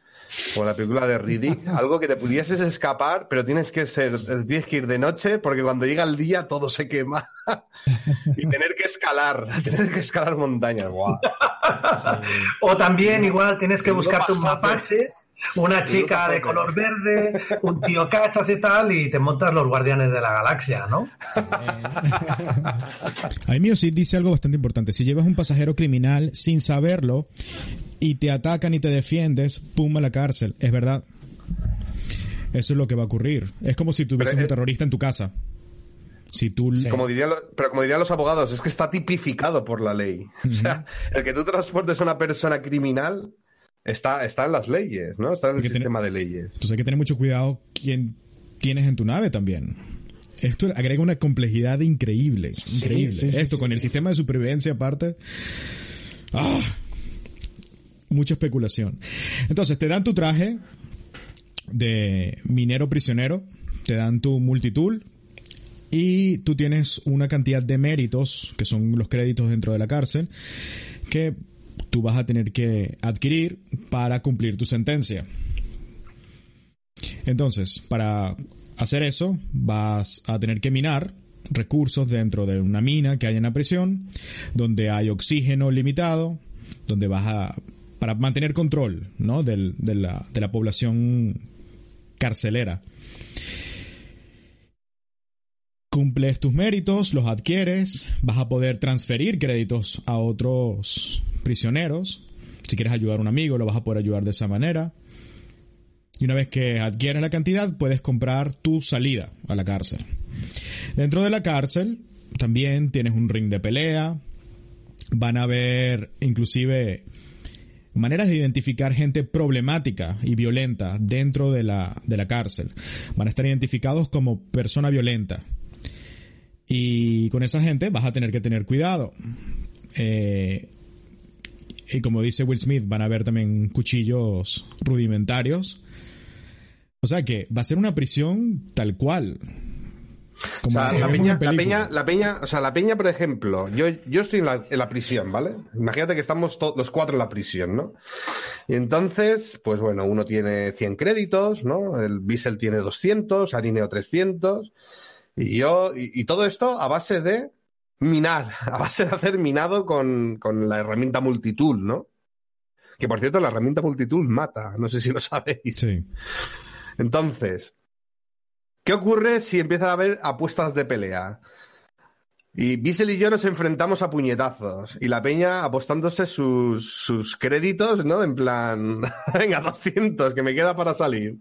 O la película de Riddick, *laughs* algo que te pudieses escapar, pero tienes que ser, tienes que ir de noche porque cuando llega el día todo se quema *laughs* y tener que escalar, *laughs* tener que escalar montañas, guau. O también igual tienes que buscarte un mapache, una chica de color verde, un tío cachas y tal, y te montas los guardianes de la galaxia, ¿no? Ahí mío sí dice algo bastante importante. Si llevas un pasajero criminal sin saberlo y te atacan y te defiendes, pum a la cárcel. Es verdad. Eso es lo que va a ocurrir. Es como si tuvieses Pero, un terrorista en tu casa. Si tú... Como dirían pero como dirían los abogados, es que está tipificado por la ley. *laughs* O sea, el que tú transportes a una persona criminal está, está en las leyes, ¿no? Está en el tener- sistema de leyes. Entonces hay que tener mucho cuidado quién tienes en tu nave también. Esto agrega una complejidad increíble. increíble. sí, sí, Esto sí, con el sí. sistema de supervivencia aparte. ¡Ah! Mucha especulación. Entonces te dan tu traje de minero prisionero, te dan tu multitool y tú tienes una cantidad de méritos, que son los créditos dentro de la cárcel, que tú vas a tener que adquirir para cumplir tu sentencia. Entonces, para hacer eso, vas a tener que minar recursos dentro de una mina que hay en la prisión, donde hay oxígeno limitado, donde vas a para mantener control ¿no? Del- de, la, de la población carcelera. Cumples tus méritos, los adquieres, vas a poder transferir créditos a otros prisioneros. Si quieres ayudar a un amigo, lo vas a poder ayudar de esa manera. Y una vez que adquieres la cantidad, puedes comprar tu salida a la cárcel. Dentro de la cárcel también tienes un ring de pelea. Van a haber inclusive maneras de identificar gente problemática y violenta dentro de la, de la cárcel. Van a estar identificados como persona violenta. Y con esa gente vas a tener que tener cuidado. Eh, y como dice Will Smith, van a haber también cuchillos rudimentarios. O sea que va a ser una prisión tal cual. O sea, la peña, la peña, la peña, o sea, la peña, por ejemplo, yo, yo estoy en la, en la prisión, ¿vale? Imagínate que estamos los cuatro en la prisión, ¿no? Y entonces, pues bueno, uno tiene 100 créditos, ¿no? El Bissell tiene 200, Arineo 300, y yo, y, y todo esto a base de minar, *laughs* a base de hacer minado con, con la herramienta multitool, ¿no? Que por cierto, la herramienta multitool mata, no sé si lo sabéis. Sí. Entonces, ¿qué ocurre si empieza a haber apuestas de pelea? Y Bissell y yo nos enfrentamos a puñetazos. Y la peña apostándose sus, sus créditos, ¿no? En plan, *laughs* venga, 200, que me queda para salir.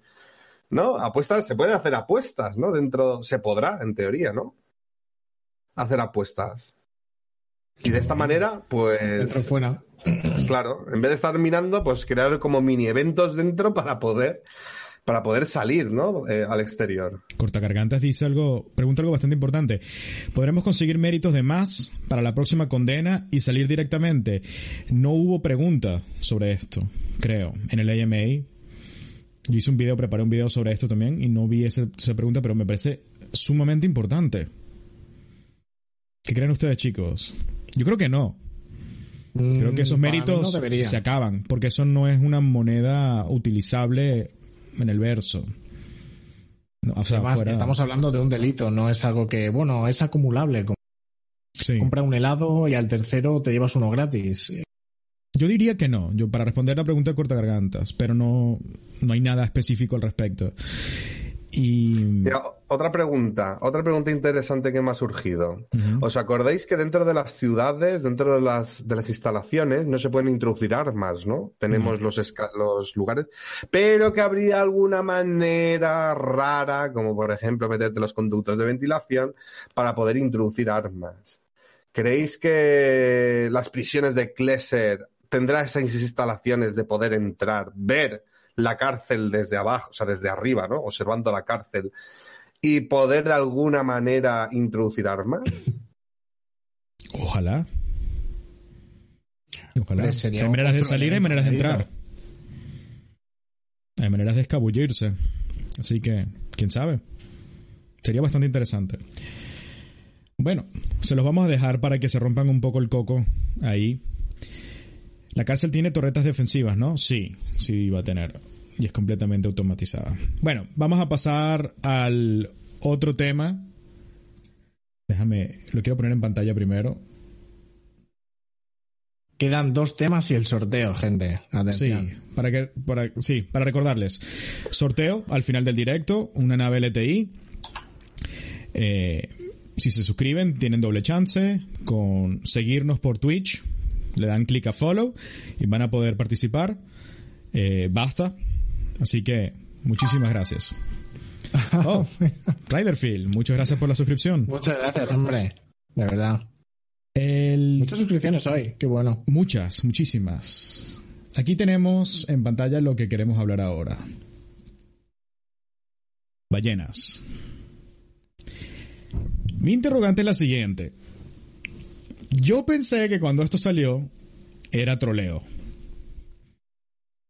¿No? Apuestas, se puede hacer apuestas, ¿no? Dentro, se podrá, en teoría, ¿no? Hacer apuestas. Y de esta manera, pues. Dentro fuera. Claro, en vez de estar mirando, pues crear como mini eventos dentro para poder, para poder salir, ¿no? Eh, al exterior. Cortagargantas dice algo, pregunta algo bastante importante. ¿Podremos conseguir méritos de más para la próxima condena y salir directamente? No hubo pregunta sobre esto, creo, en el AMA. Yo hice un video, preparé un video sobre esto también y no vi ese- esa pregunta, pero me parece sumamente importante. ¿Qué creen ustedes, chicos? Yo creo que no. Creo que esos Mm, méritos no se acaban, porque eso no es una moneda utilizable en el verso. No, o sea, Además, fuera- estamos hablando de un delito, no es algo que, bueno, es acumulable. Sí. Compra un helado y al tercero te llevas uno gratis. Yo diría que no, yo para responder la pregunta de cortagargantas, pero no, no hay nada específico al respecto. Y Mira, o- otra pregunta, otra pregunta interesante que me ha surgido. ¿Os acordáis que dentro de las ciudades, dentro de las, de las instalaciones, no se pueden introducir armas, ¿no? Tenemos los, lugares, pero que habría alguna manera rara, como por ejemplo meterte los conductos de ventilación, para poder introducir armas. ¿Creéis que las prisiones de Klesser tendrán esas instalaciones de poder entrar, ver la cárcel desde abajo, o sea, desde arriba, ¿no? Observando la cárcel y poder de alguna manera introducir armas? ojalá. Ojalá. Sería hay maneras de salir, hay maneras de entrar. Hay maneras de escabullirse. Así que, quién sabe. Sería bastante interesante. Bueno, se los vamos a dejar para que se rompan un poco el coco ahí. La cárcel tiene torretas defensivas, ¿no? Sí, sí va a tener. Y es completamente automatizada. Bueno, vamos a pasar al otro tema. Déjame, lo quiero poner en pantalla primero. Quedan dos temas y el sorteo, gente. Atención. Sí, para que, para, sí, para recordarles. Sorteo al final del directo, una nave LTI. Eh, si se suscriben, tienen doble chance con seguirnos por Twitch. Le dan clic a follow y van a poder participar. Eh, basta. Así que muchísimas gracias. *laughs* Oh, Riderfield, muchas gracias por la suscripción. Muchas gracias, hombre. De verdad. El Muchas suscripciones hoy. Qué bueno. Muchas, muchísimas. Aquí tenemos en pantalla lo que queremos hablar ahora. Ballenas. Mi interrogante es la siguiente. Yo pensé que cuando esto salió era troleo.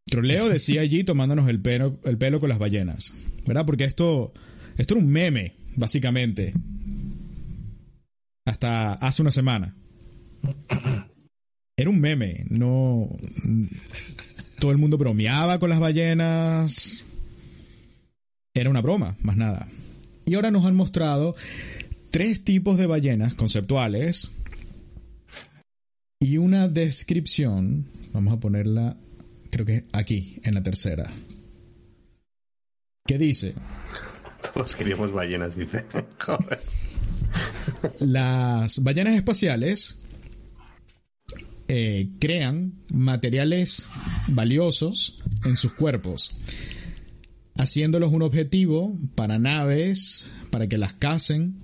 Troleo decía allí tomándonos el pelo, el pelo con las ballenas. ¿Verdad? Porque esto, esto era un meme, básicamente. Hasta hace una semana. Era un meme, no. Todo el mundo bromeaba con las ballenas. Era una broma, más nada. Y ahora nos han mostrado tres tipos de ballenas conceptuales y una descripción. Vamos a ponerla creo que aquí, en la tercera. ¿Qué dice? Todos queríamos ballenas, dice. *laughs* Joder. Las ballenas espaciales eh, crean materiales valiosos en sus cuerpos, haciéndolos un objetivo para naves, para que las casen,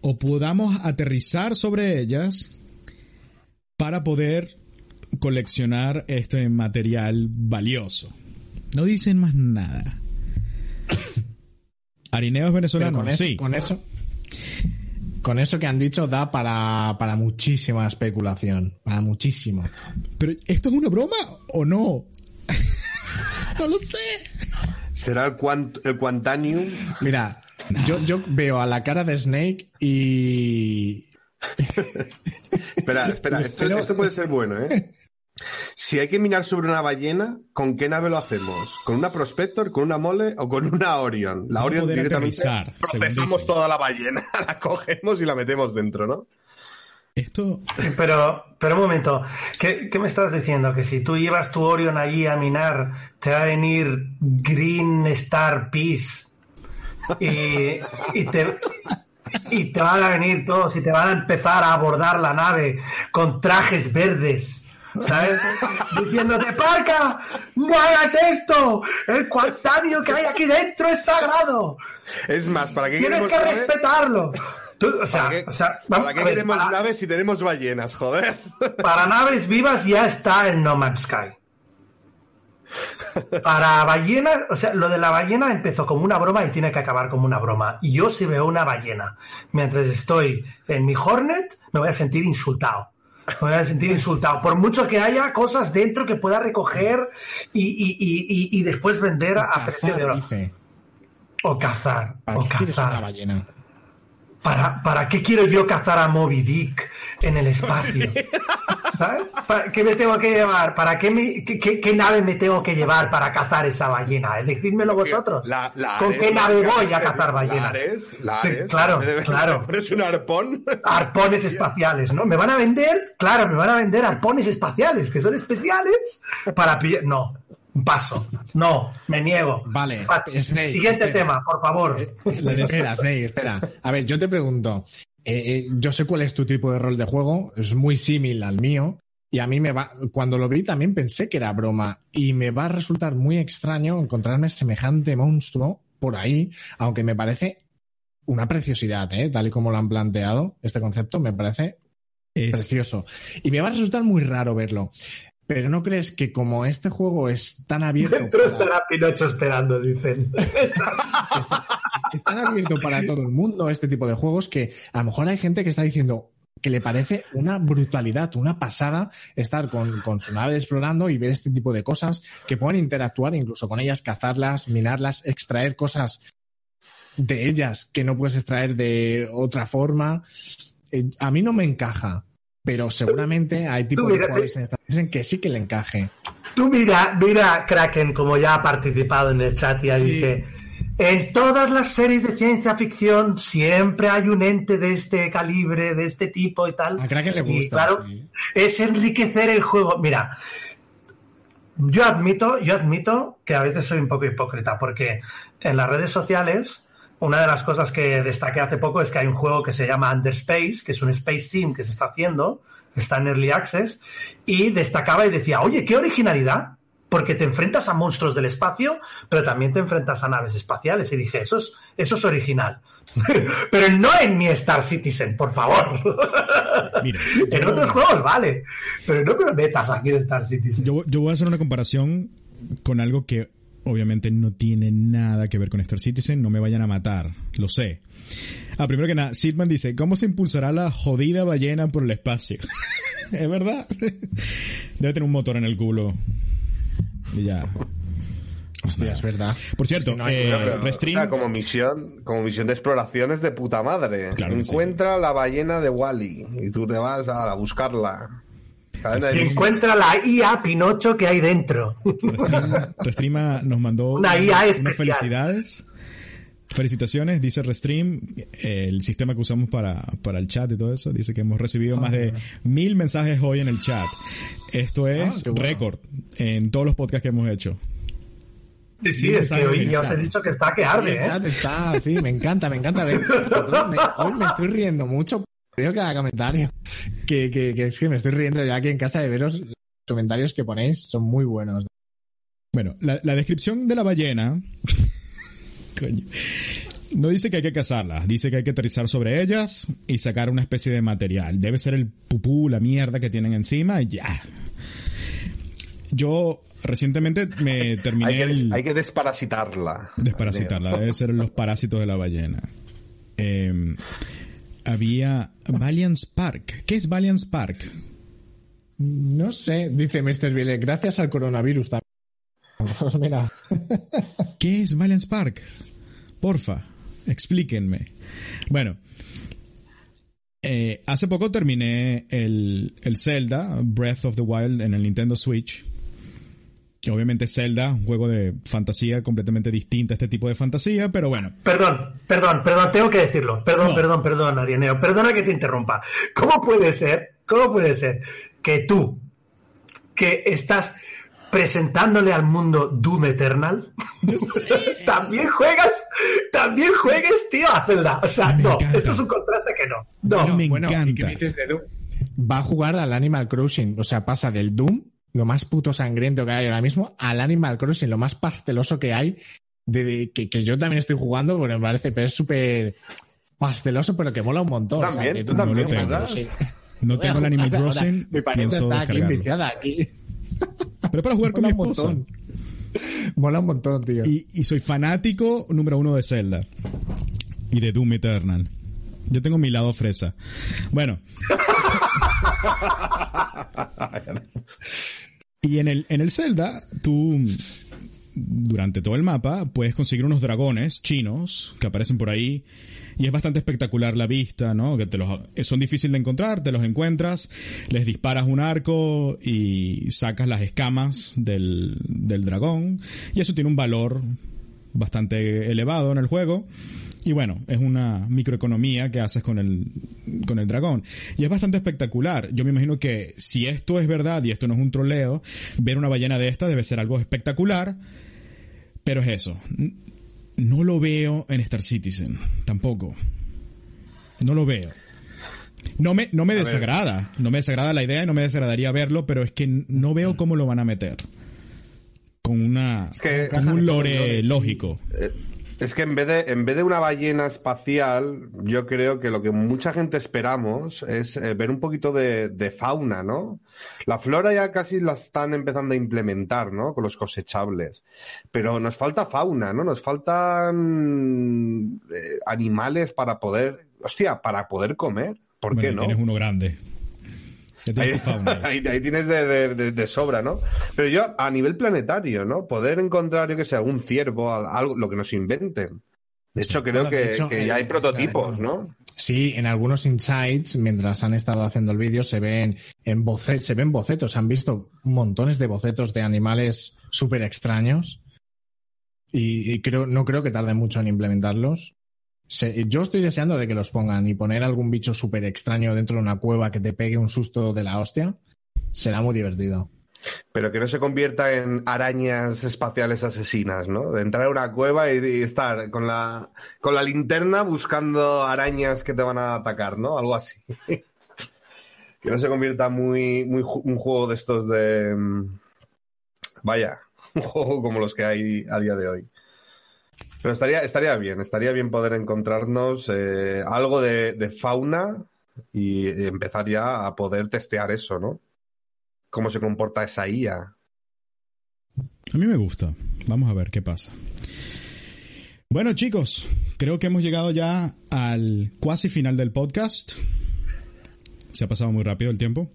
o podamos aterrizar sobre ellas para poder coleccionar este material valioso. No dicen más nada. *coughs* Con eso, sí. con eso, con eso que han dicho da para, para muchísima especulación, para muchísimo. Pero ¿esto es una broma o no? *laughs* no lo sé. ¿Será el, quant el Quantanium? Mira, yo, yo veo a la cara de Snake y Espera, espera, esto, Pero- esto puede ser bueno, ¿eh? Si hay que minar sobre una ballena, ¿con qué nave lo hacemos? ¿Con una Prospector, con una Mole o con una Orion? La Orion directamente aterrizar, procesamos toda la ballena, *laughs* la cogemos y la metemos dentro, ¿no? Esto Pero, pero un momento, ¿qué, qué me estás diciendo? Que si tú llevas tu Orion allí a minar, te va a venir Green Star Peace y, y te, y te van a venir todos y te van a empezar a abordar la nave con trajes verdes. ¿Sabes? Diciéndote, ¡Parca! ¡No hagas esto! ¡El cuantanio que hay aquí dentro es sagrado! Es más, ¿para qué ¡Tienes que nave? respetarlo! Tú, o sea, ¿Para qué, o sea, ¿para vamos qué a ver, queremos para- naves si tenemos ballenas, joder? para naves vivas ya está el No Man's Sky. Para ballenas, o sea, lo de la ballena empezó como una broma y tiene que acabar como una broma. Y yo si veo una ballena mientras estoy en mi Hornet, me voy a sentir insultado. Me voy a sentir insultado. Por mucho que haya cosas dentro que pueda recoger y, y- y- y- después vender a precio de oro. O cazar. ¿Para O qué quieres una cazar. ballena? ¿Para, ¿Para qué quiero yo cazar a Moby Dick en el espacio? *laughs* ¿Sabes? ¿Para ¿Qué me tengo que llevar? ¿Para qué, me- qué, qué- nave me tengo que llevar para cazar esa ballena? Eh, Decídmelo vosotros. La- la ¿Con Ares, qué nave voy a cazar la ballenas? La Ares, Claro, claro. *laughs* pones un arpón. Arpones espaciales, ¿no? ¿Me van a vender? Claro, me van a vender arpones espaciales, que son especiales para pillar. No, paso. No, me niego. Vale. Snake, Siguiente espera. tema, por favor. Espera, *laughs* Snake, espera. A ver, yo te pregunto. eh, eh, yo sé cuál es tu tipo de rol de juego, es muy similar al mío. Y a mí me va, cuando lo vi también pensé que era broma. Y me va a resultar muy extraño encontrarme semejante monstruo por ahí, aunque me parece una preciosidad, ¿eh? tal y como lo han planteado, este concepto, me parece es precioso. Y me va a resultar muy raro verlo. Pero ¿no crees que como este juego es tan abierto... Dentro para- estará Pinocho esperando, dicen. *laughs* es tan abierto para todo el mundo este tipo de juegos que a lo mejor hay gente que está diciendo que le parece una brutalidad, una pasada estar con, con su nave explorando y ver este tipo de cosas que puedan interactuar incluso con ellas, cazarlas, minarlas, extraer cosas de ellas que no puedes extraer de otra forma. Eh, a mí no me encaja, pero seguramente hay tipos de jugadores en esta dicen que sí que le encaje. Tú mira, mira Kraken, como ya ha participado en el chat, ya dice, en todas las series de ciencia ficción siempre hay un ente de este calibre, de este tipo y tal. A Kraken le Y, gusta. claro, sí. es enriquecer el juego. Mira, yo admito, yo admito que a veces soy un poco hipócrita, porque en las redes sociales, una de las cosas que destaqué hace poco es que hay un juego que se llama Underspace, que es un Space Sim que se está haciendo, está en Early Access, y destacaba y decía, oye, qué originalidad, porque te enfrentas a monstruos del espacio, pero también te enfrentas a naves espaciales. Y dije, eso es, eso es original. *laughs* pero no en mi Star Citizen, por favor. *laughs* Mira, En otros juegos vale, pero no me metas aquí en Star Citizen. Yo, yo voy a hacer una comparación con algo que obviamente no tiene nada que ver con Star Citizen. No me vayan a matar, lo sé. Ah, primero que nada, Sidman dice, ¿cómo se impulsará la jodida ballena por el espacio? *laughs* es verdad. *laughs* Debe tener un motor en el culo. Y ya. Hostia, es verdad. Por cierto, no eh, No, pero, o sea, como misión, como misión de exploración es de puta madre. Claro sí. Encuentra la ballena de Wally y tú te vas a, buscarla. Se encuentra la IA Pinocho que hay dentro. Restream- Restreama nos mandó Una IA unas especial. felicidades Felicitaciones, dice Restream, el sistema que usamos para, para el chat y todo eso. Dice que hemos recibido más de mil mensajes hoy en el chat. Esto es qué bueno. récord en todos los podcasts que hemos hecho. Sí, sí, es que hoy ya os he dicho que está que arde, El ¿eh? chat está, sí, me encanta, me encanta ver. *laughs* Me- hoy me estoy riendo mucho. Veo cada comentario. Que, que, que es que me estoy riendo ya aquí en casa de veros. Los comentarios que ponéis son muy buenos. Bueno, la, la descripción de la ballena. *laughs* Coño. No dice que hay que cazarlas, dice que hay que aterrizar sobre ellas y sacar una especie de material. Debe ser el pupú, la mierda que tienen encima y ya. Yo recientemente me terminé Hay que, des- el- hay que desparasitarla. desparasitarla, debe ser los parásitos de la ballena. Eh, había Valiant Park. ¿Qué es Valiant Park? No sé, dice Mr. Vile, gracias al coronavirus también. Pues mira, *laughs* ¿Qué es Valiant Park? Porfa, explíquenme. Bueno, eh, hace poco terminé el, el Zelda Breath of the Wild en el Nintendo Switch. Que obviamente Zelda, un juego de fantasía completamente distinto a este tipo de fantasía, pero bueno. Perdón, perdón, perdón, tengo que decirlo. Perdón, No. perdón, perdón, Arianeo. Perdona que te interrumpa. ¿Cómo puede ser, cómo puede ser que tú, que estás presentándole al mundo Doom Eternal, *laughs* también juegas, también juegues, tío, a Zelda? O sea, Me no, encanta. esto es un contraste que no. No. Bueno, me bueno, ¿y encanta. qué me dices de Doom? Va a jugar al Animal Crossing, o sea, pasa del Doom, lo más puto sangriento que hay ahora mismo, al Animal Crossing, lo más pasteloso que hay, de, de- que, que yo también estoy jugando, porque me parece, pero es súper pasteloso, pero que mola un montón. También, o sea, que tú también lo tengo. Sí. No tengo el Animal *laughs* Crossing, Mi pariente pienso está aquí enviciada aquí. Pero para jugar con mi un esposa. Mola un montón, tío. Y, y soy fanático número uno de Zelda. Y de Doom Eternal. Yo tengo mi lado fresa. Bueno. *laughs* y en el, en el Zelda, tú durante todo el mapa puedes conseguir unos dragones chinos que aparecen por ahí y es bastante espectacular la vista, ¿no? Que te los son difíciles de encontrar, te los encuentras, les disparas un arco y sacas las escamas del, del dragón y eso tiene un valor bastante elevado en el juego. Y bueno, es una microeconomía que haces con el, con el dragón. Y es bastante espectacular. Yo me imagino que si esto es verdad y esto no es un troleo, ver una ballena de esta debe ser algo espectacular. Pero es eso. No lo veo en Star Citizen. Tampoco. No lo veo. No me, no me desagrada. No me desagrada la idea y no me desagradaría verlo, pero es que no veo cómo lo van a meter. Con una. Es que- con un lore lore, sí. Es que en vez, de, en vez de una ballena espacial, yo creo que lo que mucha gente esperamos es eh, ver un poquito de, de fauna, ¿no? La flora ya casi la están empezando a implementar, ¿no? Con los cosechables. Pero nos falta fauna, ¿no? Nos faltan eh, animales para poder, hostia, para poder comer. ¿Por Bueno, qué no? tienes uno grande. *laughs* Ahí, tienes de, de- de- de sobra, ¿no? Pero yo, a nivel planetario, ¿no? Poder encontrar, yo que sé, algún ciervo, al- algo, lo que nos inventen. De hecho, creo Bueno, que, de hecho, que ya eh, hay prototipos, claro. ¿no? Sí, en algunos insights, mientras han estado haciendo el vídeo, se ven en boce- se ven bocetos, han visto montones de bocetos de animales súper extraños. Y, y creo, no creo que tarde mucho en implementarlos. Se- yo estoy deseando de que los pongan y poner algún bicho súper extraño dentro de una cueva que te pegue un susto de la hostia. Será muy divertido. Pero que no se convierta en arañas espaciales asesinas, ¿no? De entrar a una cueva y, estar con la, con la linterna buscando arañas que te van a atacar, ¿no? Algo así. *laughs* que no se convierta muy, muy un juego de estos de... mm, Vaya, *laughs* un juego como los que hay a día de hoy. Pero estaría, estaría bien, estaría bien poder encontrarnos eh, algo de, de fauna y empezar ya a poder testear eso, ¿no? Cómo se comporta esa IA. A mí me gusta. Vamos a ver qué pasa. Bueno, chicos, creo que hemos llegado ya al cuasi final del podcast. Se ha pasado muy rápido el tiempo.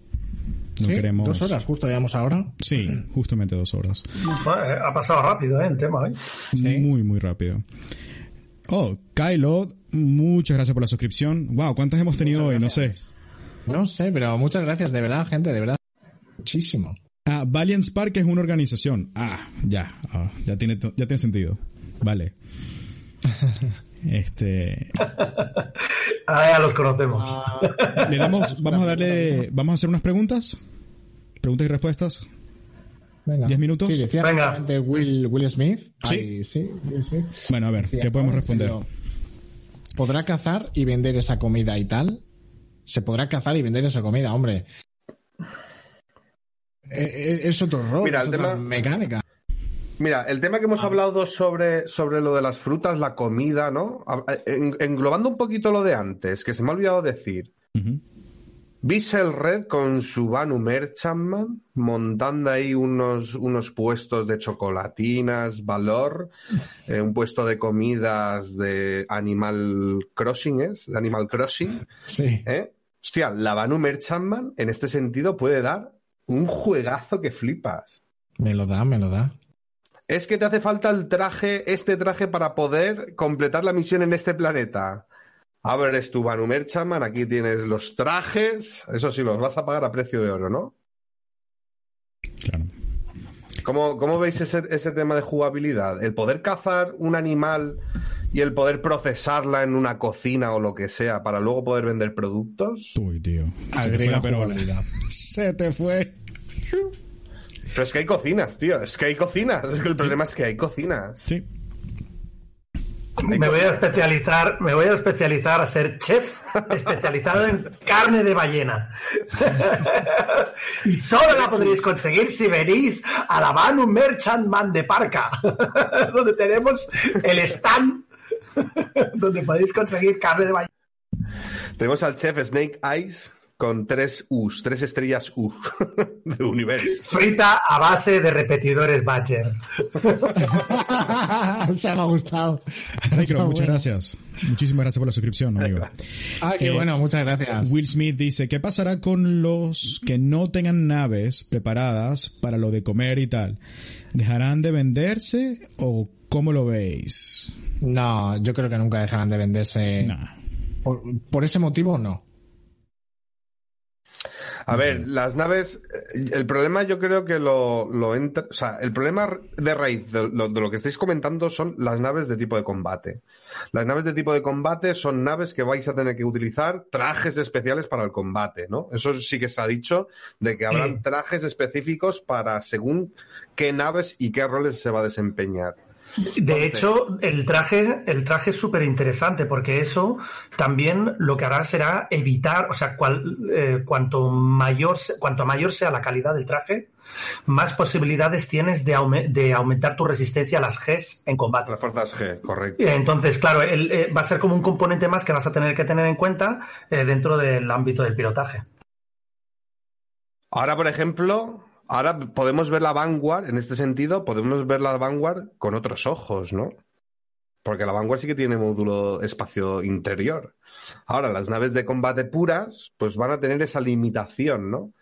No ¿Sí? queremos. Dos horas, justo llevamos ahora. Sí, justamente dos horas. Ha pasado rápido, ¿eh? El tema, ¿eh? Muy, muy rápido. Oh, Kylo, muchas gracias por la suscripción. Wow, ¿cuántas hemos tenido hoy? No sé. No sé, pero muchas gracias, de verdad, gente, de verdad. Muchísimo. Ah, Valiant Spark es una organización. Ah, ya, ah, ya tiene ya tiene sentido. Vale. *laughs* Este. *laughs* Ahora ya los conocemos. Ah, Le damos, *laughs* vamos a darle, vamos a hacer unas preguntas. Preguntas y respuestas. venga. ¿Diez minutos? Sí, decía Venga. Will, Will Smith. Sí. Ahí, sí, Will Smith. Bueno, a ver, Decía, ¿qué podemos "Oh, en responder? ¿Podrá cazar y vender esa comida y tal? Se podrá cazar y vender esa comida, hombre. Eh, eh, Es otro rol, Mira, es otra tema- mecánica. Mira, el tema que hemos hablado sobre, sobre lo de las frutas, la comida, ¿no? En- englobando un poquito lo de antes, que se me ha olvidado decir. Ujú. Bissell Red con su Banu Merchantman montando ahí unos, unos puestos de chocolatinas, valor, eh, un puesto de comidas de Animal Crossing, ¿es? De Animal Crossing, Sí. ¿eh? Hostia, la Banu Merchantman en este sentido puede dar un juegazo que flipas. Me lo da, me lo da. Es que te hace falta el traje, este traje para poder completar la misión en este planeta. Abres tu Banu Merchantman, aquí tienes los trajes, eso sí, los vas a pagar a precio de oro, ¿no? Claro. ¿Cómo, cómo veis ese, ese tema de jugabilidad? El poder cazar un animal y el poder procesarla en una cocina o lo que sea para luego poder vender productos. Uy, tío. Agrega. *laughs* Se te fue. *laughs* Pero es que hay cocinas, tío, es que hay cocinas. Es que el problema es que hay cocinas. Sí. Me voy a especializar, me voy a especializar a ser chef especializado en carne de ballena. y solo la podréis conseguir si venís a la Banu Merchantman de Parca, *laughs* donde tenemos el stand donde podéis conseguir carne de ballena. Tenemos al chef Snake Eyes con tres U's, tres estrellas U *laughs* de universo. Frita a base de repetidores Badger. *laughs* Se me ha gustado. Micro, muchas bueno. gracias. Muchísimas gracias por la suscripción, amigo. Ah, qué Eh, bueno, muchas gracias. Will Smith dice, ¿qué pasará con los que no tengan naves preparadas para lo de comer y tal? ¿Dejarán de venderse o cómo lo veis? No, yo creo que nunca dejarán de venderse. Por, por ese motivo, no. A ver, las naves, eh, el problema yo creo que lo, lo entra, o sea, el problema de raíz de lo, de lo que estáis comentando son las naves de tipo de combate. Las naves de tipo de combate son naves que vais a tener que utilizar trajes especiales para el combate, ¿no? Eso sí que se ha dicho, de que Sí. habrán trajes específicos para según qué naves y qué roles se va a desempeñar. De hecho, el traje, el traje es súper interesante porque eso también lo que hará será evitar, o sea, cual- eh, cuanto, mayor, cuanto mayor sea la calidad del traje, más posibilidades tienes de, aume- de aumentar tu resistencia a las Gs en combate. Las fuerzas G, correcto. Entonces, claro, el- eh, va a ser como un componente más que vas a tener que tener en cuenta eh, dentro del ámbito del pilotaje. Ahora, por ejemplo, ahora podemos ver la Vanguard, en este sentido, podemos ver la Vanguard con otros ojos, ¿no? Porque la Vanguard sí que tiene módulo espacio interior. Ahora, las naves de combate puras, pues van a tener esa limitación, ¿no?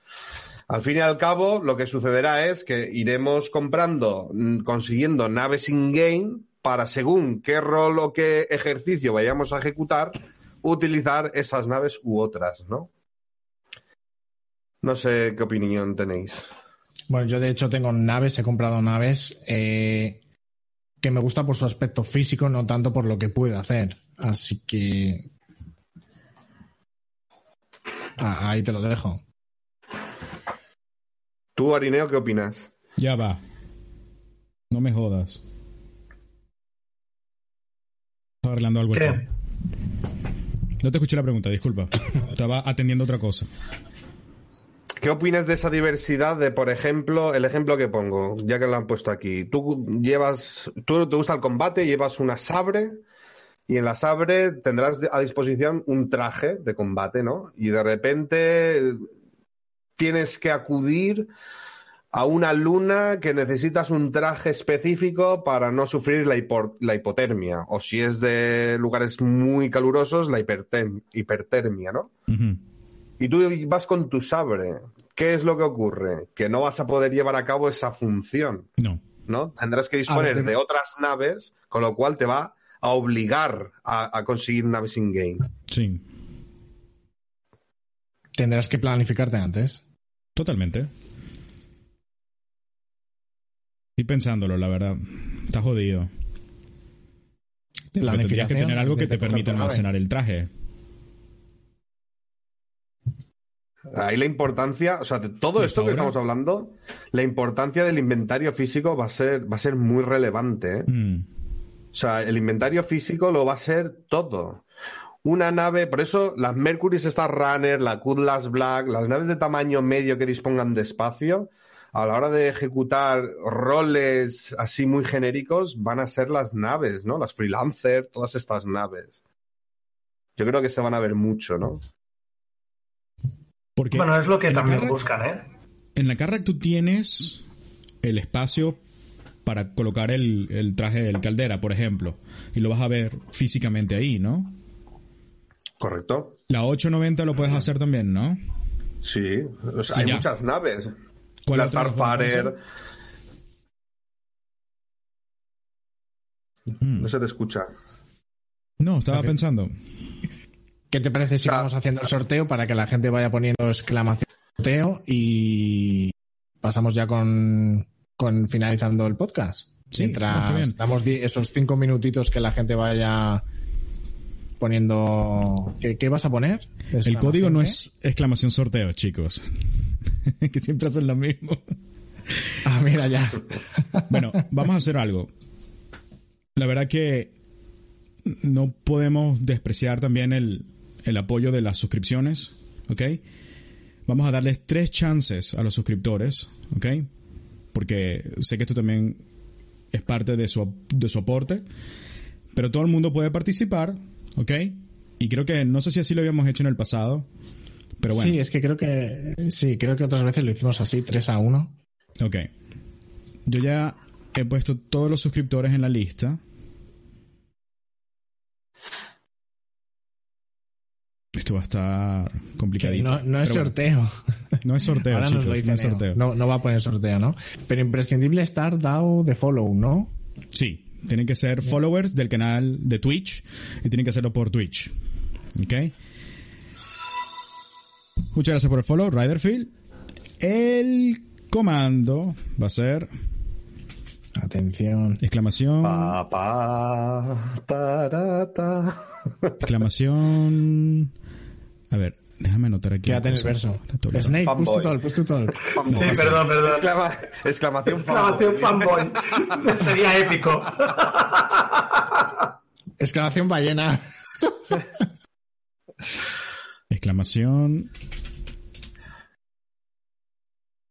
Al fin y al cabo, lo que sucederá es que iremos comprando, mm, consiguiendo naves in-game para según qué rol o qué ejercicio vayamos a ejecutar, utilizar esas naves u otras, ¿no? No sé qué opinión tenéis. Bueno, yo de hecho tengo naves, he comprado naves eh, que me gusta por su aspecto físico, no tanto por lo que puede hacer. Así que. Ah, ahí te lo dejo. ¿Tú, Arineo, qué opinas? Ya va. No me jodas. Estaba arreglando algo. No te escuché la pregunta, disculpa. Estaba atendiendo otra cosa. ¿Qué opinas de esa diversidad de, por ejemplo, el ejemplo que pongo, ya que lo han puesto aquí? Tú llevas, tú te gusta el combate, llevas una sabre y en la sabre tendrás a disposición un traje de combate, ¿no? Y de repente tienes que acudir a una luna que necesitas un traje específico para no sufrir la, hipo- la hipotermia. O si es de lugares muy calurosos, la hipertermia, ¿no? Ujú. Y tú vas con tu sabre. ¿Qué es lo que ocurre? Que no vas a poder llevar a cabo esa función, No. ¿no? Tendrás que disponer ver, de otras naves, con lo cual te va a obligar a, a conseguir naves in-game. Sí. Tendrás que planificarte antes. Totalmente. Estoy pensándolo, la verdad. Está jodido. Tendrías que tener algo que te permita almacenar el traje. Ahí la importancia, o sea, de todo ¿Y esto que estamos hablando, la importancia del inventario físico va a ser, va a ser muy relevante. ¿eh? Mm. O sea, el inventario físico lo va a ser todo. Una nave, por eso las Mercury Star Runner, la Cutlass Black, las naves de tamaño medio que dispongan de espacio, a la hora de ejecutar roles así muy genéricos, van a ser las naves, ¿no? Las Freelancer, todas estas naves. Yo creo que se van a ver mucho, ¿no? Porque Bueno, es lo que también Carrack- buscan, ¿eh? En la Carrack tú tienes el espacio para colocar el, el traje del caldera, por ejemplo, y lo vas a ver físicamente ahí, ¿no? ¿Correcto? La 890 lo puedes hacer también, ¿no? Sí. O sea, Sí, hay ya. muchas naves. ¿Cuál la Starfarer. Mm. No se te escucha. No, estaba pensando. ¿Qué te parece si O sea- vamos haciendo el sorteo para que la gente vaya poniendo exclamación sorteo y pasamos ya con, con finalizando el podcast? Sí, Mientras damos esos cinco minutitos que la gente vaya poniendo. ¿Qué, qué vas a poner? El código no ¿Exclamación es exclamación sorteo, chicos. *laughs* que siempre hacen lo mismo. Ah, mira ya. Bueno, vamos a hacer algo. La verdad que no podemos despreciar también el, el apoyo de las suscripciones, ¿ok? Vamos a darles tres chances a los suscriptores, ¿ok? Porque sé que esto también es parte de su, de su aporte, pero todo el mundo puede participar, ¿ok? Y creo que, no sé si así lo habíamos hecho en el pasado, pero bueno. Sí, es que creo que. Sí, creo que otras veces lo hicimos así, 3 a 1. Ok. Yo ya he puesto todos los suscriptores en la lista. Esto va a estar complicadito. No, no es Pero bueno, sorteo. no es sorteo, Ahora chicos. no es sorteo. No, no va a poner sorteo, ¿no? Pero imprescindible estar dado de follow, ¿no? Sí, tienen que ser followers del canal de Twitch y tienen que hacerlo por Twitch. ¿Ok? Muchas gracias por el follow, Riderfield. El comando va a ser Atención. exclamación, Pa, exclamación. A ver, déjame anotar aquí. Quédate en el verso. Snake, push to talk, push to talk. Sí, perdón, perdón. Exclama- exclamación Exclamación fanboy. fanboy. *laughs* Sería épico. Exclamación ballena. Exclamación.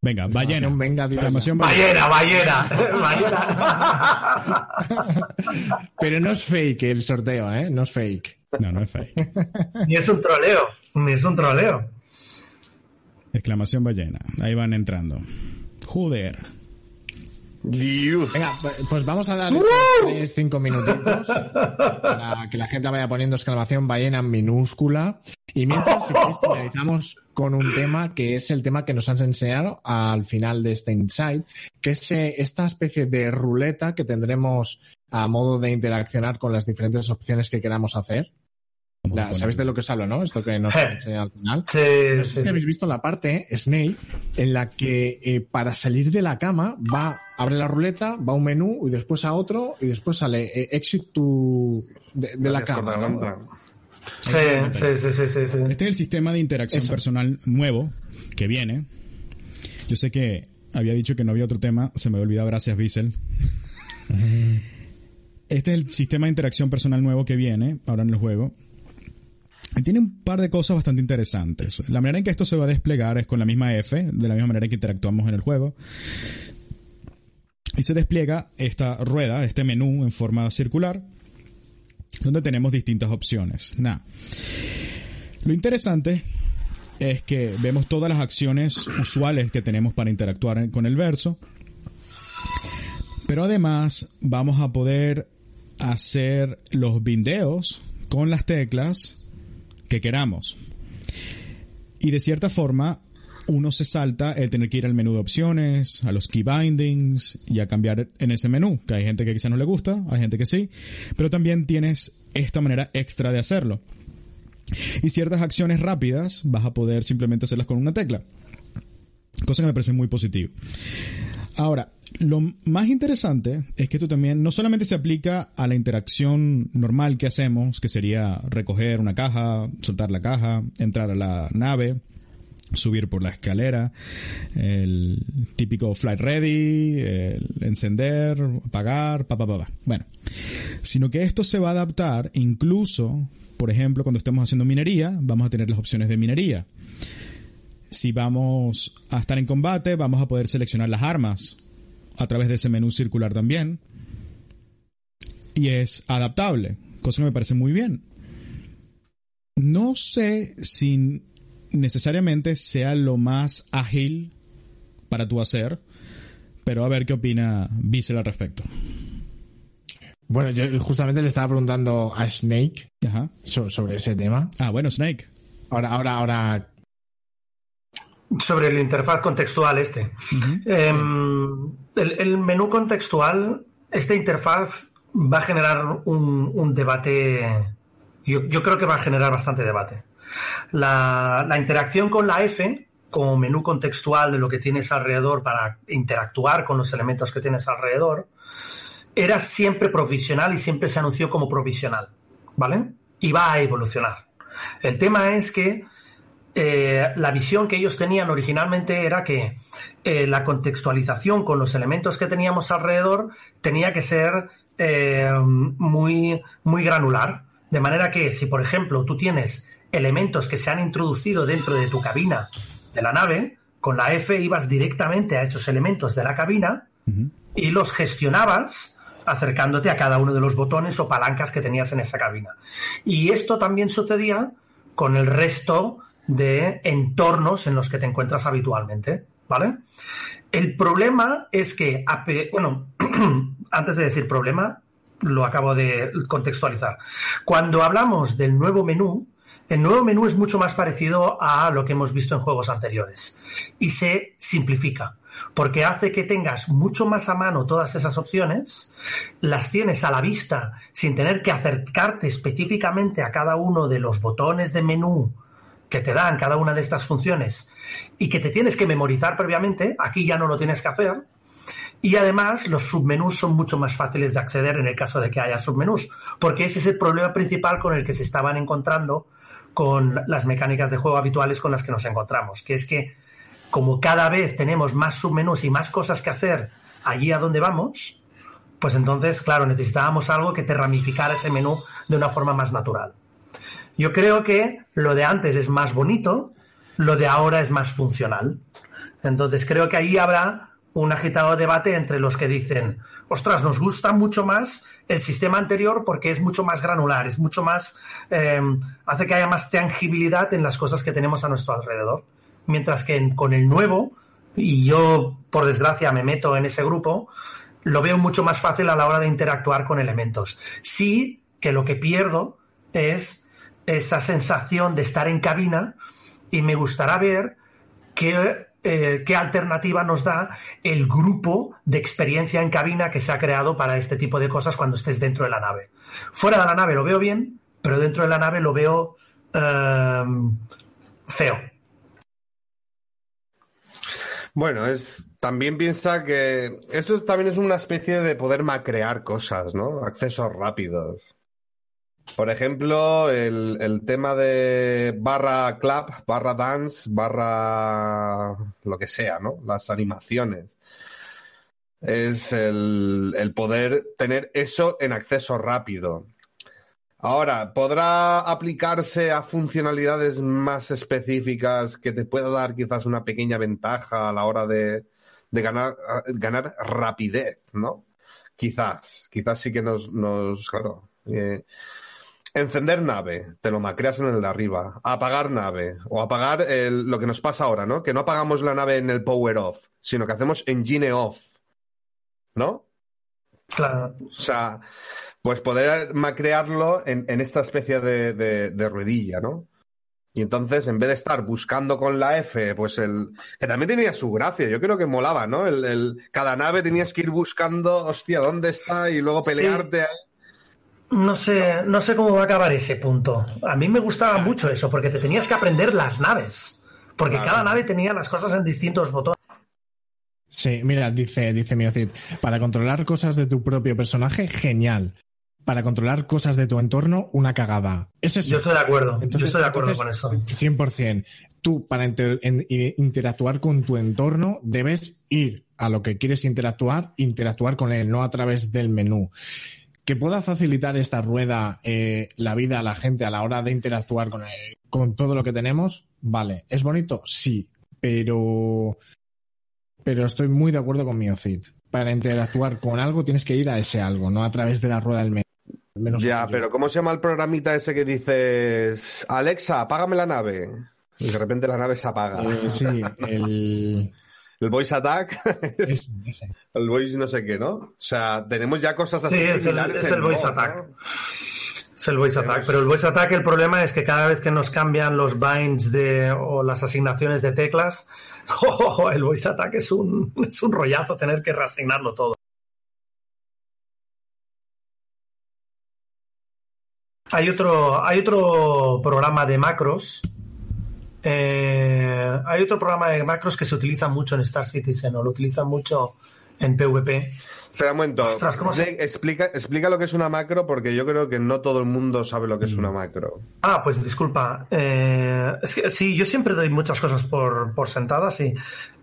Venga, ballena. Exclamación venga, dilo Exclamación ballena. Ballena, ballena. *laughs* Ballena. Pero no es fake el sorteo, ¿eh? No es fake. No, no es fake. Ni es un troleo. Ni es un troleo. Exclamación ballena. Ahí van entrando. Joder. Dios. Venga, pues vamos a dar esos tres, cinco minutitos para que la gente vaya poniendo exclamación ballena en minúscula. Y mientras, si finalizamos con un tema que es el tema que nos han enseñado al final de este Insight, que es eh, esta especie de ruleta que tendremos a modo de interaccionar con las diferentes opciones que queramos hacer. La- ¿Sabéis de lo que os hablo, no? Esto que nos han enseñado al final. Sí, No sé sí, si sí. habéis visto la parte, Snake, en la que eh, para salir de la cama va, abre la ruleta, va a un menú y después a otro y después sale eh, exit to de, de la cama. Sí, sí, sí, sí, sí, sí. Este es el sistema de interacción Eso. personal nuevo que viene. Yo sé que había dicho que no había otro tema, se me había olvidado, gracias, Bissell. *laughs* Este es el sistema de interacción personal nuevo que viene ahora en el juego. Tiene un par de cosas bastante interesantes. La manera en que esto se va a desplegar es con la misma F, de la misma manera en que interactuamos en el juego. Y se despliega esta rueda, este menú en forma circular, donde tenemos distintas opciones. Lo interesante es que vemos todas las acciones usuales que tenemos para interactuar con el verso. Pero además vamos a poder hacer los bindeos con las teclas que queramos. Y de cierta forma, uno se salta el tener que ir al menú de opciones, a los key bindings y a cambiar en ese menú. Que hay gente que quizás no le gusta, hay gente que sí. Pero también tienes esta manera extra de hacerlo. Y ciertas acciones rápidas vas a poder simplemente hacerlas con una tecla. Cosa que me parece muy positivo. Ahora, Lo más interesante es que esto también no solamente se aplica a la interacción normal que hacemos, que sería recoger una caja, soltar la caja, entrar a la nave, subir por la escalera, el típico flight ready, el encender, apagar, pa, pa, pa, pa. Bueno, sino que esto se va a adaptar incluso, por ejemplo, cuando estemos haciendo minería, vamos a tener las opciones de minería. Si vamos a estar en combate, vamos a poder seleccionar las armas a través de ese menú circular también. Y es adaptable, cosa que me parece muy bien. No sé si necesariamente sea lo más ágil para tu hacer, pero a ver qué opina Bissell al respecto. Bueno, yo justamente le estaba preguntando a Snake Ajá. so- sobre ese tema. Ah, bueno, Snake. Ahora, ahora, ahora. Sobre el interfaz contextual este. Em, el, el menú contextual, esta interfaz va a generar un, un debate, yo, yo creo que va a generar bastante debate. La, la interacción con la F como menú contextual de lo que tienes alrededor para interactuar con los elementos que tienes alrededor, era siempre provisional y siempre se anunció como provisional, ¿vale? Y va a evolucionar. El tema es que eh, la visión que ellos tenían originalmente era que eh, la contextualización con los elementos que teníamos alrededor tenía que ser eh, muy, muy granular. De manera que si, por ejemplo, tú tienes elementos que se han introducido dentro de tu cabina de la nave, con la F ibas directamente a esos elementos de la cabina y los gestionabas acercándote a cada uno de los botones o palancas que tenías en esa cabina. Y esto también sucedía con el resto de entornos en los que te encuentras habitualmente, ¿vale? El problema es que, bueno, *clears throat* antes de decir problema, lo acabo de contextualizar. Cuando hablamos del nuevo menú, el nuevo menú es mucho más parecido a lo que hemos visto en juegos anteriores y se simplifica porque hace que tengas mucho más a mano todas esas opciones, las tienes a la vista sin tener que acercarte específicamente a cada uno de los botones de menú que te dan cada una de estas funciones y que te tienes que memorizar previamente, aquí ya no lo tienes que hacer. Y además los submenús son mucho más fáciles de acceder en el caso de que haya submenús, porque ese es el problema principal con el que se estaban encontrando con las mecánicas de juego habituales con las que nos encontramos, que es que como cada vez tenemos más submenús y más cosas que hacer allí a donde vamos, pues entonces, claro, necesitábamos algo que te ramificara ese menú de una forma más natural. Yo creo que lo de antes es más bonito, lo de ahora es más funcional. Entonces creo que ahí habrá un agitado debate entre los que dicen, ostras, nos gusta mucho más el sistema anterior porque es mucho más granular, es mucho más, eh, hace que haya más tangibilidad en las cosas que tenemos a nuestro alrededor. Mientras que con el nuevo, y yo por desgracia me meto en ese grupo, lo veo mucho más fácil a la hora de interactuar con elementos. Sí que lo que pierdo es esa sensación de estar en cabina y me gustará ver qué, eh, qué alternativa nos da el grupo de experiencia en cabina que se ha creado para este tipo de cosas cuando estés dentro de la nave. Fuera de la nave lo veo bien, pero dentro de la nave lo veo eh, feo. Bueno, es también piensa que esto también es una especie de poder macrear cosas, ¿no? Accesos rápidos. Por ejemplo, el, el tema de barra clap, barra dance, barra lo que sea, ¿no? Las animaciones. Es el, el poder tener eso en acceso rápido. Ahora, ¿podrá aplicarse a funcionalidades más específicas que te pueda dar quizás una pequeña ventaja a la hora de, de ganar, ganar rapidez, ¿no? Quizás, quizás sí que nos, nos claro. eh, encender nave, te lo macreas en el de arriba. Apagar nave, o apagar el- lo que nos pasa ahora, ¿no? Que no apagamos la nave en el power off, sino que hacemos engine off, ¿no? Claro. O sea, pues poder macrearlo en, en esta especie de, de- de ruedilla, ¿no? Y entonces, en vez de estar buscando con la F, pues el. Que también tenía su gracia, yo creo que molaba, ¿no? El, el- cada nave tenías que ir buscando, hostia, ¿dónde está? Y luego Sí. pelearte. ahí. No sé, no sé cómo va a acabar ese punto. A mí me gustaba mucho eso, porque te tenías que aprender las naves. Porque Claro. cada nave tenía las cosas en distintos botones. Sí, mira, dice, dice Miocid, para controlar cosas de tu propio personaje, genial. Para controlar cosas de tu entorno, una cagada. Es eso. Yo estoy de acuerdo, Entonces, yo estoy de acuerdo entonces, con eso. 100%. Tú, para inter- en- i- interactuar con tu entorno, debes ir a lo que quieres interactuar, interactuar con él, no a través del menú. Que pueda facilitar esta rueda eh, la vida a la gente a la hora de interactuar con, el- con todo lo que tenemos, vale. ¿Es bonito? Sí, pero, pero estoy muy de acuerdo con Miocid. Para interactuar con algo tienes que ir a ese algo, no a través de la rueda del menú. Menos Ya, pero ¿cómo se llama el programita ese que dices, Alexa, apágame la nave? Y de repente la nave se apaga. Eh, sí, el... El voice attack, *laughs* es el voice no sé qué, ¿no? O sea, tenemos ya cosas así Sí, es el, es voice attack. ¿no? Es el voice attack. Pero el voice attack, el problema es que cada vez que nos cambian los binds de, o las asignaciones de teclas, *laughs* oh, el voice attack es un, es un rollazo tener que reasignarlo todo. Hay otro, hay otro programa de macros. Eh, hay otro programa de macros que se utiliza mucho en Star Citizen o lo utilizan mucho en PvP. Espera un momento. Ostras, ¿cómo se- explica, explica lo que es una macro porque yo creo que no todo el mundo sabe lo que es una macro. Ah, pues disculpa. Eh, es que sí, yo siempre doy muchas cosas por, por sentadas y,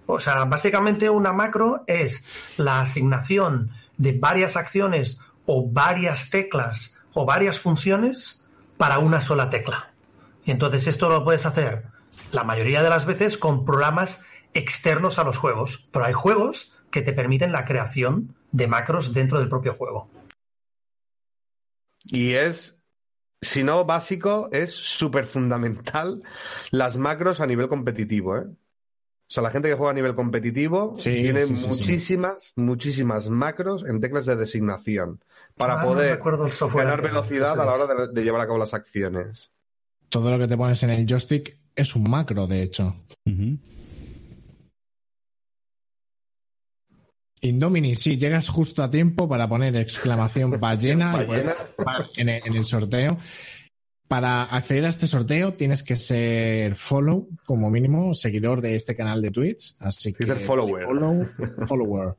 o sea, básicamente una macro es la asignación de varias acciones o varias teclas o varias funciones para una sola tecla. Y entonces esto lo puedes hacer la mayoría de las veces con programas externos a los juegos, pero hay juegos que te permiten la creación de macros dentro del propio juego. Y es, si no básico, es súper fundamental las macros a nivel competitivo, ¿eh? O sea, la gente que juega a nivel competitivo Sí, tiene sí, sí, sí. muchísimas, muchísimas macros en teclas de designación para Ah, no poder el software. ganar velocidad a la hora de, de llevar a cabo las acciones. todo lo que te pones en el joystick es un macro, de hecho. Ujú. Indomini, sí, llegas justo a tiempo para poner exclamación *laughs* ballena, en el, en el sorteo. Para acceder a este sorteo tienes que ser follow, como mínimo, seguidor de este canal de Twitch. Así que que ser follower. Follow, follower.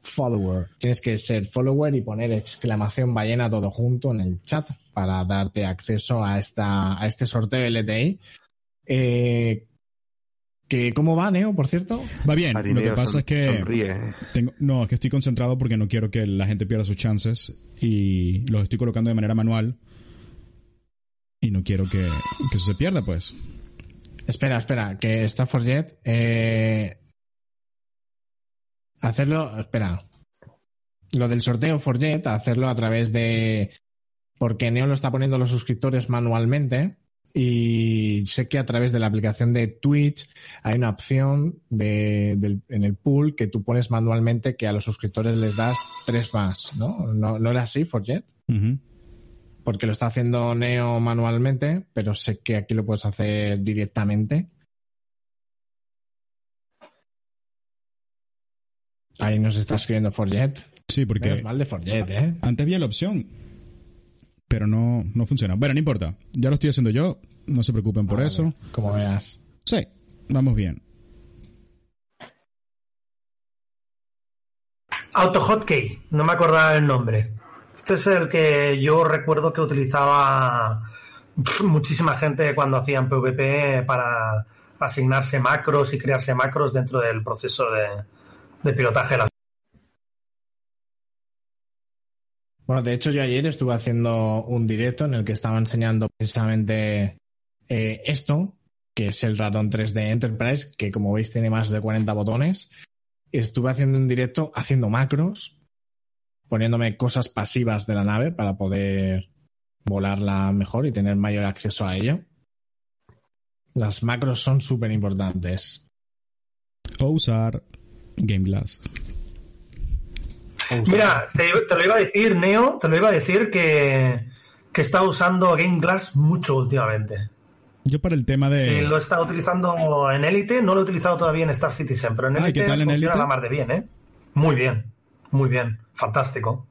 Follower. Tienes que ser follower y poner exclamación ballena todo junto en el chat para darte acceso a, esta, a este sorteo LTI. Eh, que, ¿Cómo va, Neo, por cierto? Va bien, lo que pasa son- es que sonríe. tengo, no, es que estoy concentrado porque no quiero que la gente pierda sus chances y los estoy colocando de manera manual y no quiero que, que eso se pierda, pues. Espera, espera, que está Forget. Eh, hacerlo, espera. Lo del sorteo Forget, hacerlo a través de. Porque Neo lo está poniendo los suscriptores manualmente. Y sé que a través de la aplicación de Twitch hay una opción de, en el pool que tú pones manualmente que a los suscriptores les das tres más, ¿no? ¿No, no era así, Forget? Porque lo está haciendo Neo manualmente, pero sé que aquí lo puedes hacer directamente. Ahí nos está escribiendo Forget. Sí, porque Menos mal de Forget, ¿eh? antes había la opción, pero no, no funciona. Bueno, no importa. Ya lo estoy haciendo yo. No se preocupen por eso. Como veas. Sí, vamos bien. AutoHotkey, no me acordaba el nombre. Este es el que yo recuerdo que utilizaba *laughs* muchísima gente cuando hacían PvP para asignarse macros y crearse macros dentro del proceso de, de pilotaje de la Bueno, de hecho, yo ayer estuve haciendo un directo en el que estaba enseñando precisamente eh, esto, que es el ratón 3D Enterprise, que como veis tiene más de 40 botones. Estuve haciendo un directo haciendo macros, poniéndome cosas pasivas de la nave para poder volarla mejor y tener mayor acceso a ello. Las macros son súper importantes. O usar Game Glass. Mira, te, te lo iba a decir, Neo, te lo iba a decir que, que está usando Game Glass mucho últimamente. Yo para el tema de... Lo he estado utilizando en Elite, no lo he utilizado todavía en Star Citizen, pero en Ah, ¿y Elite qué tal en funciona Elite? la mar de bien, ¿eh? Muy bien, muy bien, fantástico.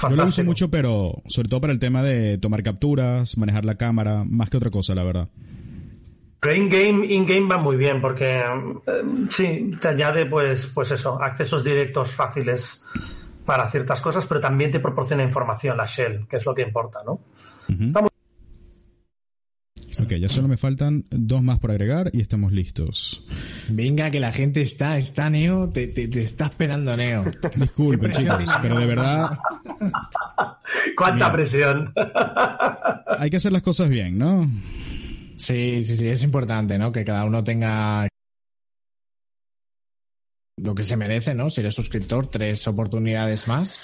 Yo lo uso Fantástico. mucho, pero sobre todo para el tema de tomar capturas, manejar la cámara, más que otra cosa, la verdad. Pero in-game in -game va muy bien porque eh, sí, te añade pues, pues eso, accesos directos fáciles para ciertas cosas, pero también te proporciona información, la shell, que es lo que importa, ¿no? Muy Ok, ya solo me faltan dos más por agregar y estamos listos. Venga, que la gente está, está Neo, te, te, te está esperando Neo. *laughs* Disculpen, chicos, pero de verdad ¿Cuánta Mira. presión? hay que hacer las cosas bien, ¿no? Sí, sí, sí, es importante, ¿no? Que cada uno tenga lo que se merece, ¿no? Si eres suscriptor, tres oportunidades más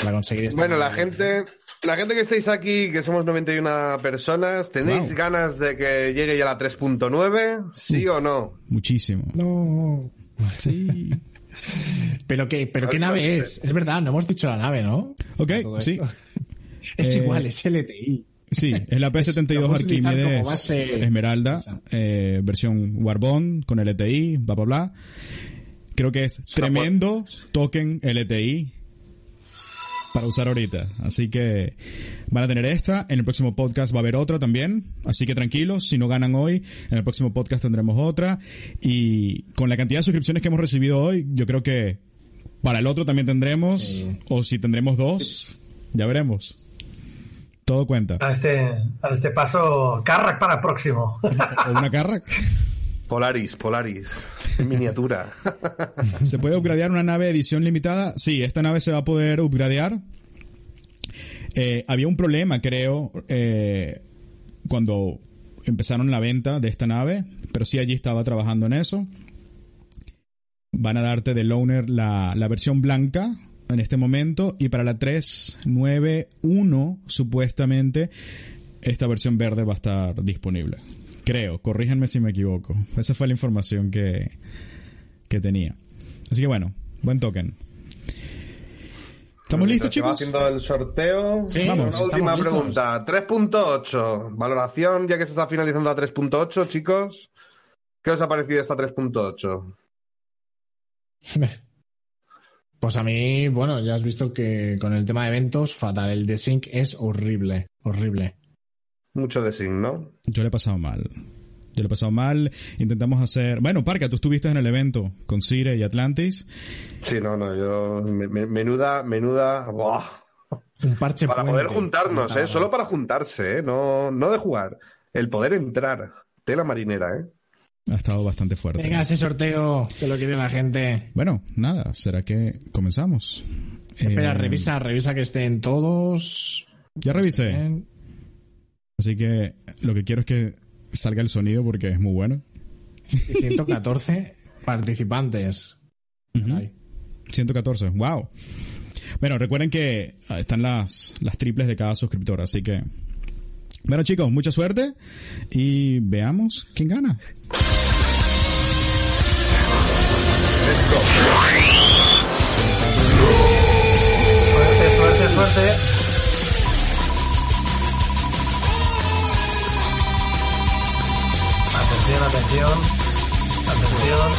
para conseguir esta Bueno, la gente, la gente que estáis aquí, que somos 91 personas, ¿tenéis Wow. ganas de que llegue ya la 3.9? ¿Sí o no? Muchísimo. No. Sí. Pero qué, pero qué nave es? Es verdad, no hemos dicho la nave, ¿no? Ok, sí. *laughs* Es Eh, igual, es LTI. Sí, es la Lo P72 puedes utilizar como Arquímedes Esmeralda, eh, versión Warbond con LTI, bla, bla, bla. Creo que es tremendo token LTI para usar ahorita. Así que van a tener esta. En el próximo podcast va a haber otra también. Así que tranquilos, si no ganan hoy, en el próximo podcast tendremos otra. Y con la cantidad de suscripciones que hemos recibido hoy, yo creo que para el otro también tendremos. Sí. O si tendremos dos, ya veremos. Todo cuenta. A este, a este paso, Carrack para el próximo. *laughs* O una carra. *laughs* Polaris, Polaris. En miniatura. *laughs* ¿Se puede upgradear una nave edición limitada? Sí, esta nave se va a poder upgradear. Eh, había un problema, creo, eh, cuando empezaron la venta de esta nave, pero sí allí estaba trabajando en eso. Van a darte de Loaner la, la versión blanca en este momento y para la 391 supuestamente esta versión verde va a estar disponible. Creo, corríjanme si me equivoco. Esa fue la información que, que tenía. Así que bueno, buen token. ¿Estamos listos, chicos? haciendo el sorteo. Sí, Vamos. Una última pregunta. 3.8. Valoración, ya que se está finalizando la 3.8, chicos. ¿Qué os ha parecido esta 3.8? *laughs* Pues a mí, bueno, ya has visto que con el tema de eventos, fatal. El de Sync es horrible, horrible. Mucho de sin, ¿no? Yo le he pasado mal. Yo le he pasado mal. Intentamos hacer. Bueno, Parca, tú estuviste en el evento con Cire y Atlantis. Sí, no, no, yo. me- me- menuda, menuda. ¡buah! Un parche Para puente. poder juntarnos, ¿eh? Solo para juntarse, ¿eh? No, no de jugar. El poder entrar. Tela marinera, ¿eh? Ha estado bastante fuerte. Venga, ese sorteo que lo quiere la gente. Bueno, nada, será que comenzamos. Espera, Eh, revisa, revisa que estén todos. Ya revisé. Así que lo que quiero es que salga el sonido porque es muy bueno. Y 114 participantes. Ujú. Ay. 114, wow. Bueno, recuerden que ah, están las, las triples de cada suscriptor, así que... Bueno chicos, mucha suerte y veamos quién gana. Let's go. Suerte, suerte, suerte. Atención, atención. Atención.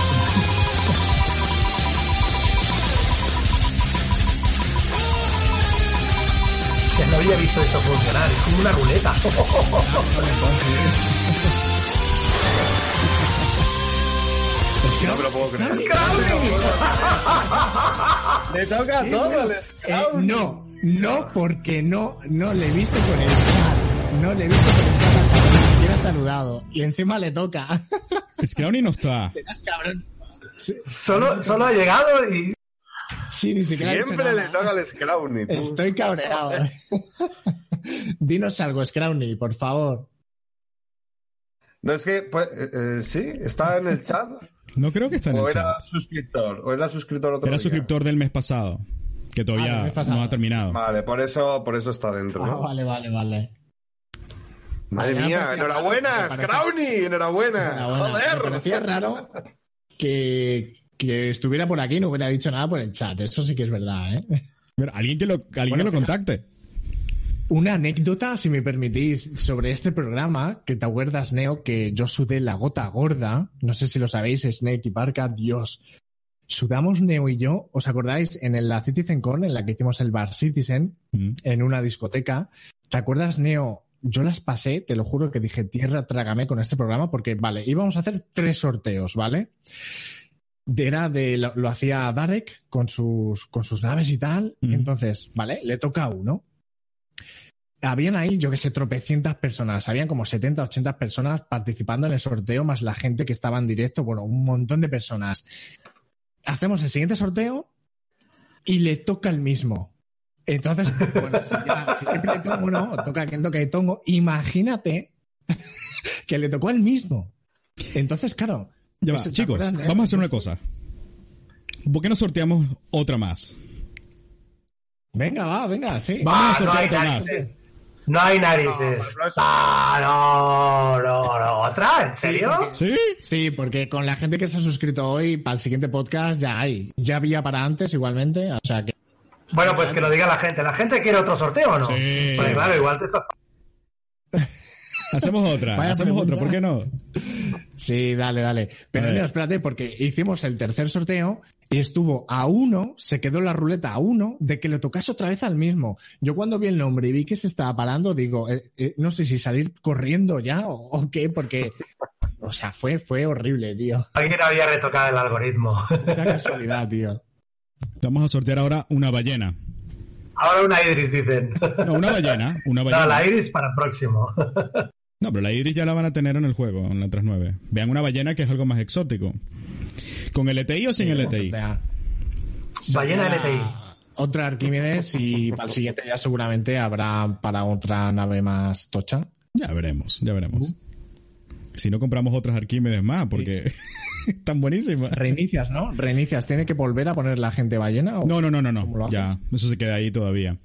Ya no había visto esto funcionar, es como una ruleta. No me lo puedo creer. Le toca todo al Eh, no, no, porque no, no le he visto con el chat. No le he visto con el ha saludado. Y encima le toca. *laughs* Scrowny no está. Solo, solo ha llegado y Sí, ni siquiera ha dicho Siempre le toca al Scrowny. tú. Estoy cabreado. *laughs* Dinos algo, Scrowny, por favor. No es que, pues, eh, eh, sí, está en el chat. No creo que está en O el era chat. suscriptor. O era suscriptor otro Era día. suscriptor del mes pasado, que Ah, todavía del mes pasado. no ha terminado. Vale, por eso, por eso está dentro. Ah, ¿no? vale, vale, vale. Madre mía, enhorabuena, Scrowny, enhorabuena. Enhorabuena. Me Joder. parecía raro que, que estuviera por aquí y no hubiera dicho nada por el chat. Eso sí que es verdad, ¿eh? Alguien que lo, alguien que lo contacte. Una anécdota, si me permitís, sobre este programa, que te acuerdas, Neo, que yo sudé la gota gorda. No sé si lo sabéis, Snake y Parka, Dios. Sudamos Neo y yo, ¿os acordáis? En la CitizenCon, en la que hicimos el Bar Citizen, Mm. en una discoteca. ¿Te acuerdas, Neo, yo las pasé, te lo juro que dije, tierra, trágame con este programa, porque, vale, íbamos a hacer tres sorteos, ¿vale? Era de, lo, lo hacía Darek con sus, con sus naves y tal. Ujú. Entonces, ¿vale? Le toca a uno. Habían ahí, yo que sé, tropecientas personas. Habían como 70, 80 personas participando en el sorteo, más la gente que estaba en directo. Bueno, un montón de personas. Hacemos el siguiente sorteo y le toca el mismo. Entonces, bueno, si, ya, si siempre le toca uno, toca quien toca y tongo, imagínate que le tocó el mismo. Entonces, claro. Ya va, pues, ¿te chicos, acuerdas de vamos a hacer una cosa. ¿Por qué no sorteamos otra más? Venga, va, venga, sí. Vamos a Ah, no sortear hay otra más. narices. No hay narices. No, no, Ah, no, no, no. ¿Otra? ¿En serio? ¿Sí? Sí, porque con la gente que se ha suscrito hoy, para el siguiente podcast ya hay. Ya había para antes igualmente, o sea que. Bueno, pues que lo diga la gente. ¿La gente quiere otro sorteo o no? Sí. Porque claro, igual te estás... *laughs* Hacemos otra, Vaya hacemos otra, pregunta. ¿por qué no? Sí, dale, dale. Pero mira, espérate, porque hicimos el tercer sorteo y estuvo a uno, se quedó la ruleta a uno, de que le tocase otra vez al mismo. Yo cuando vi el nombre y vi que se estaba parando, digo, eh, eh, no sé si salir corriendo ya o, o qué, porque. O sea, fue, fue horrible, tío. Alguien había retocado el algoritmo. Una casualidad, tío. Vamos a sortear ahora una ballena. Ahora una Iris, dicen. No, una ballena, *laughs* una No, ballena. la Iris para el próximo. *laughs* No, pero la Iris ya la van a tener en el juego, en la 3.9. Vean una ballena que es algo más exótico. ¿Con LTI o sin LTI? O sea, Ballena LTI. Otra Arquímedes y para el siguiente ya seguramente habrá para otra nave más tocha. Ya veremos, ya veremos. Si no compramos otras Arquímedes más, porque *laughs* están buenísimas. Reinicias, ¿no? Reinicias. ¿Tiene que volver a poner la gente ballena? O... No, no, no, no, ¿Cómo lo no. Ya, eso se queda ahí todavía.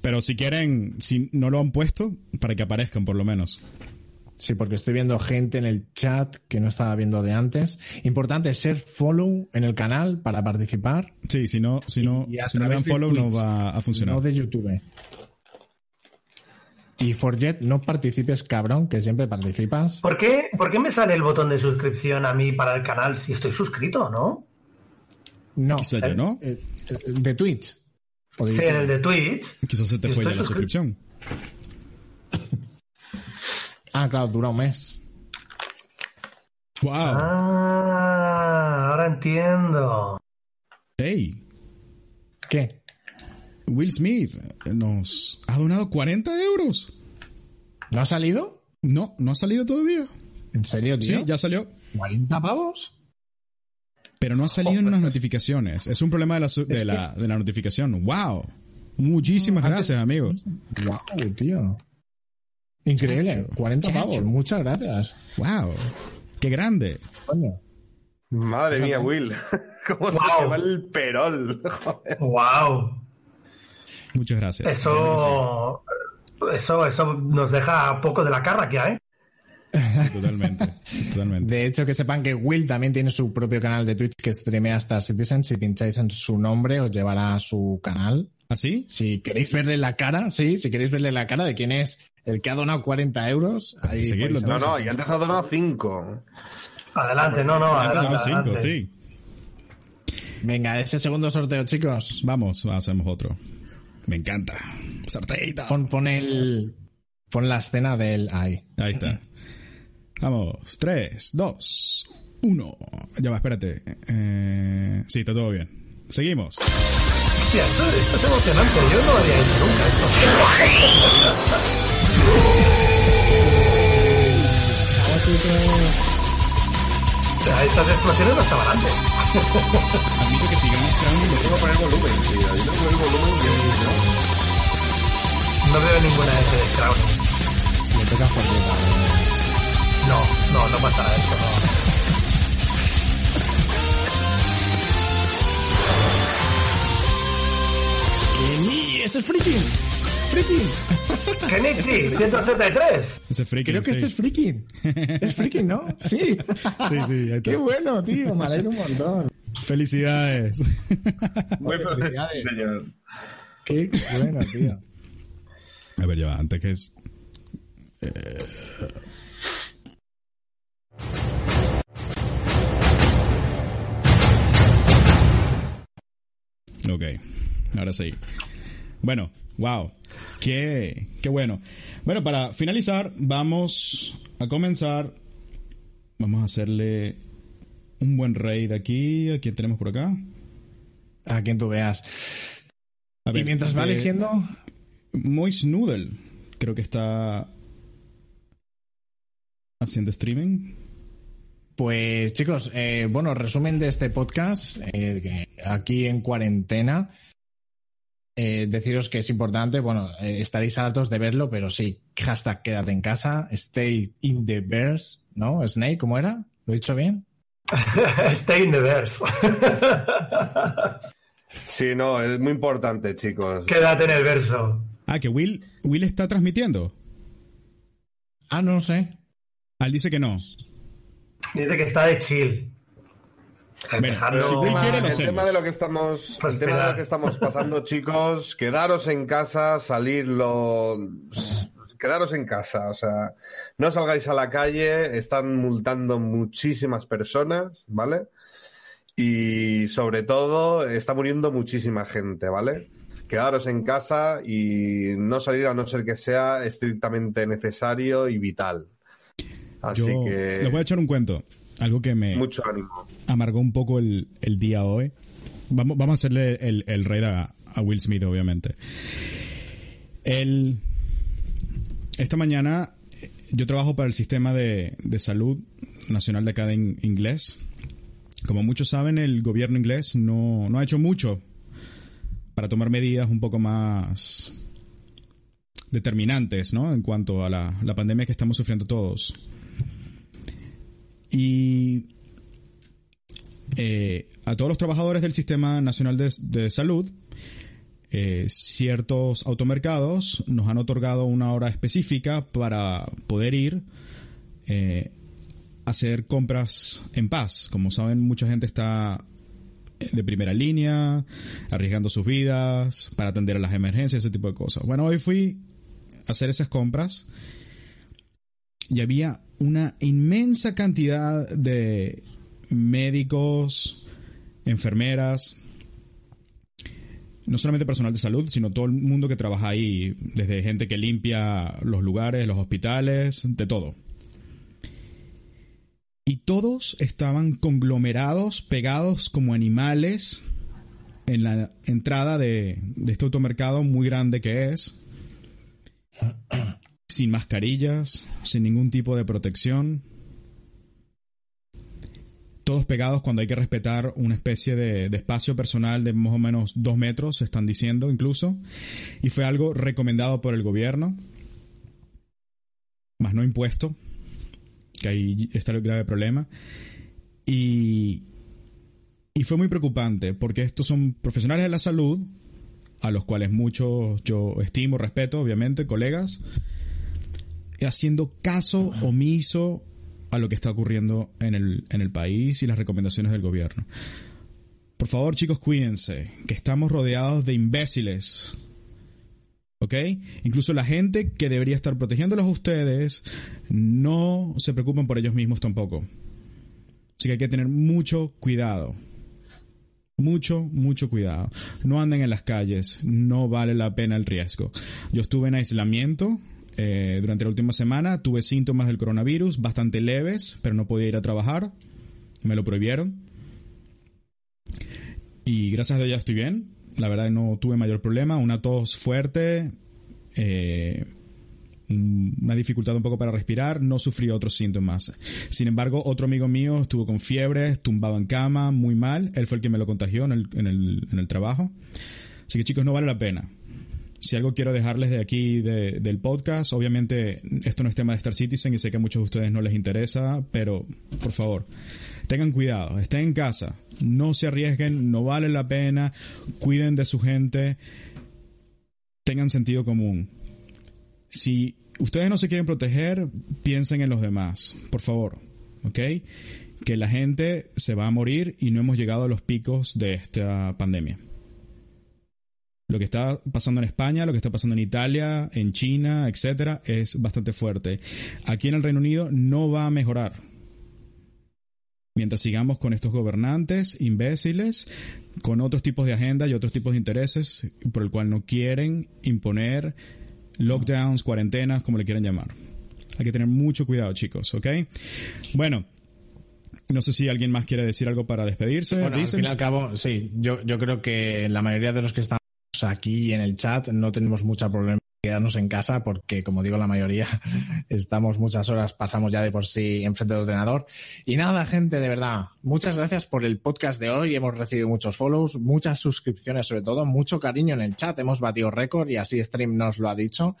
Pero si quieren, si no lo han puesto, para que aparezcan por lo menos. Sí, porque estoy viendo gente en el chat que no estaba viendo de antes. Importante ser follow en el canal para participar. Sí, si no, si no, si no dan follow no va a funcionar. No de YouTube. Y Forget, no participes, cabrón, que siempre participas. ¿Por qué, ¿Por qué me sale el botón de suscripción a mí para el canal si estoy suscrito, no? No. Quizá yo no. Eh, eh, de Twitch. Sí, en el de Twitch. Quizás se te fue ya la suscri- suscripción. *laughs* Ah, claro, dura un mes. ¡Wow! Ah, ahora entiendo. ¡Ey! ¿Qué? Will Smith nos ha donado 40 euros. ¿No ha salido? No, no ha salido todavía. ¿En serio, tío? Sí, ya salió. ¿40 pavos? Pero no ha salido en las notificaciones. Es un problema de la, de la, de la notificación. ¡Wow! Muchísimas gracias, amigos. Wow, tío. Increíble. 40 pavos. Muchas gracias. ¡Wow! ¡Qué grande! Coño. Madre mía, Will. *laughs* ¿Cómo se Wow. te va el perol? *laughs* Joder. Wow. Muchas gracias. Eso, eso, eso nos deja poco de la carraquia, ¿eh? Sí, totalmente. *laughs* Totalmente. De hecho, que sepan que Will también tiene su propio canal de Twitch que streamea Star Citizen. Si pincháis en su nombre, os llevará a su canal. ¿Así? Si queréis verle la cara, sí, si queréis verle la cara de quién es el que ha donado 40 euros, ahí que seguirlo, No, no, y antes ha donado 5. Adelante, no, no, Antes adelante. damos cinco, adelante. sí. Venga, ese segundo sorteo, chicos. Vamos, hacemos otro. Me encanta. Sorteita. Pon, pon el. Pon la escena del. Ahí. Ahí está. Vamos. 3, 2, 1. Ya va, espérate. Eh, sí, está todo bien. Seguimos. Hostia, esto, esto es emocionante. Yo no lo había hecho nunca esto. *laughs* O sea, Estas explosiones no estaban antes. Admito que si ganas Crown, lo Tengo que poner volumen, tío. Yo tengo que poner volumen y No veo ninguna S de Crowning. Le toca por No, no, no pasará esto, no. ¡Ese es freaking! ¡Freaking! Kenichi, 183. Ese freaking, Creo que sí. este es freaking. Es freaking, ¿no? Sí. Sí, sí. Qué bueno, tío. Me alegro un montón. Felicidades. Muy Felicidades. señor. Qué bueno, tío. A ver, ya antes que es. eh, Ok, ahora sí. Bueno, Wow, qué, qué bueno. Bueno, para finalizar, vamos a comenzar. Vamos a hacerle un buen raid aquí. ¿A quién tenemos por acá? A quien tú veas. y mientras va eligiendo. Moist Noodle, creo que está haciendo streaming. Pues chicos, eh, bueno, resumen de este podcast, eh, aquí en cuarentena. Eh, deciros que es importante, bueno, estaréis hartos de verlo, pero sí, hashtag quédate en casa, stay in the verse, ¿no? Snake, ¿cómo era? ¿Lo he dicho bien? *laughs* stay in the verse. *laughs* sí, no, es muy importante, chicos. Quédate en el verso. Ah, que Will, Will está transmitiendo. Ah, no sé. Ah, él dice que no. Dice que está de chill. El tema de lo que estamos, el tema de lo que estamos pasando, *laughs* chicos, quedaros en casa, salirlo, quedaros en casa, o sea, no salgáis a la calle, están multando muchísimas personas, ¿vale? Y sobre todo está muriendo muchísima gente, ¿vale? Quedaros en casa y no salir a no ser que sea estrictamente necesario y vital. Así que. Les voy a echar un cuento. Algo que me. Mucho ánimo. Amargó un poco el, día hoy. Vamos, vamos a hacerle el, el raid a, Will Smith, obviamente. El, esta mañana yo trabajo para el sistema de, salud nacional de acá en inglés. Como muchos saben, el gobierno inglés no, no ha hecho mucho para tomar medidas un poco más determinantes, ¿no? En cuanto a la, la pandemia que estamos sufriendo todos. Y eh, a todos los trabajadores del Sistema Nacional de, Salud, eh, ciertos automercados nos han otorgado una hora específica para poder ir eh, a hacer compras en paz. Como saben, mucha gente está de primera línea, arriesgando sus vidas para atender a las emergencias, ese tipo de cosas. Bueno, hoy fui a hacer esas compras y había una inmensa cantidad de médicos, enfermeras, no solamente personal de salud, sino todo el mundo que trabaja ahí, desde gente que limpia los lugares, los hospitales, de todo. Y todos estaban conglomerados, pegados como animales en la entrada de, de este automercado muy grande que es sin mascarillas, sin ningún tipo de protección. Todos pegados cuando hay que respetar una especie de, espacio personal de más o menos dos metros, están diciendo incluso. Y fue algo recomendado por el gobierno, más no impuesto, que ahí está el grave problema. Y, y fue muy preocupante, porque estos son profesionales de la salud, a los cuales muchos yo estimo, respeto, obviamente, colegas, haciendo caso omiso a lo que está ocurriendo en el, en el país y las recomendaciones del gobierno. Por favor, chicos, cuídense, que estamos rodeados de imbéciles. ¿Ok? Incluso la gente que debería estar protegiéndolos a ustedes no se preocupan por ellos mismos tampoco. Así que hay que tener mucho cuidado. Mucho, mucho cuidado. No anden en las calles, no vale la pena el riesgo. Yo estuve en aislamiento eh, durante la última semana tuve síntomas del coronavirus bastante leves, pero no podía ir a trabajar. Me lo prohibieron. Y gracias a Dios ya estoy bien. La verdad no tuve mayor problema. Una tos fuerte, eh, una dificultad un poco para respirar, no sufrí otros síntomas. Sin embargo, otro amigo mío estuvo con fiebre, tumbado en cama, muy mal. Él fue el que me lo contagió en el, en el, en el trabajo. Así que chicos, no vale la pena. Si algo quiero dejarles de aquí del podcast, obviamente esto no es tema de Star Citizen y sé que a muchos de ustedes no les interesa, pero por favor, tengan cuidado, estén en casa, no se arriesguen, no vale la pena, cuiden de su gente, tengan sentido común. Si ustedes no se quieren proteger, piensen en los demás, por favor, ¿ok? Que la gente se va a morir y no hemos llegado a los picos de esta pandemia. Lo que está pasando en España, lo que está pasando en Italia, en China, etcétera, es bastante fuerte. Aquí en el Reino Unido no va a mejorar. mientras sigamos con estos gobernantes imbéciles, con otros tipos de agenda y otros tipos de intereses por el cual no quieren imponer lockdowns, cuarentenas, como le quieran llamar. Hay que tener mucho cuidado, chicos, ¿ok? Bueno, no sé si alguien más quiere decir algo para despedirse. Bueno, al fin y al cabo, sí, yo, yo creo que la mayoría de los que aquí en el chat no tenemos mucho problema en quedarnos en casa porque, como digo, la mayoría *laughs* estamos muchas horas, pasamos ya de por sí enfrente del ordenador. Y nada, gente, de verdad, muchas gracias por el podcast de hoy. Hemos recibido muchos follows, muchas suscripciones, sobre todo, mucho cariño en el chat. Hemos batido récord y así Stream nos lo ha dicho.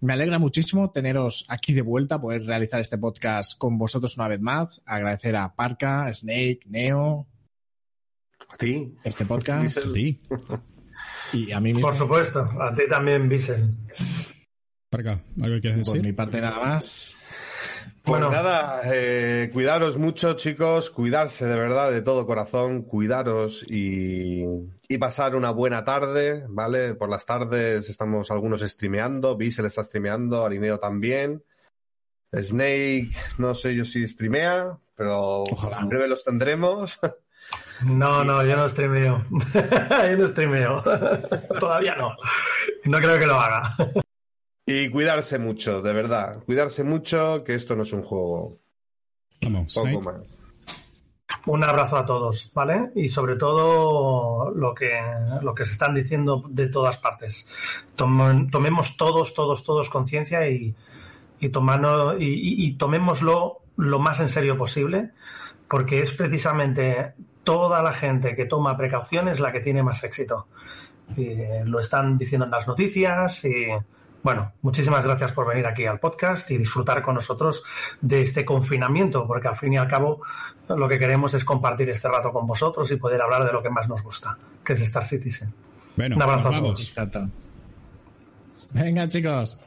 Me alegra muchísimo teneros aquí de vuelta, poder realizar este podcast con vosotros una vez más. Agradecer a Parka, Snake, Neo, A ti. este podcast Sí, *laughs* y a mí mismo. Por supuesto, a ti también, Visen. para acá, ¿algo que quieres Por mi decir? parte nada más. Pues Bueno. nada, eh, cuidaros mucho, chicos, cuidarse de verdad de todo corazón, cuidaros y, y pasar una buena tarde, ¿vale? Por las tardes estamos algunos streameando, Bissell está streameando, Alineo también. Snake, no sé yo si streamea, pero Ojalá. en breve los tendremos. *laughs* No, no, yo no streameo. *laughs* yo no streameo. *laughs* Todavía no. No creo que lo haga. y cuidarse mucho, de verdad, cuidarse mucho, que esto no es un juego, Vamos, poco Snake. más. Un abrazo a todos, ¿vale? Y sobre todo lo que, lo que se están diciendo de todas partes. Tomen- tomemos todos, todos, todos conciencia y, y, tomando- y, y- y tomémoslo lo más en serio posible, porque es precisamente toda la gente que toma precauciones la que tiene más éxito. Y eh, lo están diciendo en las noticias y bueno, muchísimas gracias por venir aquí al podcast y disfrutar con nosotros de este confinamiento, porque al fin y al cabo lo que queremos es compartir este rato con vosotros y poder hablar de lo que más nos gusta, que es Star Citizen. Bueno, Un abrazo a vamos. todos. Venga, chicos.